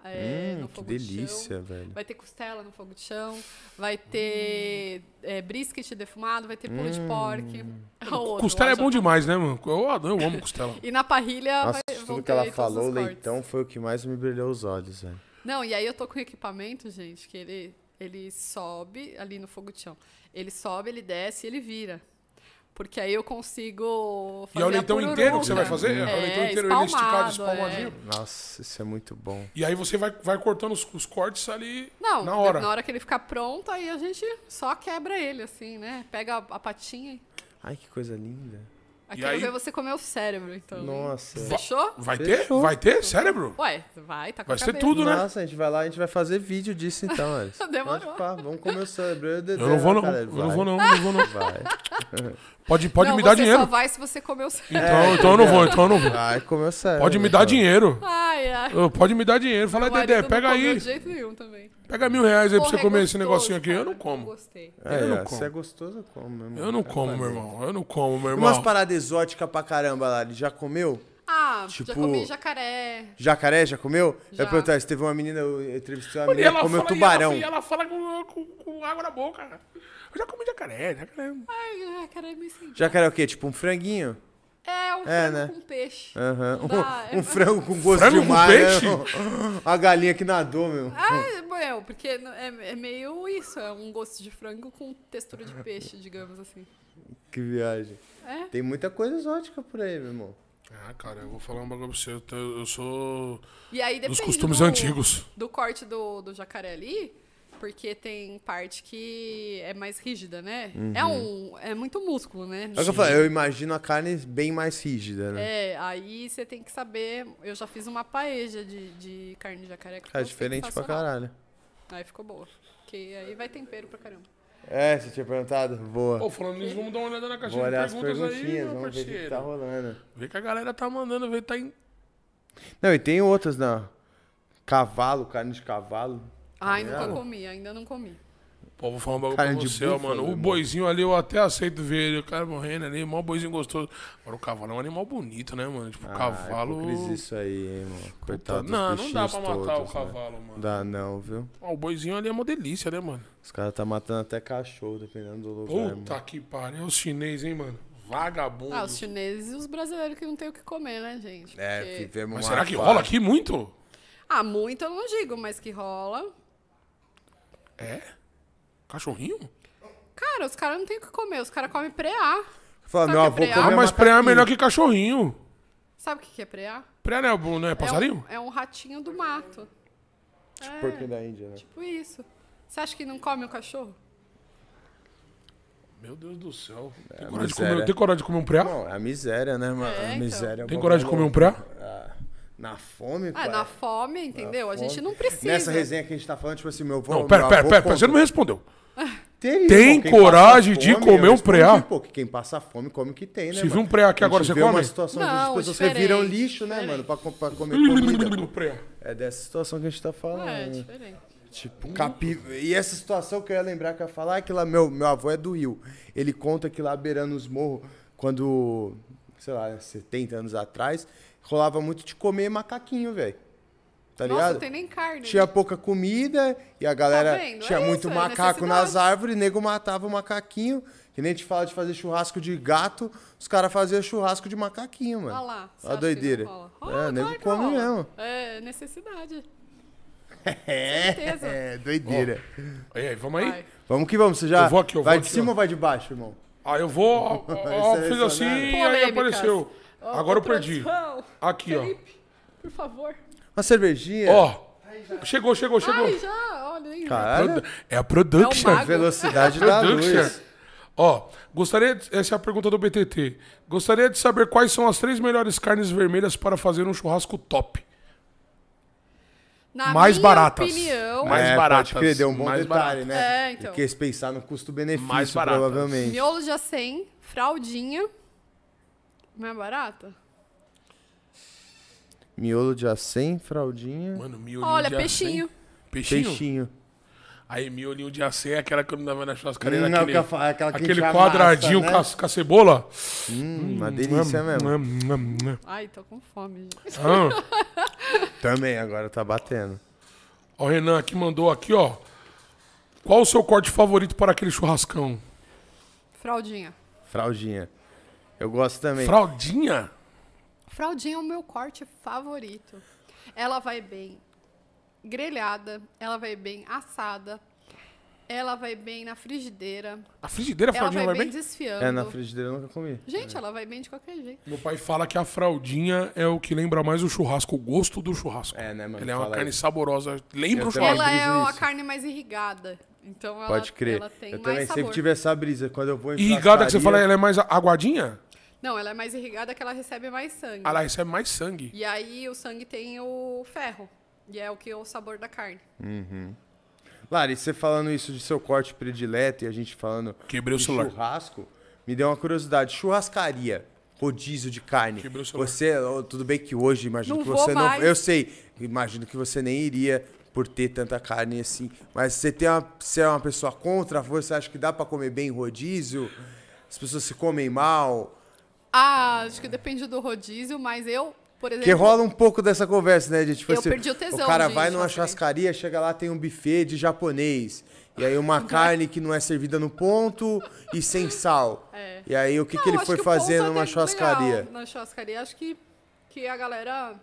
é, Hum, no que fogo de delícia, chão. velho. Vai ter costela no fogo de chão. Vai ter é, brisket defumado. Vai ter pulo de Hum. pork. O outro, Costela é bom demais, né, mano? Eu, adoro, eu amo costela. E na parrilha Nossa, vai, de vão tudo que ter ela falou, leitão foi o que mais me brilhou os olhos, velho. Não, e aí eu tô com equipamento, gente, que ele, ele sobe ali no fogo de chão. Ele sobe, ele desce e ele vira. Porque aí eu consigo E é o a leitão pururuca. inteiro que você vai fazer? É, o É, leitão inteiro ele esticado, espalmadinho. Nossa, isso é muito bom. E aí você vai, vai cortando os, os cortes ali Não, na hora. na hora que ele ficar pronto, aí a gente só quebra ele, assim, né? Pega a, a patinha e... Ai, que coisa linda. Aí E quero aí? ver você comer o cérebro, então. Nossa. Fechou? Vai ter? Fechou. Vai ter? Cérebro? Ué, vai, tá com Vai a ser tudo, né? Nossa, a gente vai lá, a gente vai fazer vídeo disso então, Alisson. Demorou. Pode pá, vamos comer o cérebro. Eu, Eu não vou não. Eu não vou não, eu não vou não. Vai. Pode, pode não, me dar você dinheiro. só vai se você comer o cérebro. Então, então eu não vou, então eu não vou. Vai comer o cérebro. Pode me dar então. dinheiro. Ai, ai. Pode me dar dinheiro. Fala, Dedé, não pega aí. de jeito nenhum também. Pega mil reais aí pra Porra, você comer é esse gostoso, negocinho aqui. Eu cara. não como. Gostei. É, Eu não é, como. se é gostoso, eu como, meu irmão. Eu não como, meu irmão. Eu não como, meu E umas irmão. paradas exóticas pra caramba lá, ele já comeu? Ah, já Tipo- comi jacaré. Jacaré, já comeu? Já. Eu ia perguntar, se teve uma menina, eu entrevistei uma menina que comeu fala, tubarão. E ela, e ela fala com, com- com água na boca. Eu já comi jacaré, jacaré. Ai, jacaré é meio sem Jacaré é o quê? Tipo um franguinho? É, um É, frango né? com peixe. Dá, Um, é- um frango com gosto Frango de com mar, peixe? né? A galinha que nadou, meu. Ah, meu, porque é, é meio isso, é um gosto de frango com textura de peixe, digamos assim. Que viagem. É? Tem muita coisa exótica por aí, meu irmão. Ah, cara, eu vou falar um bagulho pra você. Eu, eu sou E aí dos costumes do, antigos. do corte do, do jacaré ali, porque tem parte que é mais rígida, né? É um é muito músculo, né? É o que eu falei, eu imagino a carne bem mais rígida, né? É, aí você tem que saber. Eu já fiz uma paeja de, de carne de jacaré que É diferente pra caralho. Aí ficou boa. Porque aí vai tempero pra caramba. É, você tinha perguntado? Boa. Pô, falando nisso, vamos dar uma olhada na Vou caixinha olhar de as perguntas aí, perguntinhas, meu vamos ver o que tá rolando. Vê que a galera tá mandando, vê que tá em... Não, e tem outras, não. Cavalo, carne de cavalo. Ai, ligado? nunca comi, ainda não comi. Pô, vou falar um bagulho Carne pra de você, ó, búfalo, mano. O irmão. boizinho ali eu até aceito ver ele, o cara morrendo ali, mó boizinho gostoso. Agora o cavalo é um animal bonito, né, mano? Tipo, o Ah, cavalo. hipocrisia isso aí, hein, mano. Coitado dos não, não dá pra bichinhos matar todos, o né? cavalo, mano. Não dá não, viu? Ó, o boizinho ali é uma delícia, né, mano? Os caras tá matando até cachorro, dependendo do lugar, Puta mano. que pariu. É os chinês, hein, mano? Vagabundo. Ah, os chineses e os brasileiros que não tem o que comer, né, gente? É, Porque- vivemos Mas uma será que fase. rola aqui muito? Ah, muito eu não digo, mas que rola. É? Cachorrinho? Cara, os caras não tem o que comer, os caras comem preá. Fala, Sabe meu que é avô preá? Ah, mas preá é melhor que cachorrinho. Sabe o que que é preá? Preá não é, bu- não é passarinho? É um, é um ratinho do mato. é, Porquinho da Índia, né? tipo isso. Você acha que não come o cachorro? Meu Deus do céu. Tem, É, coragem de miséria. comer, tem coragem de comer um preá? Não, é a miséria, né, mano? É, a então. miséria. é Tem coragem de comer um louco. preá? Ah, na fome, Ah, pai. na fome, entendeu? A gente fome. não precisa. Nessa resenha que a gente tá falando, tipo assim, meu avô. Não, pera, pera, avô pera, pera, você não me respondeu. Tem irmão, quem coragem passa de fome, comer um preá? Pô, que quem passa fome come o que tem, né? Se mano? viu um preá aqui A agora, gente você come? uma situação onde as Não, pessoas diferente, reviram lixo, né, mano? Pra, pra comer comida. É dessa situação que a gente tá falando. É, né? diferente. Tipo, capi... E essa situação que eu ia lembrar que eu ia falar é que lá, meu, meu avô é do Rio. Ele conta que lá beirando os morros, quando, sei lá, 70 anos atrás, rolava muito de comer macaquinho, velho. Tá Nossa, ligado? não tem nem carne. Tinha pouca comida e a galera vendo? tinha É muito isso, é macaco nas necessidade. árvores, nego matava o macaquinho. Que nem a gente fala de fazer churrasco de gato, os caras faziam churrasco de macaquinho, mano. Olha lá. Olha a doideira. rola? É, nego claro come mesmo. É necessidade. É, certeza. é, doideira. E aí, vamos aí? Vai. Vamos que vamos, você já Eu vou aqui, eu vai vou de aqui, cima ó. ou vai de baixo, irmão? Aí eu vou, ó, ó, fiz assim e aí apareceu. Ô, Agora eu perdi. Aqui, ó. Felipe, por favor. Uma cervejinha. Ó, chegou, chegou, chegou. Ai, já, olha aí. Caralho, É a production. É o mago. velocidade da Production. luz. Ó, gostaria. de- essa é a pergunta do BTT. Gostaria de saber quais são as três melhores carnes vermelhas para fazer um churrasco top. Na mais minha baratas. opinião, Mais é, baratas, Pode crer, deu um bom mais detalhe, baratas. né? É, então. Porque se pensar no custo-benefício, Mais baratas. provavelmente. miolo de acém, fraldinha. Não é barata? Miolo de acém, fraldinha, Mano, miolinho Olha, de peixinho. acém. Peixinho? peixinho. Aí, miolinho de acém é aquela que eu não dava na churrascaria. Hum, aquele aquela- aquela que aquele quadradinho amassa, com, né? a, com a cebola. Hum, uma delícia mesmo. mesmo. Ai, tô com fome, gente. Ah, Também, agora tá batendo. Ó, o Renan aqui mandou aqui, ó. Qual o seu corte favorito para aquele churrascão? Fraldinha. Fraldinha. Eu gosto também. Fraldinha? Fraldinha é o meu corte favorito. Ela vai bem grelhada, ela vai bem assada, ela vai bem na frigideira, A frigideira, a ela fraldinha vai vai bem bem? desfiando. É, na frigideira eu nunca comi. Gente, ela vai bem de qualquer jeito. Meu pai fala que a fraldinha é o que lembra mais o churrasco, o gosto do churrasco. É, né, mano? Ela é uma Fala carne isso. saborosa. Lembra Eu o também churrasco. Ela é briso a nisso. carne mais irrigada. Então ela, Pode crer. ela tem eu mais também sabor. sempre tive essa brisa. Quando eu vou em Irrigada que você fala, ela é mais aguadinha? Não, ela é mais irrigada que ela recebe mais sangue. Ela recebe mais sangue. E aí o sangue tem o ferro. E é o que é o sabor da carne. Lari, você falando isso de seu corte predileto e a gente falando Quebrei o de celular. churrasco, me deu uma curiosidade. Churrascaria, rodízio de carne. Quebrei o celular. Você, tudo bem que hoje, imagino Não que vou você mais. não. Eu sei, imagino que você nem iria por ter tanta carne assim. Mas você tem uma, você é uma pessoa contra? Você acha que dá pra comer bem em rodízio? As pessoas se comem mal? Ah, acho que depende do rodízio, mas eu, por exemplo. Porque rola um pouco dessa conversa, né? De, tipo, Eu assim, perdi o tesão cara de vai numa churrascaria. churrascaria, chega lá, tem um buffet de japonês. E aí uma carne que não é servida no ponto e sem sal. É. E aí o que, Não, que ele foi que o fazer ponto numa churrascaria? Na churrascaria, acho que, que a galera.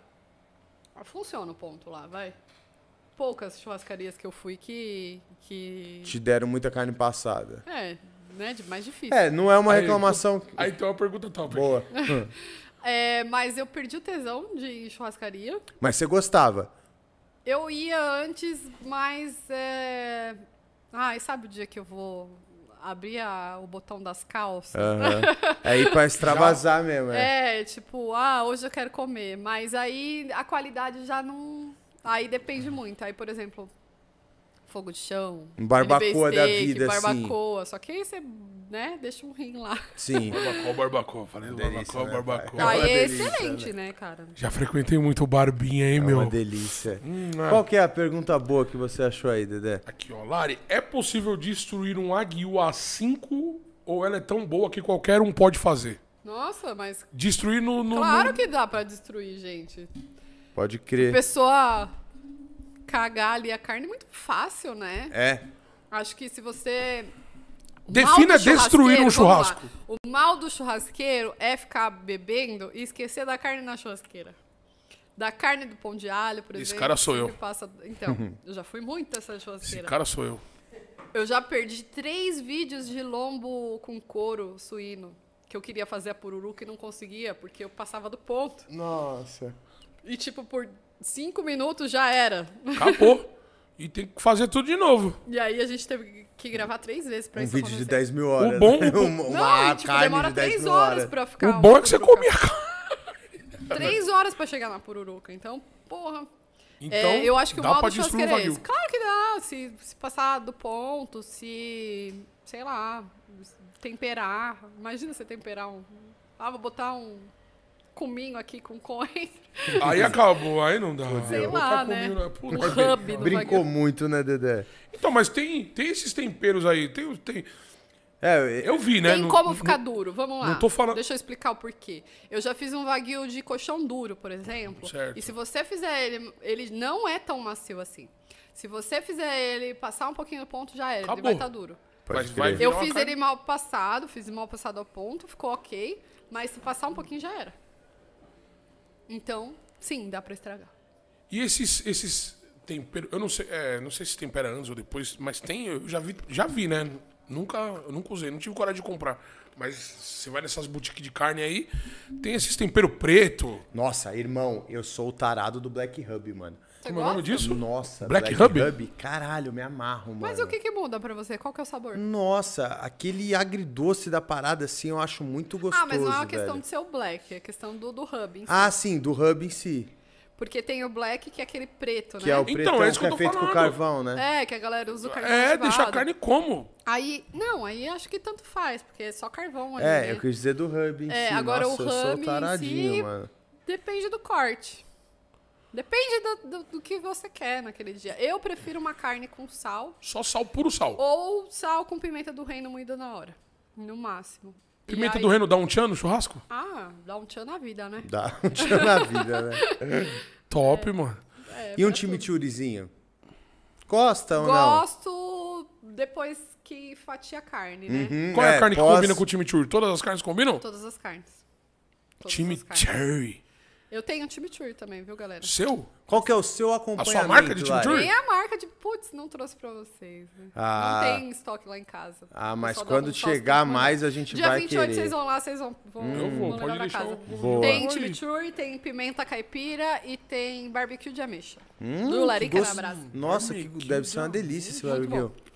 ah, Funciona o ponto lá, vai. Poucas churrascarias que eu fui que. que... Te deram muita carne passada. É, né? de- Mais difícil. É, não é uma Aí, reclamação Aí tem uma pergunta top. boa. É, mas eu perdi o tesão de churrascaria. Mas você gostava. Eu ia antes, mas. É... Ai, sabe o dia que eu vou abrir a- o botão das calças? Aham. É ir pra extravasar mesmo, é. É, tipo, ah, hoje eu quero comer. Mas aí a qualidade já não. Aí depende muito. Aí, por exemplo, fogo de chão. Um barbacoa da vida, assim. barbacoa. Só que aí você, né, deixa um rim lá. Sim. Barbacoa, barbacoa. Falei delícia, barbacoa, né, barbacoa. É aí é delícia, excelente, né, cara? Já frequentei muito o Barbinha, hein, É meu? uma delícia. Hum, ah. Qual que é a pergunta boa que você achou aí, Dedé? Aqui, ó. Lari, é possível destruir um Aguil A5 ou ela é tão boa que qualquer um pode fazer? Nossa, mas Destruir no... no claro no- que dá pra destruir, gente. Pode crer. Pessoa cagar ali a carne é muito fácil, né? É. Acho que se você. o Defina destruir um churrasco. O mal do churrasqueiro é ficar bebendo e esquecer da carne na churrasqueira. Da carne do pão de alho, por Esse exemplo. cara sou eu. Passa... Então, eu já fui muito nessa Esse churrasqueira. cara sou eu. Eu já perdi três vídeos de lombo com couro suíno. Que eu queria fazer a pururuca e não conseguia, porque eu passava do ponto. Nossa. E, tipo, por cinco minutos já era. Acabou. e tem que fazer tudo de novo. E aí a gente teve que gravar três vezes pra Um isso vídeo de acontecer. 10 mil horas. O bom- né? o- uma Não, tipo, carne demora de 10 três mil horas horas. pra ficar. O uma bom é que você comia carne. Três horas pra chegar na pururuca. Então, porra. Então, É, eu acho que o dá mal do um churrasqueiro é esse. Claro que dá. Se, se passar do ponto, se. Sei lá. Temperar. Imagina você temperar um. Ah, vou botar um cominho aqui com coentro. Aí acabou, aí não dá. Sei lá, né? Um puta. hub do Brincou Wagyu. muito, né, Dedé? Então, mas tem, tem esses temperos aí. Tem, tem, É, eu vi, né? Tem no- como no- ficar duro, vamos lá. não tô falando- Deixa eu explicar o porquê. Eu já fiz um wagyu de colchão duro, por exemplo. Certo. E se você fizer ele, ele não é tão macio assim. Se você fizer ele passar um pouquinho do ponto, já era. Ele Acabou. vai estar duro. pode Mas vai crer. Eu uma fiz carne- ele mal passado, fiz mal passado ao ponto, ficou ok. Mas se passar um pouquinho, já era. Então, sim, dá pra estragar. E esses, esses temperos, eu não sei, é, não sei se tempera antes ou depois, mas tem, eu já vi, já vi, né? Nunca, eu nunca usei, não tive coragem de comprar. Mas você vai nessas boutiques de carne aí, tem esses tempero preto. Nossa, irmão, eu sou o tarado do Black Hub, mano. Você Como é o nome disso? Nossa, Black Hub? Caralho, me amarro, mano. Mas o que, que muda pra você? Qual que é o sabor? Nossa, aquele agridoce da parada, assim, eu acho muito gostoso, ah, mas não é uma questão velho. de ser o black, é questão do, do hub em si. Ah, sim, do hub em si. Porque tem o black, que é aquele preto, Que né? é o Então, pretão é isso que que eu é feito com falando. carvão, né? É, que a galera usa o carvão É, ativado. deixar a carne como? Aí, não, aí acho que tanto faz, porque é só carvão ali, É, né? eu quis dizer do hub em É, si. agora Nossa, o eu sou hub em taradinho, si- mano. Depende do corte. Depende do, do, do que você quer naquele dia. Eu prefiro uma carne com sal Só sal, puro sal. ou sal com pimenta do reino moída na hora. No máximo. Pimenta aí- do reino dá um tchan no churrasco? Ah, dá um tchan na vida, né? Dá um tchan na vida, né? Top, mano. É, E um pra tudo. chimichurrizinho? Gosta ou não? Gosto depois que fatia a carne, né? Hum, Qual é, a carne que combina com o chimichurri? Todas as carnes combinam? Todas as carnes. Todas as carnes. Chimichurri. Eu tenho chimichurri também, viu, galera? Seu? Qual que é o seu acompanhamento? marca de Lari? chimichurri? Nem a marca de putz, não trouxe pra vocês. Né? Ah. Não tem estoque lá em casa. Ah, mas quando chegar mais, a gente Dia vai 28 querer. vocês vão lá, vocês vão, vão, Eu vou, vão pode levar pra casa. Boa. Tem Oi. chimichurri, tem pimenta caipira e tem barbecue de ameixa. Hum, do Larica que na brasa. Nossa, que Barbecue deve ser uma de delícia esse Muito barbecue.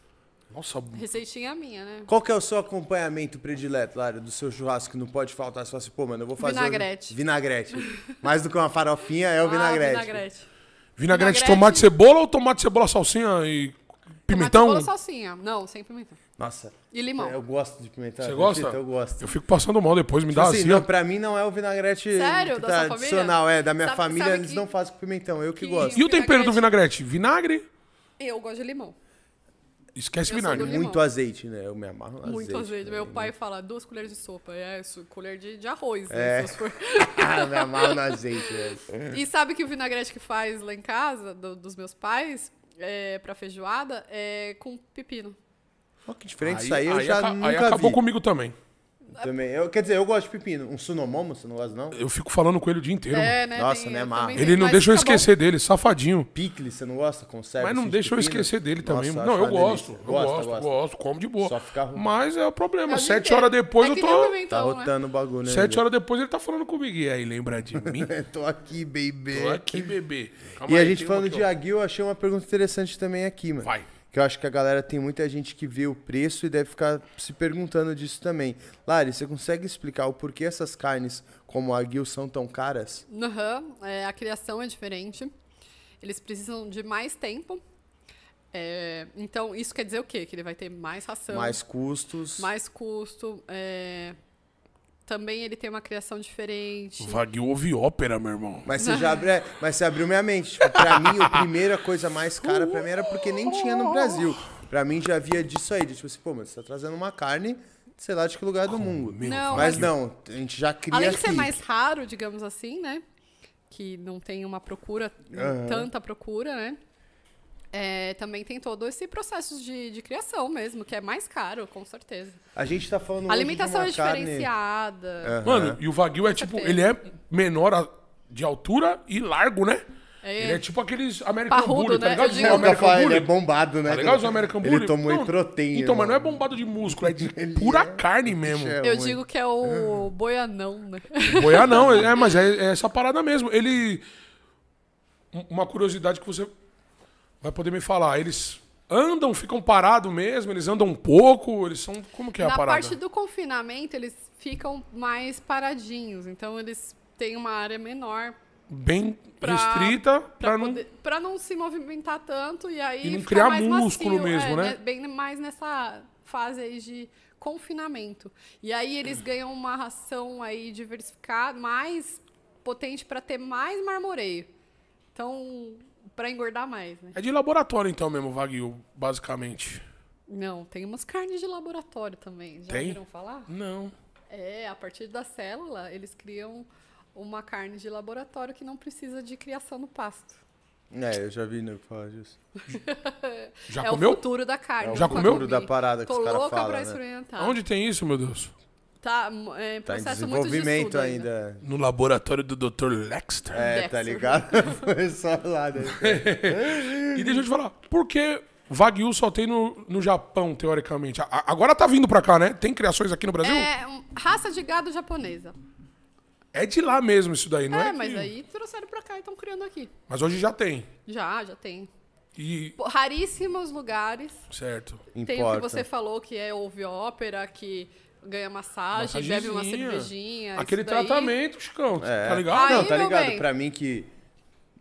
Nossa, Receitinha minha, né? Qual que é o seu acompanhamento predileto, Lara, do seu churrasco que não pode faltar? Você fala assim, pô, mano, eu vou fazer... Vinagrete. Vinagrete. Mais do que uma farofinha, é o Ah, vinagrete. vinagrete. vinagrete, Vinagrete. tomate, cebola ou tomate, cebola, salsinha e pimentão? Tomate, cebola, salsinha. Não, sem pimentão. Nossa, E limão. eu gosto de pimentão. Você gosta? Eu gosto. Eu fico passando mal depois, me Tipo dá assim, azia. não, pra mim não é o vinagrete Sério? Da sua tradicional, é, da minha Sabe- família sabe eles que- não fazem com pimentão, eu que, que- gosto. E o tempero do vinagrete? Vinagre? Eu gosto de limão. Esquece Eu vinagre. Muito azeite, né? Eu me amarro no Muito azeite. né? Meu pai fala duas colheres de sopa. É isso, colher de, de arroz. É. Né, se for. Ah, me amarro no azeite, velho. E sabe que o vinagrete que faz lá em casa, do- dos meus pais, é, pra feijoada, é com pepino. Ó, que diferente isso aí, eu aí já nunca aí acabou vi. comigo também. Também. Eu, quer dizer, eu gosto de pepino. Um sunomomo, você não gosta não? Eu fico falando com ele o dia inteiro. É, né? Nossa, tem- né, eu Mar? também Ele não deixa eu bom. esquecer dele, safadinho. Picles, você não gosta? Conserva Mas não assim, de deixa eu pepino? esquecer dele Nossa, também. Não, eu gosto. Eu Gosta, gosto, gosta. gosto, como de boa. Só fica ruim. Mas é o problema. É Sete horas depois é eu tô. nem o Tá né? rotando o bagulho, né? Sete horas depois ele tá falando comigo. E aí, lembra de mim? tô aqui, baby. Tô aqui, bebê. Calma E a aí, gente tem falando de aguil, eu achei uma pergunta interessante também aqui, mano. Vai. Que eu acho que a galera tem muita gente que vê o preço e deve ficar se perguntando disso também. Lari, você consegue explicar o porquê essas carnes como a aguil são tão caras? Aham, é, a criação é diferente. Eles precisam de mais tempo. É, então, isso quer dizer o quê? Que ele vai ter mais ração, Mais custos. mais custo. é, também ele tem uma criação diferente. Wagyu ouve ópera, meu irmão. Mas você já abriu, é, mas você abriu minha mente. Tipo, pra mim, a primeira coisa mais cara pra mim era porque nem tinha no Brasil. Pra mim já havia disso aí. De, tipo assim, pô, mas você tá trazendo uma carne, sei lá de que lugar do mundo. Não, mas mas- não, a gente já cria Além de aqui. ser mais raro, digamos assim, né? Que não tem uma procura, Aham. tanta procura, né? É, também tem todo esse processo de, de criação mesmo, que é mais caro, com certeza. A gente tá falando A alimentação uma é carne- diferenciada. Aham. Mano, e o Wagyu é tipo, ele é menor de altura e largo, né? É. Ele é tipo aqueles American Parrudo, Bully, tá né? ligado? Eu Os digo- Não, American Cafá, ele Bully. é bombado, né? Tá ligado? Os American Bully? Ele tomou Não, protein. Então, mas não é mano. bombado de músculo, é de pura carne mesmo. É Eu digo que é o boianão, né? Boiar não, é, mas é, é essa parada mesmo. Ele. um- Uma curiosidade que você vai poder me falar. Eles andam, ficam parados mesmo, eles andam um pouco, eles são. Como que é a Na parada? parte do confinamento, eles ficam mais paradinhos. Então, eles têm uma área menor Bem Pra- restrita pra não. pra não se movimentar tanto e aí E não ficar criar mais músculo macio, mesmo, é, né? Bem mais nessa fase aí de confinamento. E aí eles ganham uma ração aí diversificada, mais potente pra ter mais marmoreio. Então, pra engordar mais, né? É de laboratório então mesmo, Wagyu, basicamente. Não, tem umas carnes de laboratório também. Já Tem? ouviram falar? Não. É, a partir da célula, eles criam uma carne de laboratório que não precisa de criação no pasto. É, eu já vi nego falar disso. Já é comeu? o futuro da carne. É o Já comeu? futuro da parada que Tô os caras louca falam, pra né? experimentar. Onde tem isso, meu Deus? Tá, é, Tá em processo muito de desenvolvimento estudo ainda. No laboratório do Dr. Lexter. É, tá Dexter. ligado? Foi só lá, né? E deixa eu te falar, por que Wagyu só tem no, no Japão, teoricamente? A- agora tá vindo pra cá, né? Tem criações aqui no Brasil? É, É raça de gado japonesa. de lá mesmo isso daí, não é? é, mas que- aí trouxeram pra cá e estão criando aqui. Mas hoje já tem. Já, já tem. E. Raríssimos lugares. Certo. Tem o que Importa. você falou, que é ouve ópera, que ganha massagem, bebe uma cervejinha. Aquele isso daí. tratamento, Chicão. É. Tá ligado? Aí, não, tá ligado? bem. Pra mim que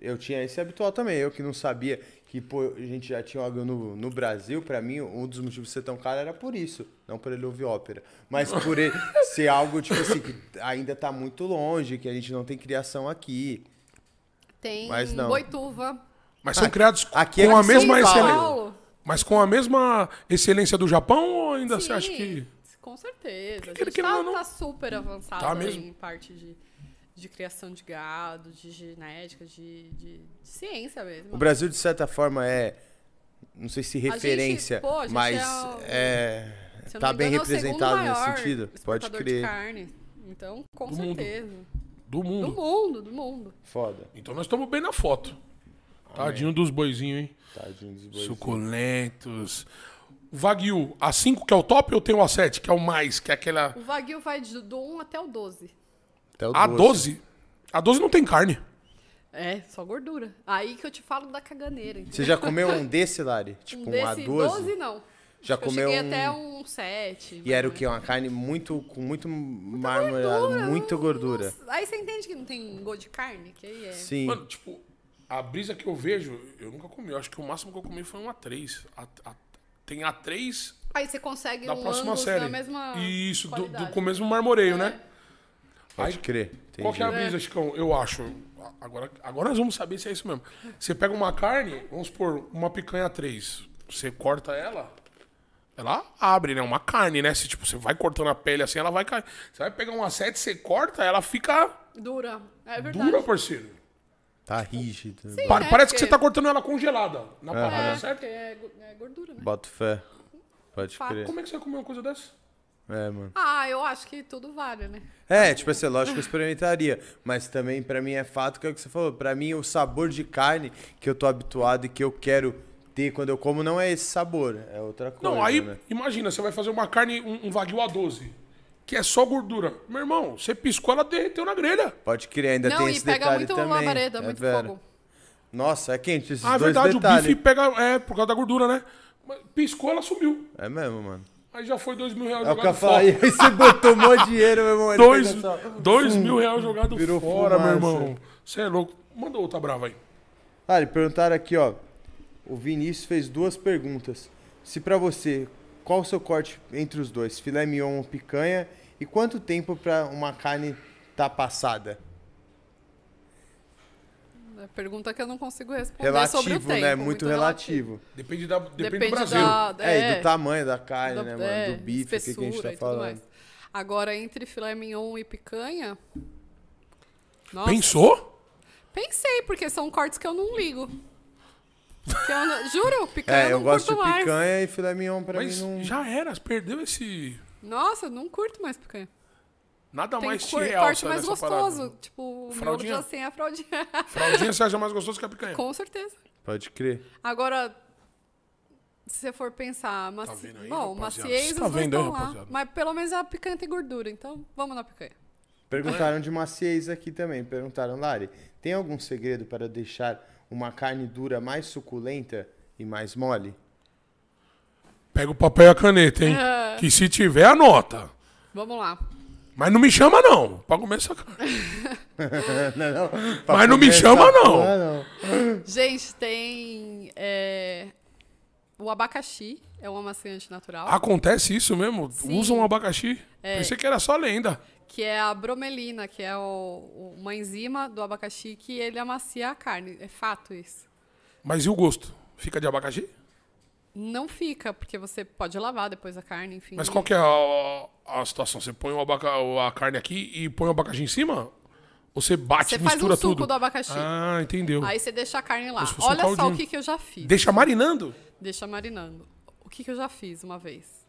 eu tinha esse habitual também. Eu que não sabia que pô, a gente já tinha algo no, no Brasil, pra mim, um dos motivos de ser tão caro era por isso. Não por ele ouvir ópera. Mas por ele ser algo, tipo assim, que ainda tá muito longe, que a gente não tem criação aqui. Tem Mas não. boituva. Mas são criados aqui é com a São mesma Paulo. excelência. Mas com a mesma excelência do Japão ou ainda você Sim, acha que. Com certeza. Porque a gente tá, não- tá super avançado Tá em parte de, de criação de gado, de genética, de, de- de ciência mesmo. O Brasil, de certa forma, é não sei se gente, referência, pô, a gente mas é o- é, tá bem engano, é representado nesse sentido. Pode crer. carne. Então, com Do mundo. certeza. Do Do mundo. mundo, do mundo. Foda. Então nós estamos bem na foto. Tadinho dos boizinhos, hein? Tadinho dos bois. Suculentos. O Wagyu, a 5 que é o top ou tem o A7, que é o mais, que é aquela. O Wagyu vai de- do 1 até o 12. Até o A doce. 12? A 12 não tem carne. É, só gordura. Aí que eu te falo da caganeira. entendeu? Você já comeu um desse, Lari? Tipo um, desse A12? 12, não. Já Acho comeu eu cheguei um- até um 7. E era o quê? Uma carne muito, com muito marmorada, muita gordura. Aí você entende que não tem gosto de carne? Que aí é. Sim. Mano, tipo, a brisa que eu vejo, eu nunca comi. Eu acho que o máximo que eu comi foi um A3. A, a- tem A3 Aí você consegue da um próxima série. na mesma Isso, do, do- com o mesmo marmoreio, É. né? Pode Aí, crer. Qual que é a Entendi. brisa, Chicão? Eu acho. Agora, agora nós vamos saber se é isso mesmo. Você pega uma carne, vamos supor, uma picanha 3. Você corta ela, ela abre, né? Uma carne, né? Se, tipo, você vai cortando a pele assim, ela vai cair. Você vai pegar uma 7, você corta, ela fica Dura. É verdade. dura, parceiro. Tá rígido. Sim, Pa- né? Parece que você tá cortando ela congelada. Na parada, É, certo? é, é gordura, né? Boto fé. Pode Fato. crer. Como é que você vai comer uma coisa dessa? É, mano. Ah, eu acho que tudo vale, né? É, tipo assim, lógico que eu experimentaria. Mas também, pra mim, é fato que é o que você falou. Pra mim, o sabor de carne que eu tô habituado e que eu quero ter quando eu como não é esse sabor. É outra coisa. Não, aí, né? imagina, você vai fazer uma carne, um, um Wagyu A12, que é só gordura. Meu irmão, você piscou, ela derreteu na grelha. Pode crer, ainda não, tem e esse pega detalhe muito também. labareda, é muito vero. fogo. Nossa, é quente esses Ah, é dois verdade, detalhes. o bife pega. É, por causa da gordura, né? Mas Piscou, ela sumiu. É mesmo, mano. Aí já foi dois mil reais É o que eu jogado falo. Aí fora. você botou um monte de dinheiro, meu irmão. ele Dois, fez essa- dois mil reais jogado Virou fora, meu fumaça. irmão. Você é louco. Manda outra brava aí. Ah, e perguntaram aqui, ó. O Vinícius fez duas perguntas. Se pra você, qual o seu corte entre os dois? Filé mignon ou picanha? E quanto tempo pra uma carne tá passada? É pergunta que eu não consigo responder Relativo, sobre o tempo. né? Muito, relativo. Depende, da, depende, Depende do Brasil. da, É, e do tamanho da carne, da- né, mano? é, do bife, o que, que a gente espessura tá e tudo falando. mais. Agora, entre filé mignon e picanha... Nossa, Pensou? Pensei, porque são cortes que eu não ligo. Eu não- juro, picanha É, eu eu não gosto curto de mais. picanha e filé mignon pra Mas mim não... já era, perdeu esse. Nossa, eu não curto mais picanha. Nada Tem mais te cor- realça corte mais gostoso. parada. Tipo, o miolo Fraldinha? já sem a fraldinha. Fraldinha você acha mais gostoso que a picanha. Com certeza. Pode crer. Agora, se você for pensar, maci... Tá vendo aí, bom, maciez tá dois vendo aí, estão lá. Mas pelo menos a picanha tem gordura, então vamos na picanha. Perguntaram de maciez aqui também. Perguntaram, Lari, tem algum segredo para deixar uma carne dura mais suculenta e mais mole? Pega o papel e a caneta, hein? É. Que se tiver, anota. Vamos lá. Mas não me chama, não, pra comer essa carne. não, não. Pra Mas não me chama, essa não. não. Gente, tem é, o abacaxi, é um amaciante natural, Acontece isso mesmo? Sim. Usam abacaxi? É. Pensei que era só lenda. que é a bromelina, que é o- uma enzima do abacaxi que ele amacia a carne. É fato isso. Mas e o gosto? Fica de abacaxi? Não fica, porque você pode lavar depois a carne, enfim. Mas qual que é a, a situação? Você põe o a carne aqui e põe o abacaxi em cima? Ou você bate, Você faz mistura um suco tudo? do abacaxi. Ah, entendeu. Aí você deixa a carne lá. Fosse um Olha só o que, que eu já fiz. Deixa marinando? Deixa marinando. O que, que eu já fiz uma vez?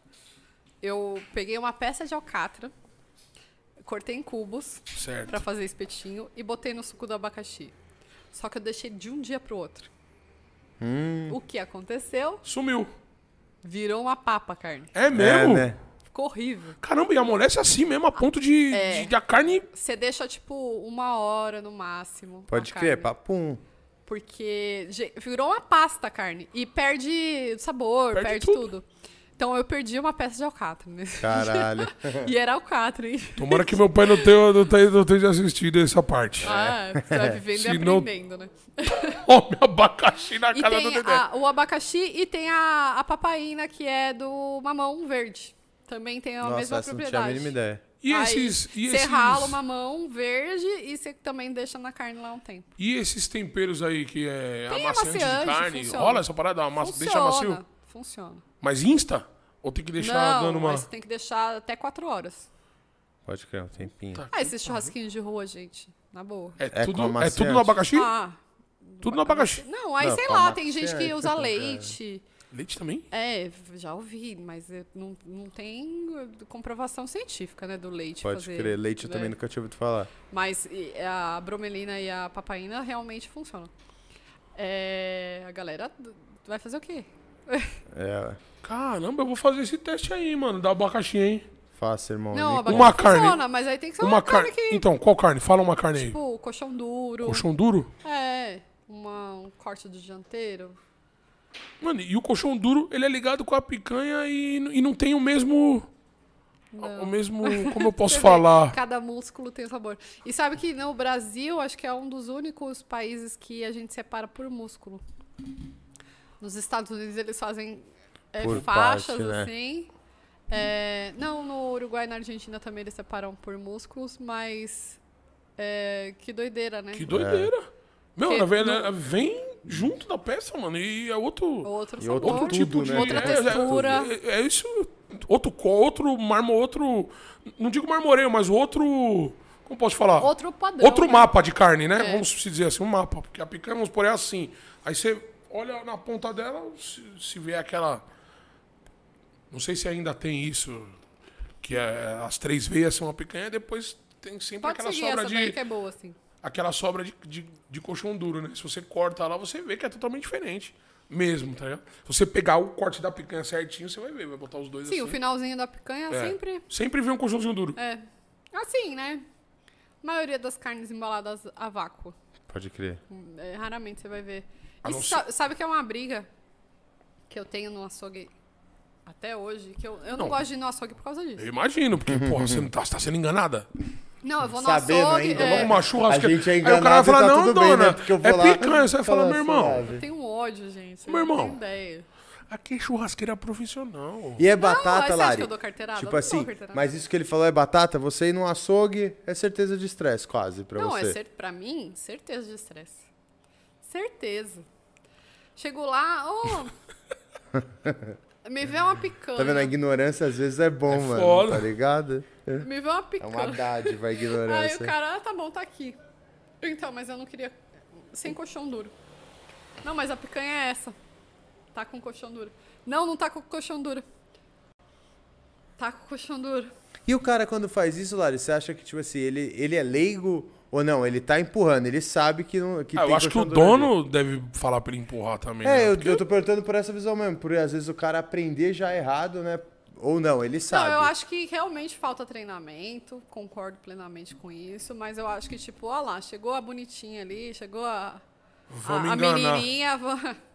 Eu peguei uma peça de alcatra, cortei em cubos pra fazer espetinho e botei no suco do abacaxi. Só que eu deixei de um dia pro outro. Hum. O que aconteceu? Sumiu. Virou uma papa a carne. É mesmo? É, né? Ficou horrível. Caramba, e amolece assim mesmo, a ponto de, É. de, de a carne... Você deixa, tipo, uma hora no máximo. Pode crer, papum. Porque virou uma pasta a carne. E perde sabor, Perde perde, tudo. tudo. Então eu perdi uma peça de alcatra. Né? Caralho. e era alcatra, hein? Tomara que meu pai não tenha, não tenha, não tenha assistido essa parte. Ah, você vai vivendo Se e não- aprendendo, né? Come abacaxi na E casa do Dedé. a- o abacaxi e tem a, a papaina, que é do mamão verde. Também tem a Nossa, mesma essa não tinha a propriedade. mínima ideia. E Aí, esses, e, Você esses, rala o mamão verde e você também deixa na carne lá um tempo. e esses temperos aí que é Tem amaciante de amaciante, carne? funciona. Rola essa parada? Ama deixa macio? Funciona. Mas insta? Ou tem que deixar Não, dando uma... mas você tem que deixar até 4 horas. Pode crer, um tempinho. Tá. Ah, esses churrasquinhos de rua, gente. Na boa. É, É tudo, com é amaciante? tudo no abacaxi? Ah, tudo no abacaxi. não, aí Não, sei lá, tem gente que é. usa leite. Leite também? É, já ouvi, mas não, não tem comprovação científica, né, do leite Pode fazer. crer. Leite eu né? também nunca tinha ouvido falar. Mas e, a bromelina e a papaina realmente funcionam. É, a galera d- vai fazer o quê? É, Caramba, eu vou fazer esse teste aí, mano, da abacaxi, hein? fácil, irmão. Não, Nem- a Uma carne. funciona, mas aí tem que ser Uma uma, carne, carne. que, Então, qual carne? Fala uma carne aí. tipo, colchão duro. Colchão duro? É, uma, um corte do dianteiro. Mano, e o colchão duro, ele é ligado com a picanha e, e não tem o mesmo. O mesmo. Como eu posso falar? Cada músculo tem sabor. E sabe que no Brasil, acho que é um dos únicos países que a gente separa por músculo. Nos Estados Unidos eles fazem é, Por faixas parte, né? assim. É, não, no Uruguai e na Argentina também eles separam por músculos, mas é, que doideira, né? Que doideira. Meu, Que na verdade, no- ela vem junto da peça, mano. E é outro. Outro E sabor. outro Outro tipo tudo, de. né? Outra é, é- textura. É, é isso. Outro, outro marmo, outro. Não digo marmoreio, mas outro. Como posso falar? Outro padrão. Outro né? mapa de carne, né? É. Vamos se dizer assim, um mapa. Porque a picanha, vamos por é assim. Aí você olha na ponta dela, se, se vê aquela. Não sei se ainda tem isso. Que é, as três veias são a picanha, depois tem sempre Pode aquela sobra essa de. daí que é boa, assim. Aquela sobra de, de, de colchão duro, né? Se você corta lá, você vê que é totalmente diferente. Mesmo, tá ligado? Se você pegar o corte da picanha certinho, você vai ver, vai botar os dois Sim, assim. o finalzinho da picanha É. sempre Sempre vem um colchãozinho duro. é assim, né? A maioria das carnes embaladas a vácuo. Pode crer. É, raramente você vai ver. Não sa- sabe que é uma briga que eu tenho no açougue até hoje? Que eu, eu não, Não. gosto de ir no açougue por causa disso. Eu imagino, porque, porra, você não tá, você tá sendo enganada. Não, eu vou no Sabendo açougue. ainda, é, Vamos uma churrasqueira. A gente é Aí o cara vai enganado e falar, tá não, tudo bem, dona, né? Porque eu vou é lá- picanha. Você vai falar, Fala meu irmão, suave. eu tenho um ódio, gente. Meu eu não irmão. tenho ideia. aqui é churrasqueira profissional. E é batata, você acha Lari? que eu dou carteirada? Tipo não assim, mas isso que ele falou é batata, você ir num açougue é certeza de estresse, quase, pra Não, você. é cer pra mim, certeza de estresse. Certeza. Chego lá, ô. me vê uma picanha. Tá vendo? A ignorância às vezes é bom, mano, foda. tá ligado? Me vê uma É picanha. uma dádiva a Aí o ignorância. cara, ah, tá bom, tá aqui. Então, mas eu não queria. Sem colchão duro. Não, mas a picanha é essa. Tá com colchão duro. Não, não tá com colchão duro. Tá com colchão duro. E o cara quando faz isso, Lari, você acha que, tipo assim, ele, ele é leigo ou não? Ele tá empurrando, ele sabe que, não, que Ah, eu acho que o duro ali. dono deve falar pra ele empurrar também. É, né? eu, Porque- eu tô perguntando por essa visão mesmo, porque às vezes o cara aprender já errado, né? Ou não, ele sabe. Não, eu acho que realmente falta treinamento, concordo plenamente com isso, mas eu acho que, tipo, ó lá, chegou a bonitinha ali, chegou a, Vamos a, a menininha,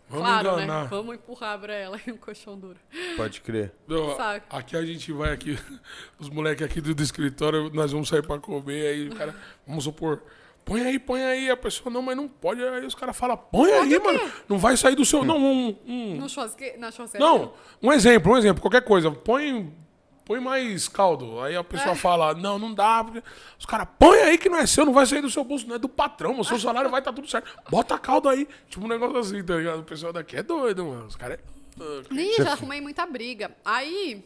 Vamos claro, enganar. né? Vamos empurrar pra ela em um colchão duro. Pode crer. Não, aqui a gente vai aqui, os moleques aqui do, do escritório, nós vamos sair pra comer, aí o cara, vamos supor, põe aí, põe aí, a pessoa, não, mas não pode, aí os caras falam, põe aí, mano, não vai sair do seu, não, um, um- No churrasque... Na churrasqueira? não, um exemplo, um exemplo, qualquer coisa, põe, põe mais caldo, aí a pessoa fala, não, não dá, os caras, põe aí que não é seu, não vai sair do seu bolso, não é do patrão, o seu salário vai estar tudo certo, bota caldo aí, tipo um negócio assim, tá ligado, o pessoal daqui é doido, mano, os caras é. Ih, já arrumei muita briga. Aí,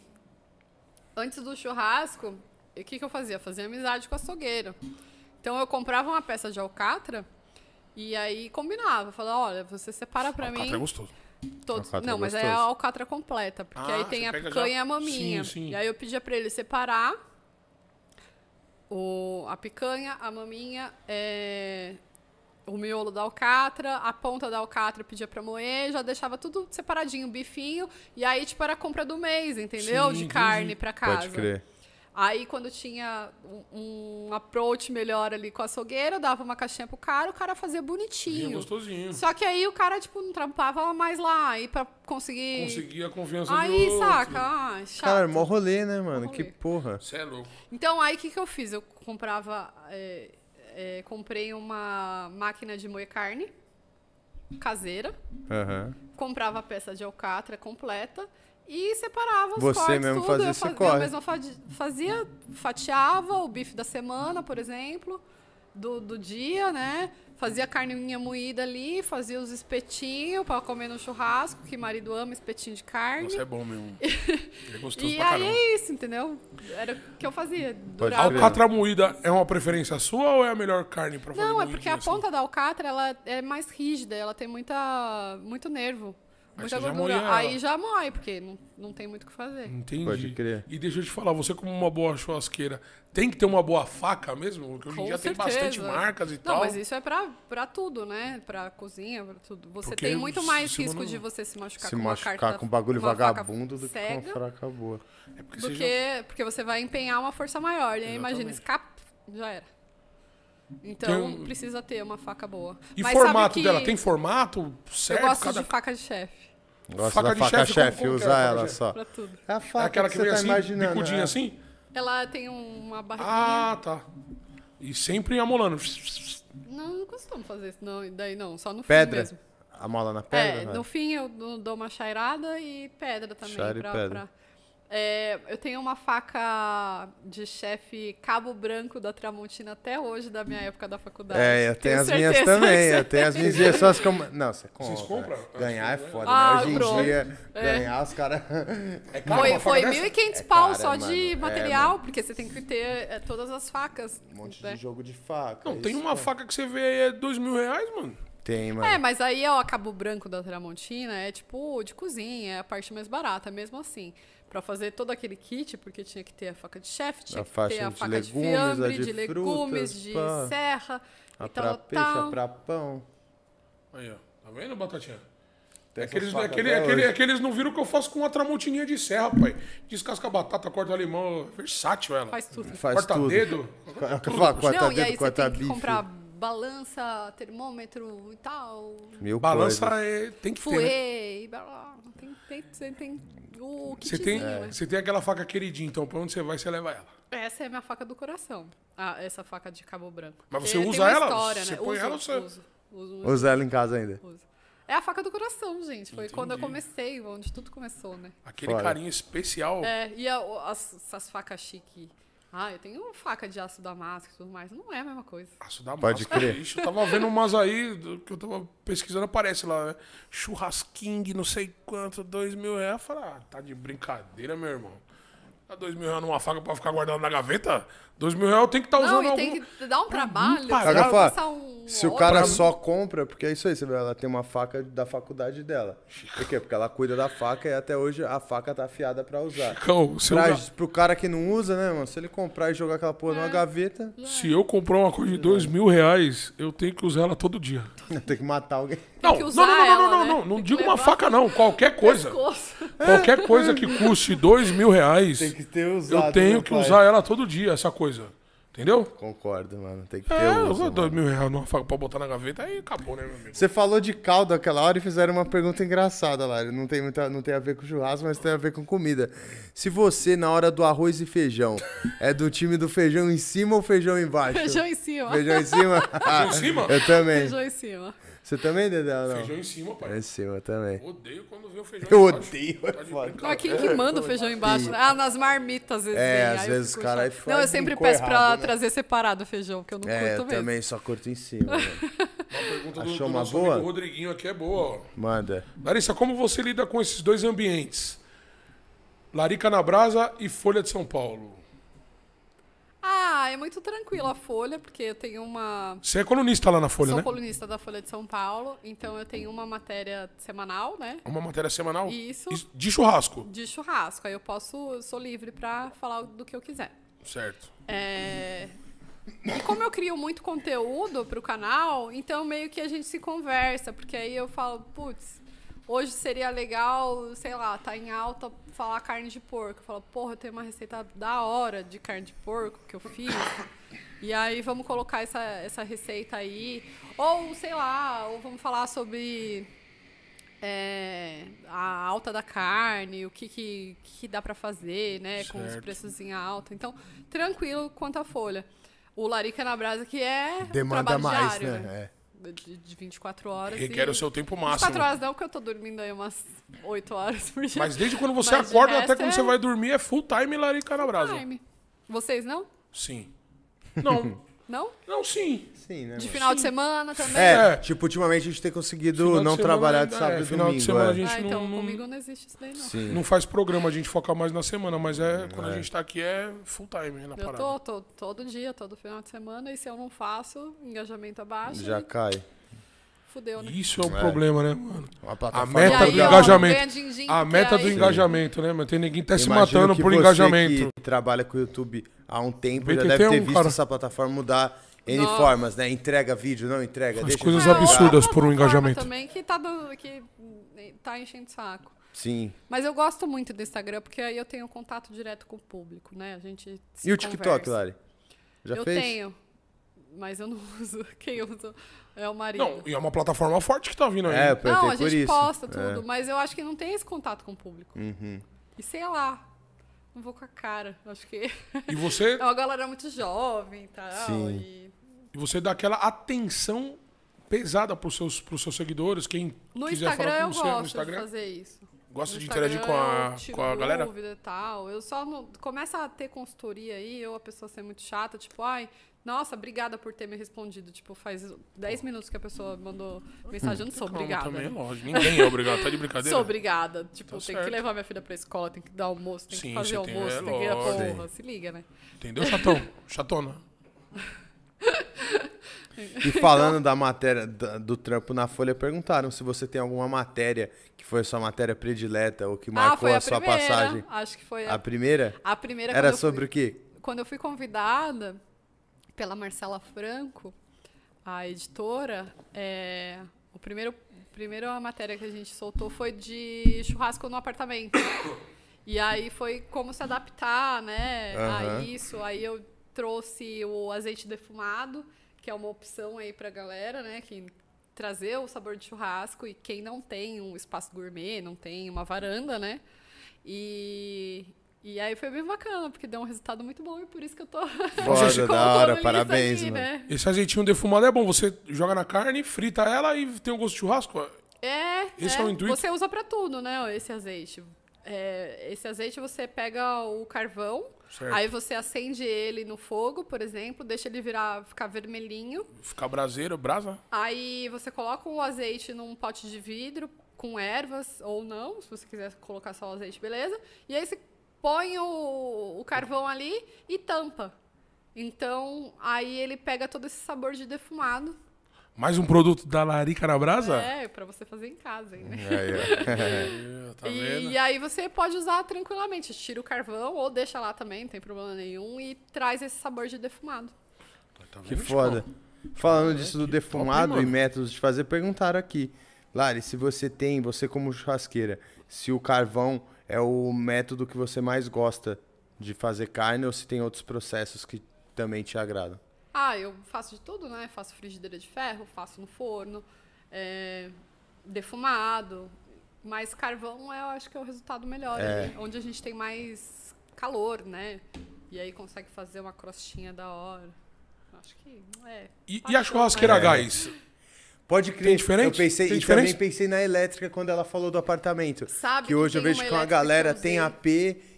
antes do churrasco, o que, que eu fazia? Fazia amizade com o açougueiro. Então eu comprava uma peça de alcatra e aí combinava. Falava, olha, você separa pra Alcatra mim é gostoso. Todos. Alcatra é Não, mas é a alcatra completa. Porque Ah, aí tem a picanha já- e a maminha. Sim, sim. E aí eu pedia pra ele separar o, a picanha, a maminha, é, o miolo da alcatra, a ponta da alcatra eu pedia pra moer, já deixava tudo separadinho, bifinho, e aí, tipo, era a compra do mês, entendeu? Sim, De carne pra casa. Pode crer. Aí, quando tinha um, um approach melhor ali com a açougueira, eu dava uma caixinha pro cara, o cara fazia Vinha bonitinho. gostosinho. Só que aí o cara, tipo, não trampava mais lá, aí pra conseguir... Conseguir a confiança Aí, do outro. saca? Ah, chato. Cara, mó rolê, né, mano? Mó Que rolê. porra. Você é louco. Então, aí o que, que eu fiz? Eu comprava. é, é, comprei uma máquina de moer carne caseira, Aham. comprava a peça de alcatra completa e separava os Você cortes, mesmo tudo. fazia eu esse fazia, corte. eu mesma fa- fazia, fatiava o bife da semana, por exemplo, do, do dia, né? Fazia carninha moída ali, fazia os espetinhos para comer no churrasco, que marido ama espetinho de carne. Você é bom mesmo. É gostoso E pra aí caramba. é isso, entendeu? Era o que eu fazia. Durava-. Alcatra moída é uma preferência sua ou é a melhor carne pra fazer Não, é porque a assim? ponta da alcatra ela é mais rígida, ela tem muita, muito nervo. Muita já gordura. ela. Aí já mói, porque não, não tem muito o que fazer. Entendi. Pode crer. E deixa eu te falar, você como uma boa churrasqueira, tem que ter uma boa faca mesmo? Porque hoje em dia tem certeza. bastante marcas e Não, tal. mas isso é pra, pra tudo, né? Pra cozinha, pra tudo. Você Porque tem muito mais risco não- de você se machucar Se com uma machucar carta, com bagulho uma faca vagabundo do que com uma fraca boa. É porque do você que, porque você vai empenhar uma força maior. E aí, imagina, escapa, já era. Então, Tem precisa ter uma faca boa. E Mas formato sabe que dela? Tem formato Eu certo? gosto Cada- de faca de chefe, Gosto Faca da de faca chefe, chefe, como- como que é a usar faca ela chefe? só. pra tudo. É a É faca aquela que que você vem tá assim, imaginando. bicudinha é. assim? Ela tem uma barriguinha. Ah, tá. E sempre amolando. Não, não costumo fazer isso, não. e Daí não, só no Pedra? fim mesmo. A mola na pedra? É, né? no fim eu dou uma chairada e pedra também. Chaira e pra- pedra. pra- É, eu tenho uma faca de chefe Cabo Branco da Tramontina até hoje, da minha época da faculdade. É, eu tenho as certeza minhas também. Eu tenho as minhas injeções que eu... Não, você compra. Vocês compram? Ganhar é foda, Ah, né? Hoje bro. em dia, É. ganhar os caras... É caro Foi, foi dessa? 1.500 É pau cara, só mano. de É, material, porque você tem que ter é, todas as facas. Um monte né? de jogo de faca. Não, tem isso uma faca que você vê aí é dois mil reais, mano. Tem, mano. É, mas aí ó, Cabo Branco da Tramontina é tipo de cozinha, é a parte mais barata, mesmo assim. Pra fazer todo aquele kit, porque tinha que ter a faca de chefe, tinha A que faixa ter a de faca de, legumes, a fiambre, de de, legumes, frutas, de pá. serra a e pra tal, peixe, tal. a pra pão. Aí, ó. Tá vendo, Batatinha? Tem É que, eles, essas é, facas que, ele- até é, que ele- hoje. é que eles não viram o que eu faço com uma tramontininha de serra, pai. Descasca batata, corta limão. Versátil ela. Faz tudo. Faz corta tudo. dedo. Corta Não, e dedo, aí você corta tem que bife. comprar balança, termômetro e tal, Mil Balança é, tem que ter, né? e blá, blá. Tem, tem, você tem o Você tem, né? você tem aquela faca queridinha, então pra onde você vai, você leva ela. Essa é a minha faca do coração. Ah, essa faca de cabo branco. Mas você Porque usa tem ela? História, Você né? põe uso, ela ou você- Uso, uso, uso, Usa ela em casa ainda. uso. É a faca do coração, gente. Foi quando eu comecei, onde tudo começou, né? Aquele Fora. carinho especial. É, e a- as, essas facas chique. Ah, eu tenho faca de aço damasco e tudo mais. Não é a mesma coisa. Aço da Pode máscara. crer. Ixi, eu tava vendo umas aí do- que eu tava pesquisando, aparece lá, né? Churrasquinho, não sei quanto, dois mil reais. Eu falei, ah, tá de brincadeira, meu irmão. Dá dois mil reais numa faca pra ficar guardando na gaveta? Dois mil reais eu tenho que estar tá Não, usando e algum... tem que dar um trabalho. pagar. tem passar um Se o cara só compra, porque é isso aí, você vê, ela tem uma faca da faculdade dela. Por quê? Porque ela cuida da faca e até hoje a faca tá afiada pra usar. Chicão, se, eu, Pra, ga- pro cara que não usa, né, mano? Se ele comprar e jogar aquela porra numa gaveta, se eu comprar uma coisa de dois mil reais, eu tenho que usar ela todo dia. tem que matar alguém. Não, que não, usar não, não, ela, não, não, né? não, Tem não digo uma faca não, qualquer coisa. Qualquer coisa que custe dois mil reais, Tem que ter usado. eu tenho né, que usar ela todo dia, essa coisa. Entendeu? Concordo, mano. Tem que ter É, uso. dois mil reais numa faca pra botar na gaveta, aí acabou, né, meu amigo? Você falou de caldo aquela hora e fizeram uma pergunta engraçada lá. Não tem, muita, não tem a ver com churrasco, mas tem a ver com comida. Se você, na hora do arroz e feijão, é do time do feijão em cima ou feijão embaixo? Feijão em cima. Feijão em cima? Feijão em cima? Eu também. Feijão em cima. Você também, Dedé? Não. Feijão em cima, pai. Em cima também. Odeio quando vê o feijão Eu embaixo. odeio, Tá é foda. Mas quem que manda o feijão embaixo? né? Ah, nas marmitas, às vezes. É, vem, às aí eu vezes os cara aí chateada. faz Não, eu sempre peço pra errado, né? trazer separado o feijão, porque eu não É, curto eu mesmo. também só curto em cima. Uma pergunta do, Achou do uma nosso boa? amigo Rodriguinho aqui é boa, ó. Manda. Larissa, como você lida com esses dois ambientes? Larica na Brasa e Folha de São Paulo. Ah, é muito tranquilo a Folha, porque eu tenho uma. Você é colunista lá na Folha, Sou né? colunista da Folha de São Paulo, então eu tenho uma matéria semanal, né? Uma matéria semanal? Isso. De churrasco. De churrasco. Aí eu posso, eu sou livre pra falar do que eu quiser. Certo. É, E como eu crio muito conteúdo pro canal, então meio que a gente se conversa, porque aí eu falo, putz, hoje seria legal, sei lá, tá em alta falar carne de porco. Eu falo, porra, eu tenho uma receita da hora de carne de porco que eu fiz. E aí vamos colocar essa, essa receita aí. Ou, sei lá, ou vamos falar sobre é, a alta da carne, o que, que, que dá pra fazer, né? Com os Certo. preços em alta. Então, tranquilo quanto à folha. O Larica na Brasa, que é Demanda trabalho mais, diário, né? É. De, de 24 horas. Requer e- o seu tempo 24 máximo. horas não, porque eu tô dormindo aí umas 8 horas por dia. Mas desde quando você Mas de acorda até resto quando é você vai dormir é full time Larica na Brasa. Time. Vocês não? Sim. Não. Não? Não, sim. Sim, né? De final de semana também? É, É. tipo, ultimamente a gente tem conseguido Final de não semana, trabalhar de é, sábado e final de domingo. semana é. a gente Ah, então não- não- comigo não existe isso daí, não. Sim. Não faz programa, a gente foca mais na semana, mas é quando a gente tá aqui é full time na Eu parada. tô, tô todo dia, todo final de semana, e se eu não faço, engajamento abaixo. Já e cai. fudeu, né? Isso é o problema, né, mano? A meta aí, do ó, engajamento. ganha din-din, A meta do aí- engajamento, né, mano? Tem ninguém tá se Imagino matando que por você engajamento. que trabalha com o YouTube há um tempo VTT já deve é ter um visto cara- essa plataforma mudar N Nossa. formas, né? Entrega vídeo, não entrega, deixa coisas É, absurdas por um engajamento. também que tá, dando, que tá enchendo o saco. Sim. Mas eu gosto muito do Instagram, porque aí eu tenho contato direto com o público, né? A gente se E o TikTok, conversa. Lari? Já eu fez? tenho, mas eu não uso. Quem usa é o marido. Não, e é uma plataforma forte que tá vindo aí. É, eu Não, a por gente isso. posta É. tudo, mas eu acho que não tem esse contato com o público. Uhum. E sei lá, não vou com a cara. Acho que E você, é uma galera muito jovem e tal. Sim. E e você dá aquela atenção pesada pros seus, pros seus seguidores, quem no quiser Instagram falar eu com você gosto no Instagram. de fazer isso. Gosta No de interagir com a, eu tiro com a galera? dúvida e tal. Eu só não. Começa a ter consultoria aí, ou a pessoa ser muito chata, tipo, ai, nossa, obrigada por ter me respondido. Tipo, faz 10 minutos que a pessoa mandou mensagem, eu não sou Calma, obrigada. também, né? lógico. Ninguém é obrigado, tá de brincadeira? Sou obrigada. Tipo, Tá tem que levar minha filha pra escola, tem que dar almoço, tem Sim, que fazer você tem- almoço, é tem que ir a porra. Se liga, né? Entendeu, chatão? Chatona. E falando da matéria do trampo na Folha, perguntaram se você tem alguma matéria que foi a sua matéria predileta ou que ah, marcou foi a, a, sua primeira. passagem. Acho que foi A a, primeira? a primeira Era sobre fui- o quê? quando eu fui convidada pela Marcela Franco, a editora, é, o primeiro, primeira matéria que a gente soltou foi de churrasco no apartamento. E aí foi como se adaptar, né, a Aham. isso. Aí eu trouxe o azeite defumado, que é uma opção aí pra galera, né, que trazer o sabor de churrasco e quem não tem um espaço gourmet, não tem uma varanda, né? E, e aí foi bem bacana, porque deu um resultado muito bom e por isso que eu tô Foda, da hora, parabéns, aqui, mano. né? Esse azeitinho defumado é bom. Você joga na carne, frita ela e tem um gosto de churrasco. É, Esse é, é o intuito? você usa pra tudo, né, esse azeite. É, esse azeite você pega o carvão, Certo. aí você acende ele no fogo, por exemplo, deixa ele virar, ficar vermelhinho, Ficar braseiro, brasa. Aí você coloca o azeite num pote de vidro com ervas ou não, se você quiser colocar só o azeite, beleza? E aí você põe o, o carvão ali e tampa. Então, aí ele pega todo esse sabor de defumado. Mais um produto da Larica na brasa? É, pra você fazer em casa, hein, né? Ó. É, tá vendo? E, aí você pode usar tranquilamente. Tira o carvão ou deixa lá também, não tem problema nenhum. E traz esse sabor de defumado. Tá Que foda. Falando disso do defumado top, e métodos de fazer, perguntaram aqui. Lari, se você tem, você como churrasqueira, se o carvão é o método que você mais gosta de fazer carne ou se tem outros processos que também te agradam? Ah, eu faço de tudo, né? Faço frigideira de ferro, faço no forno, é, defumado. Mas carvão eu acho que é o resultado melhor, É. ali, onde a gente tem mais calor, né? E aí consegue fazer uma crostinha da hora. Acho que é. E, e a churrasqueira É. a gás? Pode crer. Tem diferente? Eu pensei Tem e diferença? também pensei na elétrica quando ela falou do apartamento. Sabe que hoje eu vejo uma que uma elétrica galera tem. AP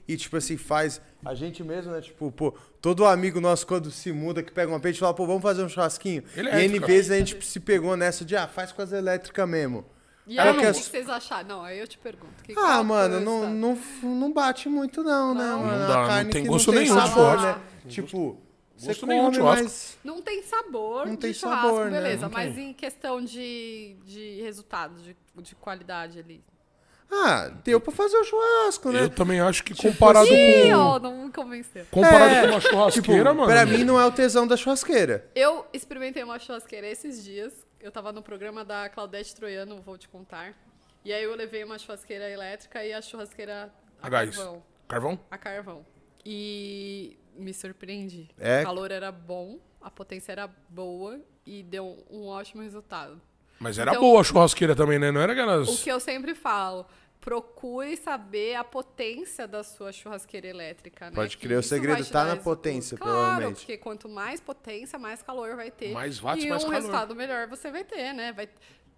e tipo assim faz a gente mesmo, né? Tipo, pô, todo amigo nosso quando se muda que pega um AP, a gente fala, pô, vamos fazer um churrasquinho. E N Elétrica. vezes a gente se pegou nessa de, ah, faz com as elétricas mesmo. E aí, o que que vocês acharam? Não, aí eu te pergunto. Que, Ah, mano, não, não, não bate muito não, né? Não. mano? Não A dá, não carne tem que gosto não tem nenhum de churrasco. né? Tipo, você Gosto nenhum de come, churrasco. mas... Não tem sabor Não de tem churrasco, sabor, né? beleza. Não mas tem. em questão de, de resultado, de, de qualidade ali. Ah, deu pra fazer o churrasco, né? Eu também acho que comparado Ih, com. ó, não me convenceu. Comparado É, com uma churrasqueira, tipo, mano. pra mim não é o tesão da churrasqueira. Eu experimentei uma churrasqueira esses dias. Eu tava no programa da Claudete Troiano, vou te contar. E aí eu levei uma churrasqueira elétrica e a churrasqueira a A gás. carvão. Carvão? A carvão. E me surpreendi. É? O calor era bom, a potência era boa e deu um ótimo resultado. Mas era Então- boa a churrasqueira também, né? Não era aquelas. O que eu sempre falo, procure saber a potência da sua churrasqueira elétrica, né? Pode crer, o segredo tá dar na potência, claro, provavelmente. porque quanto mais potência, mais calor vai ter. Mais watts, e mais um calor. resultado melhor você vai ter, né? Vai...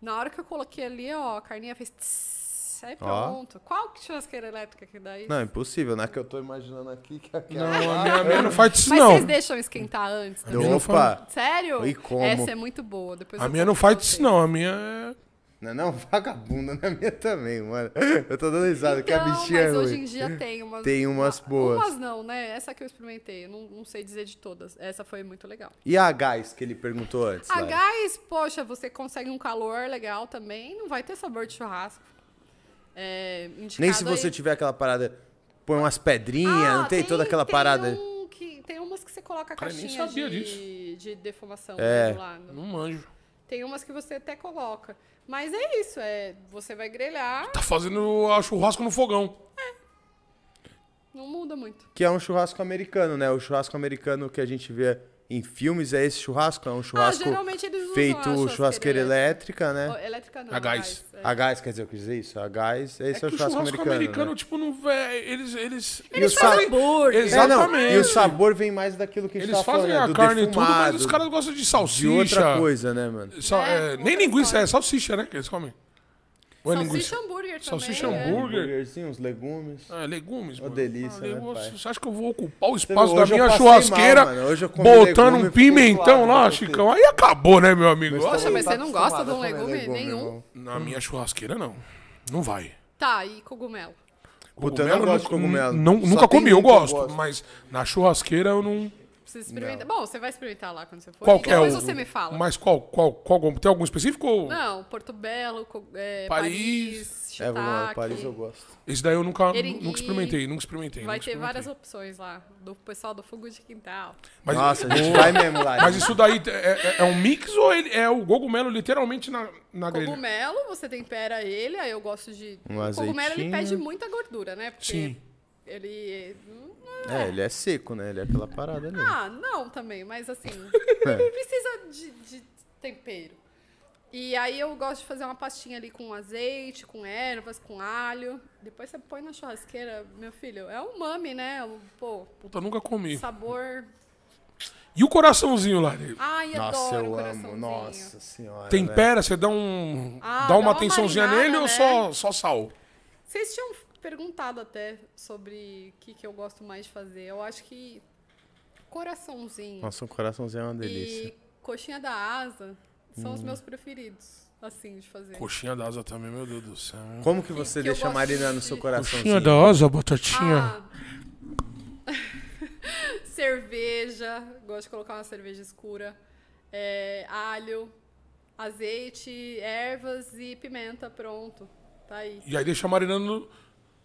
Na hora que eu coloquei ali, ó, a carninha fez tss, aí Ó. pronto. Qual que churrasqueira elétrica que dá isso? Não, impossível, né? Que eu tô imaginando aqui que aquela... Não, a minha, a minha não faz isso, Mas não. vocês deixam esquentar antes não Opa! Sério? E como? Essa é muito boa. Depois A minha não faz isso, não. A minha é. Não, é não, vagabunda na minha também, mano. Eu tô dando risada, que a Então, bichinha é mas hoje em dia tem umas. Tem umas uma- boas. Umas não, né? Essa que eu experimentei. Eu não, não sei dizer de todas. Essa foi muito legal. E a gás que ele perguntou antes? A gás, poxa, você consegue um calor legal também. Não vai ter sabor de churrasco. É, Nem se você aí- tiver aquela parada, põe umas pedrinhas, Ah, não tem, toda aquela parada. Um que, tem umas que você coloca a caixinha sabia de, de defumação É. né, do lado. Não manjo. Tem umas que você até coloca. Mas é isso, é, você vai grelhar, Tá fazendo a churrasco no fogão. não muda muito. Que é um churrasco americano, né? O churrasco americano que a gente vê em filmes é esse churrasco, é um churrasco ah, geralmente eles usam feito a churrasqueira churrasqueira elétrica, né? Oh, Elétrica não. A gás. é. A gás, quer dizer, eu quis dizer isso? A gás, esse é, É o churrasco, churrasco americano. americano, né? tipo, não. É, eles. Eles, E o fazem sa- hambúrguer. É, não, Exatamente. e o sabor vem mais daquilo que a gente eles tá fazem falando, né? a do carne e tudo, mas defumado, os caras gostam de de salsicha. outra coisa, né, mano? É, é, nem linguiça, é salsicha, né? Que eles comem. Ou é linguiça? Salsicha hambúrguer também. Salsicha é. hambúrguer. Hambúrguerzinho, uns legumes. Ah, legumes, mano. delícia, né, legumes. pai? Você acha que eu vou ocupar o espaço da minha churrasqueira mal, botando legume um pimentão lá, Chicão? Aí acabou, né, meu amigo? Nossa, Poxa, mas tá você não gosta de um comer legume nenhum? Na minha churrasqueira, não. Não vai. Tá, e cogumelo? Puta, eu não gosto de cogumelo. Não, nunca comi, eu que eu gosto, gosto. Mas na churrasqueira eu não. Precisa experimentar. Bom, você vai experimentar lá quando você for. Qual e que é depois o. você me fala. Mas qual, qual, qual? Tem algum específico? ou- Não, Porto Belo, é, Paris. Paris, É, vamos lá. Paris eu gosto. Esse daí eu nunca, nunca experimentei, nunca experimentei. Vai nunca ter experimentei. várias opções lá, do pessoal do Fogo de Quintal. Mas, Nossa, a gente vai mesmo lá. mas isso daí é, é- é um mix ou ele- é o cogumelo literalmente na, na grelha? Cogumelo, você tempera ele, aí eu gosto de... Um o cogumelo, ele pede muita gordura, né? Porque Sim. Ele... É, ele é seco, né? Ele é aquela parada ali. Ah, não também, mas assim, É. precisa de, de tempero. E aí eu gosto de fazer uma pastinha ali com azeite, com ervas, com alho. Depois você põe na churrasqueira, meu filho, é um mami, né? O- Pô, Puta, nunca comi. sabor... E o coraçãozinho lá? Ele Ai, Nossa, adoro eu amo. Nossa senhora. Tempera, você dá um. Ah, dá dá uma uma atençãozinha marinada, nele ou né? só, só sal? Vocês tinham perguntado até sobre o que, que eu gosto mais de fazer. Eu acho que coraçãozinho Nossa, um coraçãozinho é uma delícia. e coxinha da asa são Hum. os meus preferidos, assim, de fazer. Coxinha da asa também, meu Deus do céu. Como que você que deixa marinar no de- seu Coxinha coraçãozinho? da asa, batatinha. Ah. cerveja, gosto de colocar uma cerveja escura. É, alho, azeite, ervas e pimenta, pronto. Tá aí. E aí deixa marinando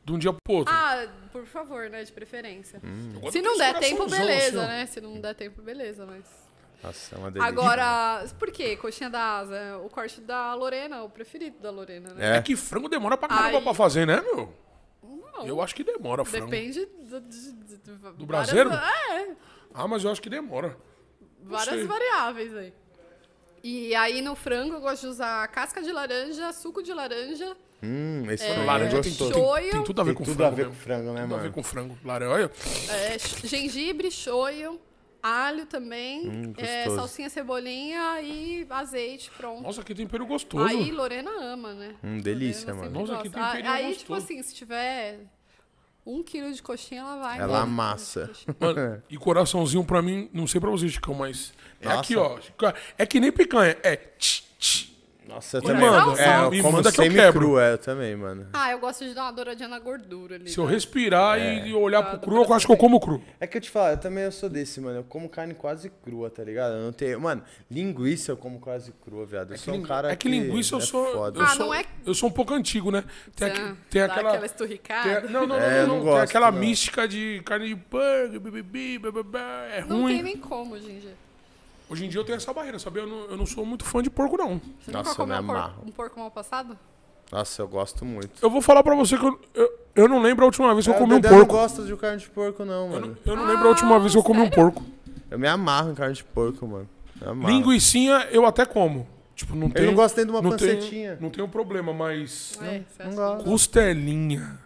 de um dia pro outro. Ah, por favor, né? De preferência. Gosto Se não der tempo, beleza, assim, né? Se não der tempo, beleza, mas. Nossa, é uma delícia. Agora, por quê? Coxinha da asa. É O corte da Lorena, o preferido da Lorena, né? É É. que frango demora pra caramba Aí- pra fazer, né, meu? Não, Eu acho que demora frango. depende do, de- de- de- várias- braseiro? É, Ah, mas eu acho que demora. várias sei. variáveis aí. E aí no frango eu gosto de usar casca de laranja, suco de laranja, Hum, esse É, frango Laranja é tem, tem, tem tudo a ver Tem com tudo frango. a ver com frango, né, Tudo a ver mano? com frango. Laranja, olha. é, gengibre, shoyu, alho também, Hum, é, gostoso. salsinha, cebolinha e azeite, pronto. Nossa, que tempero gostoso. Aí Lorena ama, né? Hum, delícia, Lorena mano. Nossa, que gosta. Temperinho Aí, tipo assim, se tiver um quilo de coxinha, ela vai. Ela amassa. Mano, e coraçãozinho pra mim, não sei pra você, Chicão, mas. É Nossa. aqui, ó. É que nem picanha. É. tch, tch. Nossa, eu também. manda, é, eu como manda que eu quebro. cru, é, eu também, mano. Ah, eu gosto de dar uma douradinha na gordura ali. Se eu tá? respirar É. e olhar pro do cru, eu acho que eu como cru. É que eu te falo, eu também eu sou desse, mano. Eu como carne quase crua, tá ligado? Eu não tenho. Mano, linguiça eu como quase crua, viado. Eu É que, sou um cara é que linguiça eu é sou. foda. Eu, Ah, sou não é- eu sou um pouco antigo, né? Tem, aqui- tem aquela. aquela tem- esturricada. não, não, não, É, eu não, não Tem gosto, aquela não. mística de carne de bababá, é Não ruim. tem nem como, Ginger. Hoje em dia eu tenho essa barreira, sabia? Eu não, eu não sou muito fã de porco, não. Você Nossa, nunca eu comeu me um, por- amarro. um porco mal passado? Nossa, eu gosto muito. Eu vou falar pra você que eu, eu, eu não lembro a última vez que eu É, comi um Dedé não porco. gosta de carne de porco, não, Eu mano. não, eu não lembro a última Ah, vez que eu comi um sério? porco. Eu me amarro em carne de porco, mano. Me amarro. Linguicinha eu até como. Tipo, não Eu tenho. não gosto nem de uma não tenho- pancetinha. não tenho problema, mas. É, você não acha gosto. Costelinha.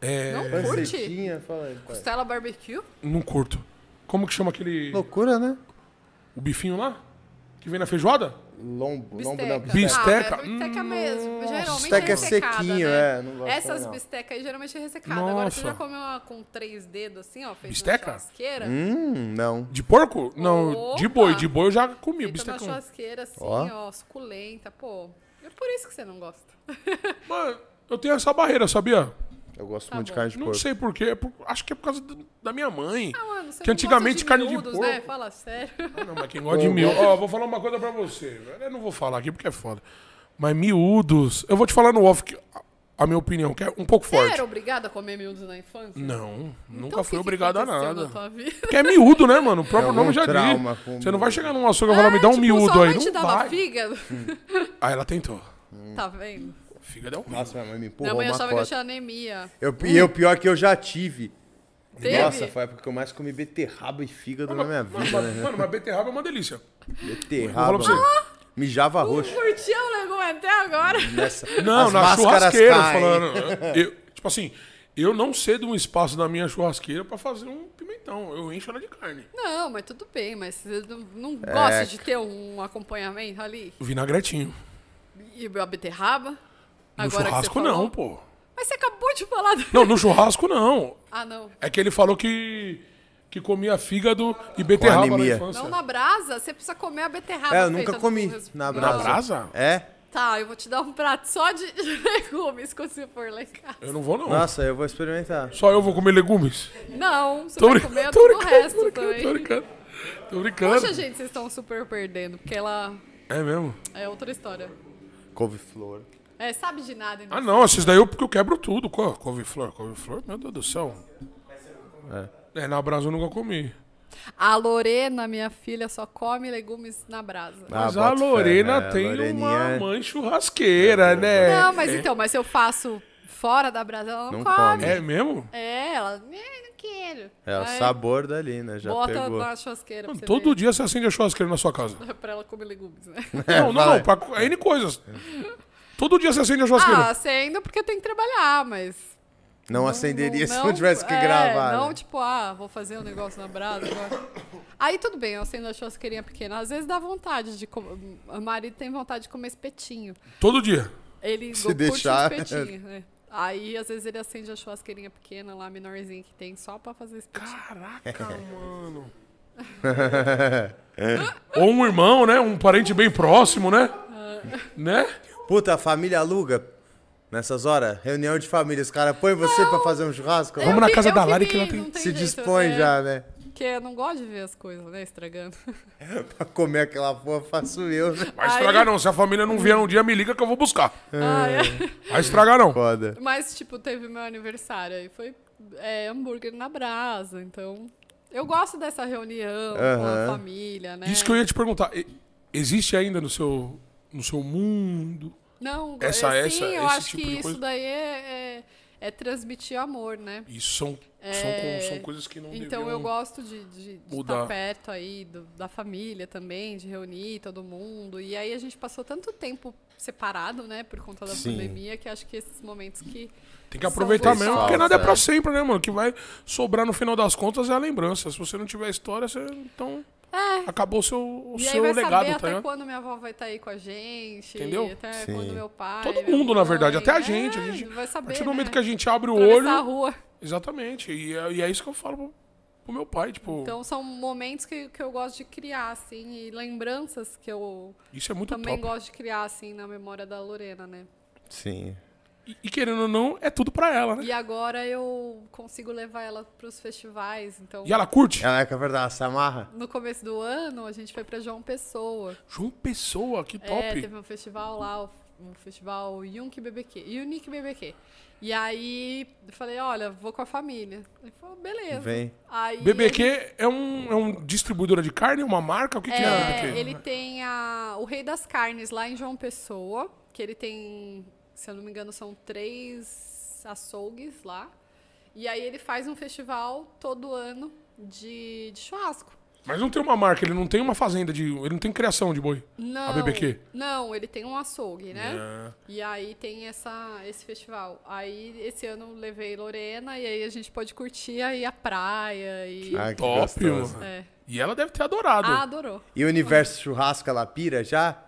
É. Não curte? Pancetinha, fala aí, pai. Costela barbecue? Não curto. Como que chama aquele. Loucura, né? O bifinho lá? Que vem na feijoada? Lombo, lombo Bisteca. não. Bisteca? Ah, é bisteca mesmo. Geralmente Bisteca é é sequinho, né? é. Não gosto Essas bistecas aí geralmente é ressecada. Agora você Nossa. já comeu uma com três dedos assim, ó, feita Bisteca? na churrasqueira? Hum, não. De porco? Não, de Opa! boi. De boi eu já comi. Feita na Bistecão. churrasqueira assim, Ó. ó. suculenta, pô. É por isso que você não gosta. Mano, eu tenho essa barreira, sabia? Eu gosto Tá muito de bom. carne de Não porco. sei porquê. é por- acho que é por causa do- da minha mãe. Ah, mano, você Que não antigamente gosta carne de miúdos, né? porco- Fala sério. Ah, Não, mas quem gosta de miúdo. Ó, vou falar uma coisa pra você. Eu não vou falar aqui porque é foda. Mas miúdos. Eu vou te falar no off que a- minha opinião, que é um pouco Você forte. era obrigado a comer miúdos na infância? Não, nunca Então, o fui que que obrigado a nada. Na? Porque é miúdo, né, mano? O próprio É nome já trauma diz. Você não vai chegar num açougue e falar, me dá um tipo, miúdo sua aí. mãe te Não dava vai. fígado. Aí ela tentou. Tá vendo? Fígado é um Nossa, minha mãe me Minha empurrou mãe uma achava que eu cota. tinha anemia. Eu, E eu, pior que eu já tive. Teve? Nossa, foi a época que eu mais comi beterraba e fígado na minha Mano, vida, mas, né? mano, mas beterraba é uma delícia. Beterraba. Vou falar pra mano. Mijava roxo. Curtia o legume até agora. Nessa... Não, As na máscaras churrasqueira, caem. falando. Eu- tipo assim, eu não cedo um espaço da minha churrasqueira pra fazer um pimentão. Eu encho ela de carne. Não, mas tudo bem, mas você não, não É. gosta de ter um acompanhamento ali? Vinagretinho. E a beterraba? No Agora você churrasco não, pô. Mas você acabou de falar. do- Não, no churrasco não. Ah, não. É que ele falou que, que comia fígado e beterraba na infância. Não na brasa, você precisa comer a beterraba. É, eu nunca comi res- na brasa. brasa? É? Tá, eu vou te dar um prato só de legumes quando você for lá em casa. Eu não vou, não. Nossa, eu vou experimentar. Só eu vou comer legumes? Não, você Tô, vai brin- comer tô todo o resto tô brincando, tô também. brincando. Tô brincando. Poxa, gente, vocês estão super perdendo, porque ela É mesmo? é outra história. Couve-flor. É, sabe de nada. Ah, não, esses daí eu, porque eu quebro tudo. Co- Couve-flor, couve-flor, meu Deus do céu. É. na brasa eu nunca comi. A Lorena, minha filha, só come legumes na brasa. Ah, Mas a boto fé, Lorena né? A tem uma Loreninha- mãe churrasqueira, né? Não, mas então, mas se eu faço fora da brasa, ela não, Não come. come. É mesmo? É, ela, "Eh, não quero. É o Aí sabor dali, né? Já Bota pegou. na churrasqueira você Todo ver. dia você acende a churrasqueira na sua casa. pra ela comer legumes, né? Não, não, não, pra é N coisas. Todo dia você acende a churrasqueira. ah, acendo porque tem que trabalhar, mas... Não acenderia se não tivesse que é, gravar. Não, né? tipo, ah, vou fazer um negócio na brasa agora. Aí tudo bem, eu acendo a churrasqueirinha pequena. Às vezes dá vontade de comer. O marido tem vontade de comer espetinho. Todo dia. Ele Se curte deixar. um espetinho, né? Aí, às vezes, ele acende a churrasqueirinha pequena lá, menorzinha que tem, só pra fazer espetinho. Caraca, mano. Ou um irmão, né? Um parente bem próximo, né? Né? Puta, a família aluga nessas horas? Reunião de família. Os caras põem você pra fazer um churrasco? Vamos na vi- casa da vi Lari que ela tem- Se jeito, dispõe é, já, né? Porque eu não gosto de ver as coisas, né, estragando. pra comer aquela porra faço eu, né? Vai estragar não. Se a família não vier um dia, me liga que eu vou buscar. Ah, é. Vai estragar não. Foda. Mas, tipo, teve meu aniversário aí foi é, hambúrguer na brasa, então... Eu gosto dessa reunião com a Aham. família, né? Isso que eu ia te perguntar. e- Existe ainda no seu, no seu mundo? Não, Essa- é, essa- sim, eu esse acho tipo que isso coisa? daí é, é, é transmitir amor, né? Isso são, É, são, são coisas que não Então eu gosto de, de, de mudar. estar perto aí do- da família também, de reunir todo mundo. E aí a gente passou tanto tempo separado, né, por conta da Sim. pandemia, que acho que esses momentos que. Tem que aproveitar mesmo, porque nada é é. pra sempre, né, mano? O que vai sobrar no final das contas é a lembrança. Se você não tiver história, você... Então, É. acabou o seu, o E aí seu vai legado, saber tá até ligado? quando minha avó vai estar aí com a gente. Entendeu? Até Sim. quando meu pai. Todo mundo, na mãe. verdade, até a É, gente. A gente vai a saber. partir do momento né? que a gente abre o Atravessar a olho... rua. Exatamente. E é, e é isso que eu falo pro, pro meu pai, tipo... Então são momentos que, que eu gosto de criar, assim, e lembranças que eu isso é muito também top. gosto de criar, assim, na memória da Lorena, né? Sim. E, e querendo ou não, é tudo pra ela, né? E agora eu consigo levar ela pros festivais, então... E ela curte? Ela é que é verdade, se amarra? No começo do ano, a gente foi pra João Pessoa. João Pessoa, que É, top. teve um festival lá, o um festival Unique BBQ. Unique BBQ. E aí, eu falei, olha, vou com a família. Ele falou, beleza. Vem. Aí, BBQ é um, é um distribuidora de carne, uma marca? O que, que é, É, BBQ? ele tem a, o Rei das Carnes lá em João Pessoa, que ele tem, se eu não me engano, são três açougues lá. E aí ele faz um festival todo ano de, de churrasco. Mas não tem uma marca, ele não tem uma fazenda de. Ele não tem criação de boi. Não, BBQ? Não, ele tem um açougue, né? É. E aí tem essa, esse festival. Aí esse ano eu levei Lorena e aí a gente pode curtir aí a praia e. Ah, que Top. É. E ela deve ter adorado. Ah, adorou. E o universo churrasco, ela pira já?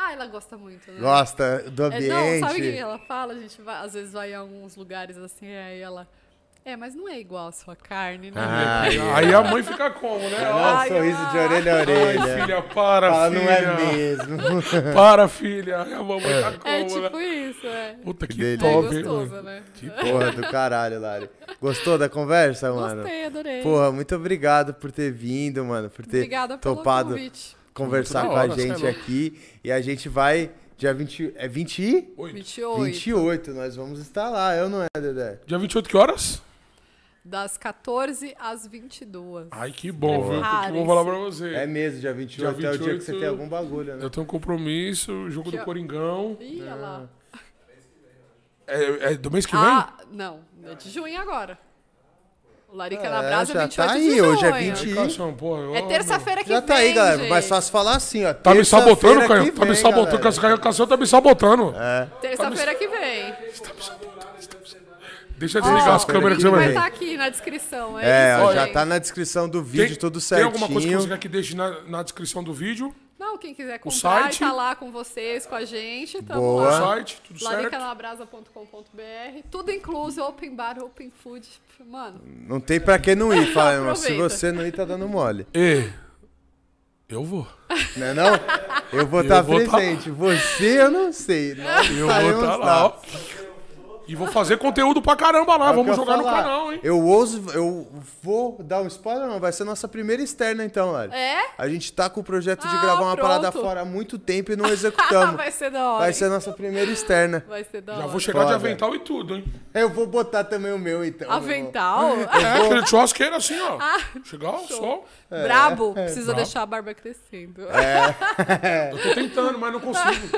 Ah, ela gosta muito, né? Gosta do É, ambiente? não, sabe o que ela fala? A gente vai, às vezes vai em alguns lugares assim, aí ela. É, mas não é igual a sua carne, né? Ah, Aí a mãe fica como, né? Dá Ó, um Ai, sorriso de ai. orelha a Ai, orelha. filha, para, Fala, filha. não é mesmo. Para, filha. A mamãe tá como, É né? tipo isso, é. Puta que, delícia. É top, hein, gostoso, né? Porra do caralho, Lari. Gostou da conversa, mano? Gostei, adorei. Porra, muito obrigado por ter vindo, mano. Por ter Obrigada pelo topado convite. Conversar com a hora, cê é gente aqui. E a gente vai, dia 20. É 20 e? Oi. 28. 28, nós vamos estar lá, eu não é, Dedé? Dia 28, que horas? Das 14 às 22. Ai, que bom, viu? Que vou esse. falar pra você. É mesmo, dia 28, Dia é o dia que você 28, tem algum bagulho, né? Eu tenho um compromisso, jogo Que do Coringão. Ih, olha lá. É, é do mês que vem? Ah, não. É de junho agora. O Larica na É, Brasa é já 28 tá de aí, junho. hoje é 20 Ai, Cassião, porra, eu- É terça-feira que Já vem, tá aí, galera. gente. Mais fácil falar assim, ó. Tá me sabotando, Caio? Tá me sabotando. galera. Cassião tá me sabotando. Terça-feira que vem. Deixa eu desligar Ó, as câmeras que você o link vai vai ver. estar aqui na descrição. É, É, isso, ó, já tá na descrição do vídeo, tudo Tem certinho. alguma coisa que você quer que deixe na, na descrição do vídeo? Não, quem quiser comprar, site? tá lá com vocês, com a gente. Tamo Boa. Lá. site, tudo certo? laricanabrasa.com.br. Tudo incluso, open bar, open food. Mano, Não tem pra que não ir, fala, irmão. Se você não ir, tá dando mole. E eu vou. Não é não? Eu vou estar vou tá- presente. Você, eu não sei. Nós Eu vou estar lá, ó. E vou fazer conteúdo pra caramba lá. É o Vamos jogar no canal, hein? Eu ouso, eu vou dar um spoiler, não. Vai ser nossa primeira externa, então, Lari. É? A gente tá com o projeto de Ah, gravar uma pronto. parada fora há muito tempo e não executamos. vai ser da hora. Vai ser a nossa primeira externa. Vai ser da Já hora. vou chegar de avental e tudo, hein? Eu vou botar também o meu, então. Avental? É, aquele churrasqueiro assim, ó. Ah, Chegar ao sol. É, Brabo. Precisa brabo. deixar a barba crescendo. Eu tô tentando, mas não consigo.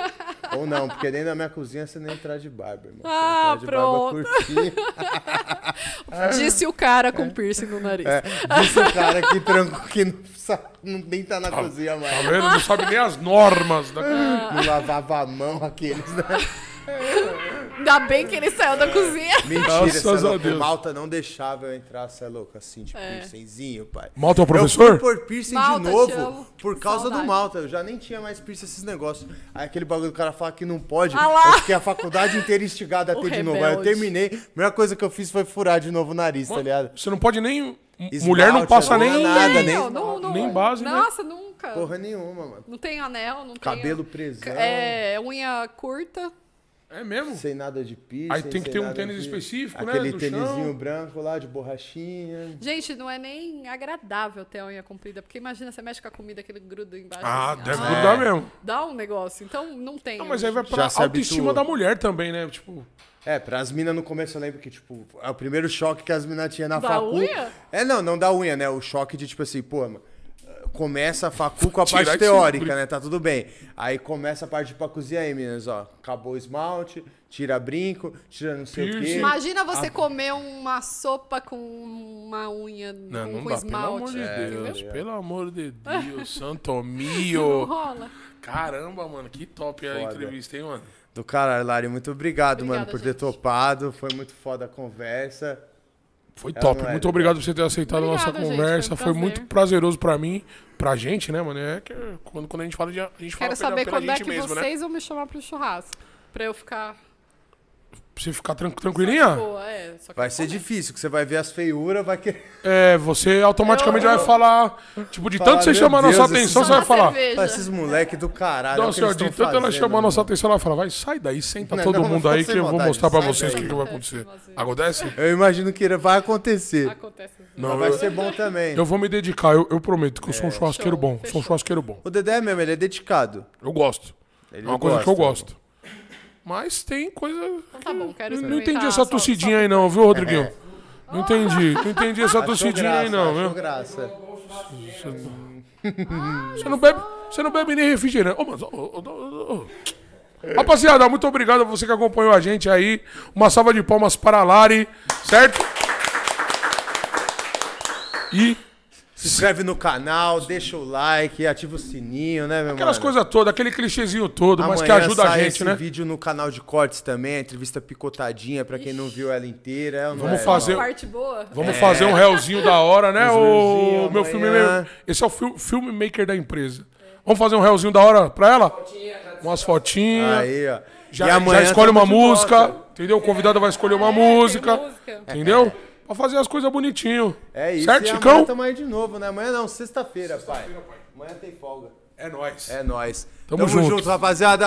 Ou não, porque nem na minha cozinha você nem entrar de barba, irmão. Ah, de barba pronto. curtinha. Disse o cara com piercing no nariz. É, disse o cara que tranco que não, sa- não nem tá na cozinha Tá mais. vendo? Não sabe nem as normas da Não lavava a mão aqueles, né? Ainda bem que ele saiu da cozinha. Mentira, Graças cê é a louco. Deus. Malta não deixava eu entrar, você é louco, assim, tipo, É. piercingzinho, pai. Malta é o Eu professor? fui por piercing Malta, de te novo por causa Saudade. do Malta. Eu já nem tinha mais piercing esses negócios. Aí aquele bagulho do cara fala que não pode. Ah lá. Eu fiquei a faculdade inteira instigada a O ter de novo. Aí eu rebelde. terminei. A primeira coisa que eu fiz foi furar de novo o nariz, tá ligado? Você não pode nem. Esmalte, Mulher não passa não é nem. nada, Nem, nem não, não, não- nem base, né? Nossa, nunca. Porra nenhuma, mano. Não tem anel, não Cabelo tem... presão. É, unha curta. É mesmo? Sem nada de piercing. Aí tem que ter um tênis de- específico, né, Aquele tênisinho chão. branco lá, de borrachinha. Gente, não é nem agradável ter a unha comprida, porque imagina, você mexe com a comida, aquele grudo embaixo. Ah, assim, deve ah, grudar mesmo. Dá um negócio. Então, não tem. Não, mas aí vai pra autoestima da mulher também, né? Tipo, É, pras minas no começo eu lembro que, tipo, é o primeiro choque que as minas tinham na Da facu. unha? É, não, não da unha, né? O choque de, tipo assim, pô, mano, começa a facu com a Tirar parte teórica, brinco. né? Tá tudo bem. Aí começa a parte pra cozinhar aí, meninas, ó. Acabou o esmalte, tira brinco, tira não sei o Piercing. quê. Imagina você Ah. comer uma sopa com uma unha não, com, não com dá, pelo amor esmalte. de entendeu? Deus. Pelo amor de Deus, Santo Mio. rola. Caramba, mano, que top a Foda. entrevista, hein, mano? Do caralho, Lari, muito obrigado, Obrigada, mano, por ter gente. topado. Foi muito foda a conversa. Foi É, top. é, Muito né? obrigado por você ter aceitado a nossa Obrigada, gente, conversa. foi um Foi, muito prazeroso pra mim, pra gente, né, mano? É que quando, quando a gente fala de. A gente Quero fala pela, saber pela quando é que mesmo, né? vocês vão me chamar pro churrasco. Pra eu ficar Pra você ficar tran- tranquilinha, boa. É, só que Vai eu ser comer. difícil, que você vai ver as feiuras, vai querer. é, você automaticamente Eu- vai falar. Tipo, de Falar, tanto você chamar a nossa Deus, atenção, você vai falar. cerveja. Esses moleque do caralho. Não, que senhor, eles de tanto ela fazendo, chamar a nossa atenção, ela fala, vai, sai daí, senta Não, todo não, mundo não aí que eu vou mostrar pra vocês o que, que vai Acontece, acontecer. Acontece? Eu imagino que vai acontecer. Acontece. Não, vai eu, ser bom também. eu vou me dedicar, eu, eu prometo que eu sou um churrasqueiro Show, bom. Sou um churrasqueiro bom. O Dedé mesmo, ele é dedicado. Eu gosto. É uma coisa que eu gosto. Mas tem coisa. Então tá bom, quero Não, entendi essa tossidinha só- aí, não, viu, Rodriguinho? Não entendi. Não entendi essa tossidinha aí, não, viu? graça. Você não bebe, você não bebe nem refrigerante. Ô, mas, ô, ô, ô, ô. Rapaziada, muito obrigado a você que acompanhou a gente aí. Uma salva de palmas para a Lari, certo? E Se inscreve no canal, deixa o like, ativa o sininho, né, meu aquelas mano? coisas todas, aquele clichêzinho todo, mas que Amanhã ajuda a gente, esse né? vídeo no canal de cortes também, a entrevista picotadinha, pra quem não viu ela inteira. é Vamos é, fazer-? Parte boa. Vamos fazer um réuzinho da hora, né? O meu filme. amanhã. Esse é o fil- filmmaker da empresa. Vamos fazer um réuzinho da hora pra ela? Umas fotinhas. Aí, ó. Já, E já amanhã escolhe uma música, volta. entendeu? O convidado vai escolher uma É, música, música. entendeu? Pra fazer as coisas bonitinho. É isso. Certo, e Chicão? amanhã tamo aí de novo, né? Amanhã não, sexta-feira, pai. Sexta-feira, pai. Amanhã tem folga. É nóis. É nóis. Tamo junto. rapaziada.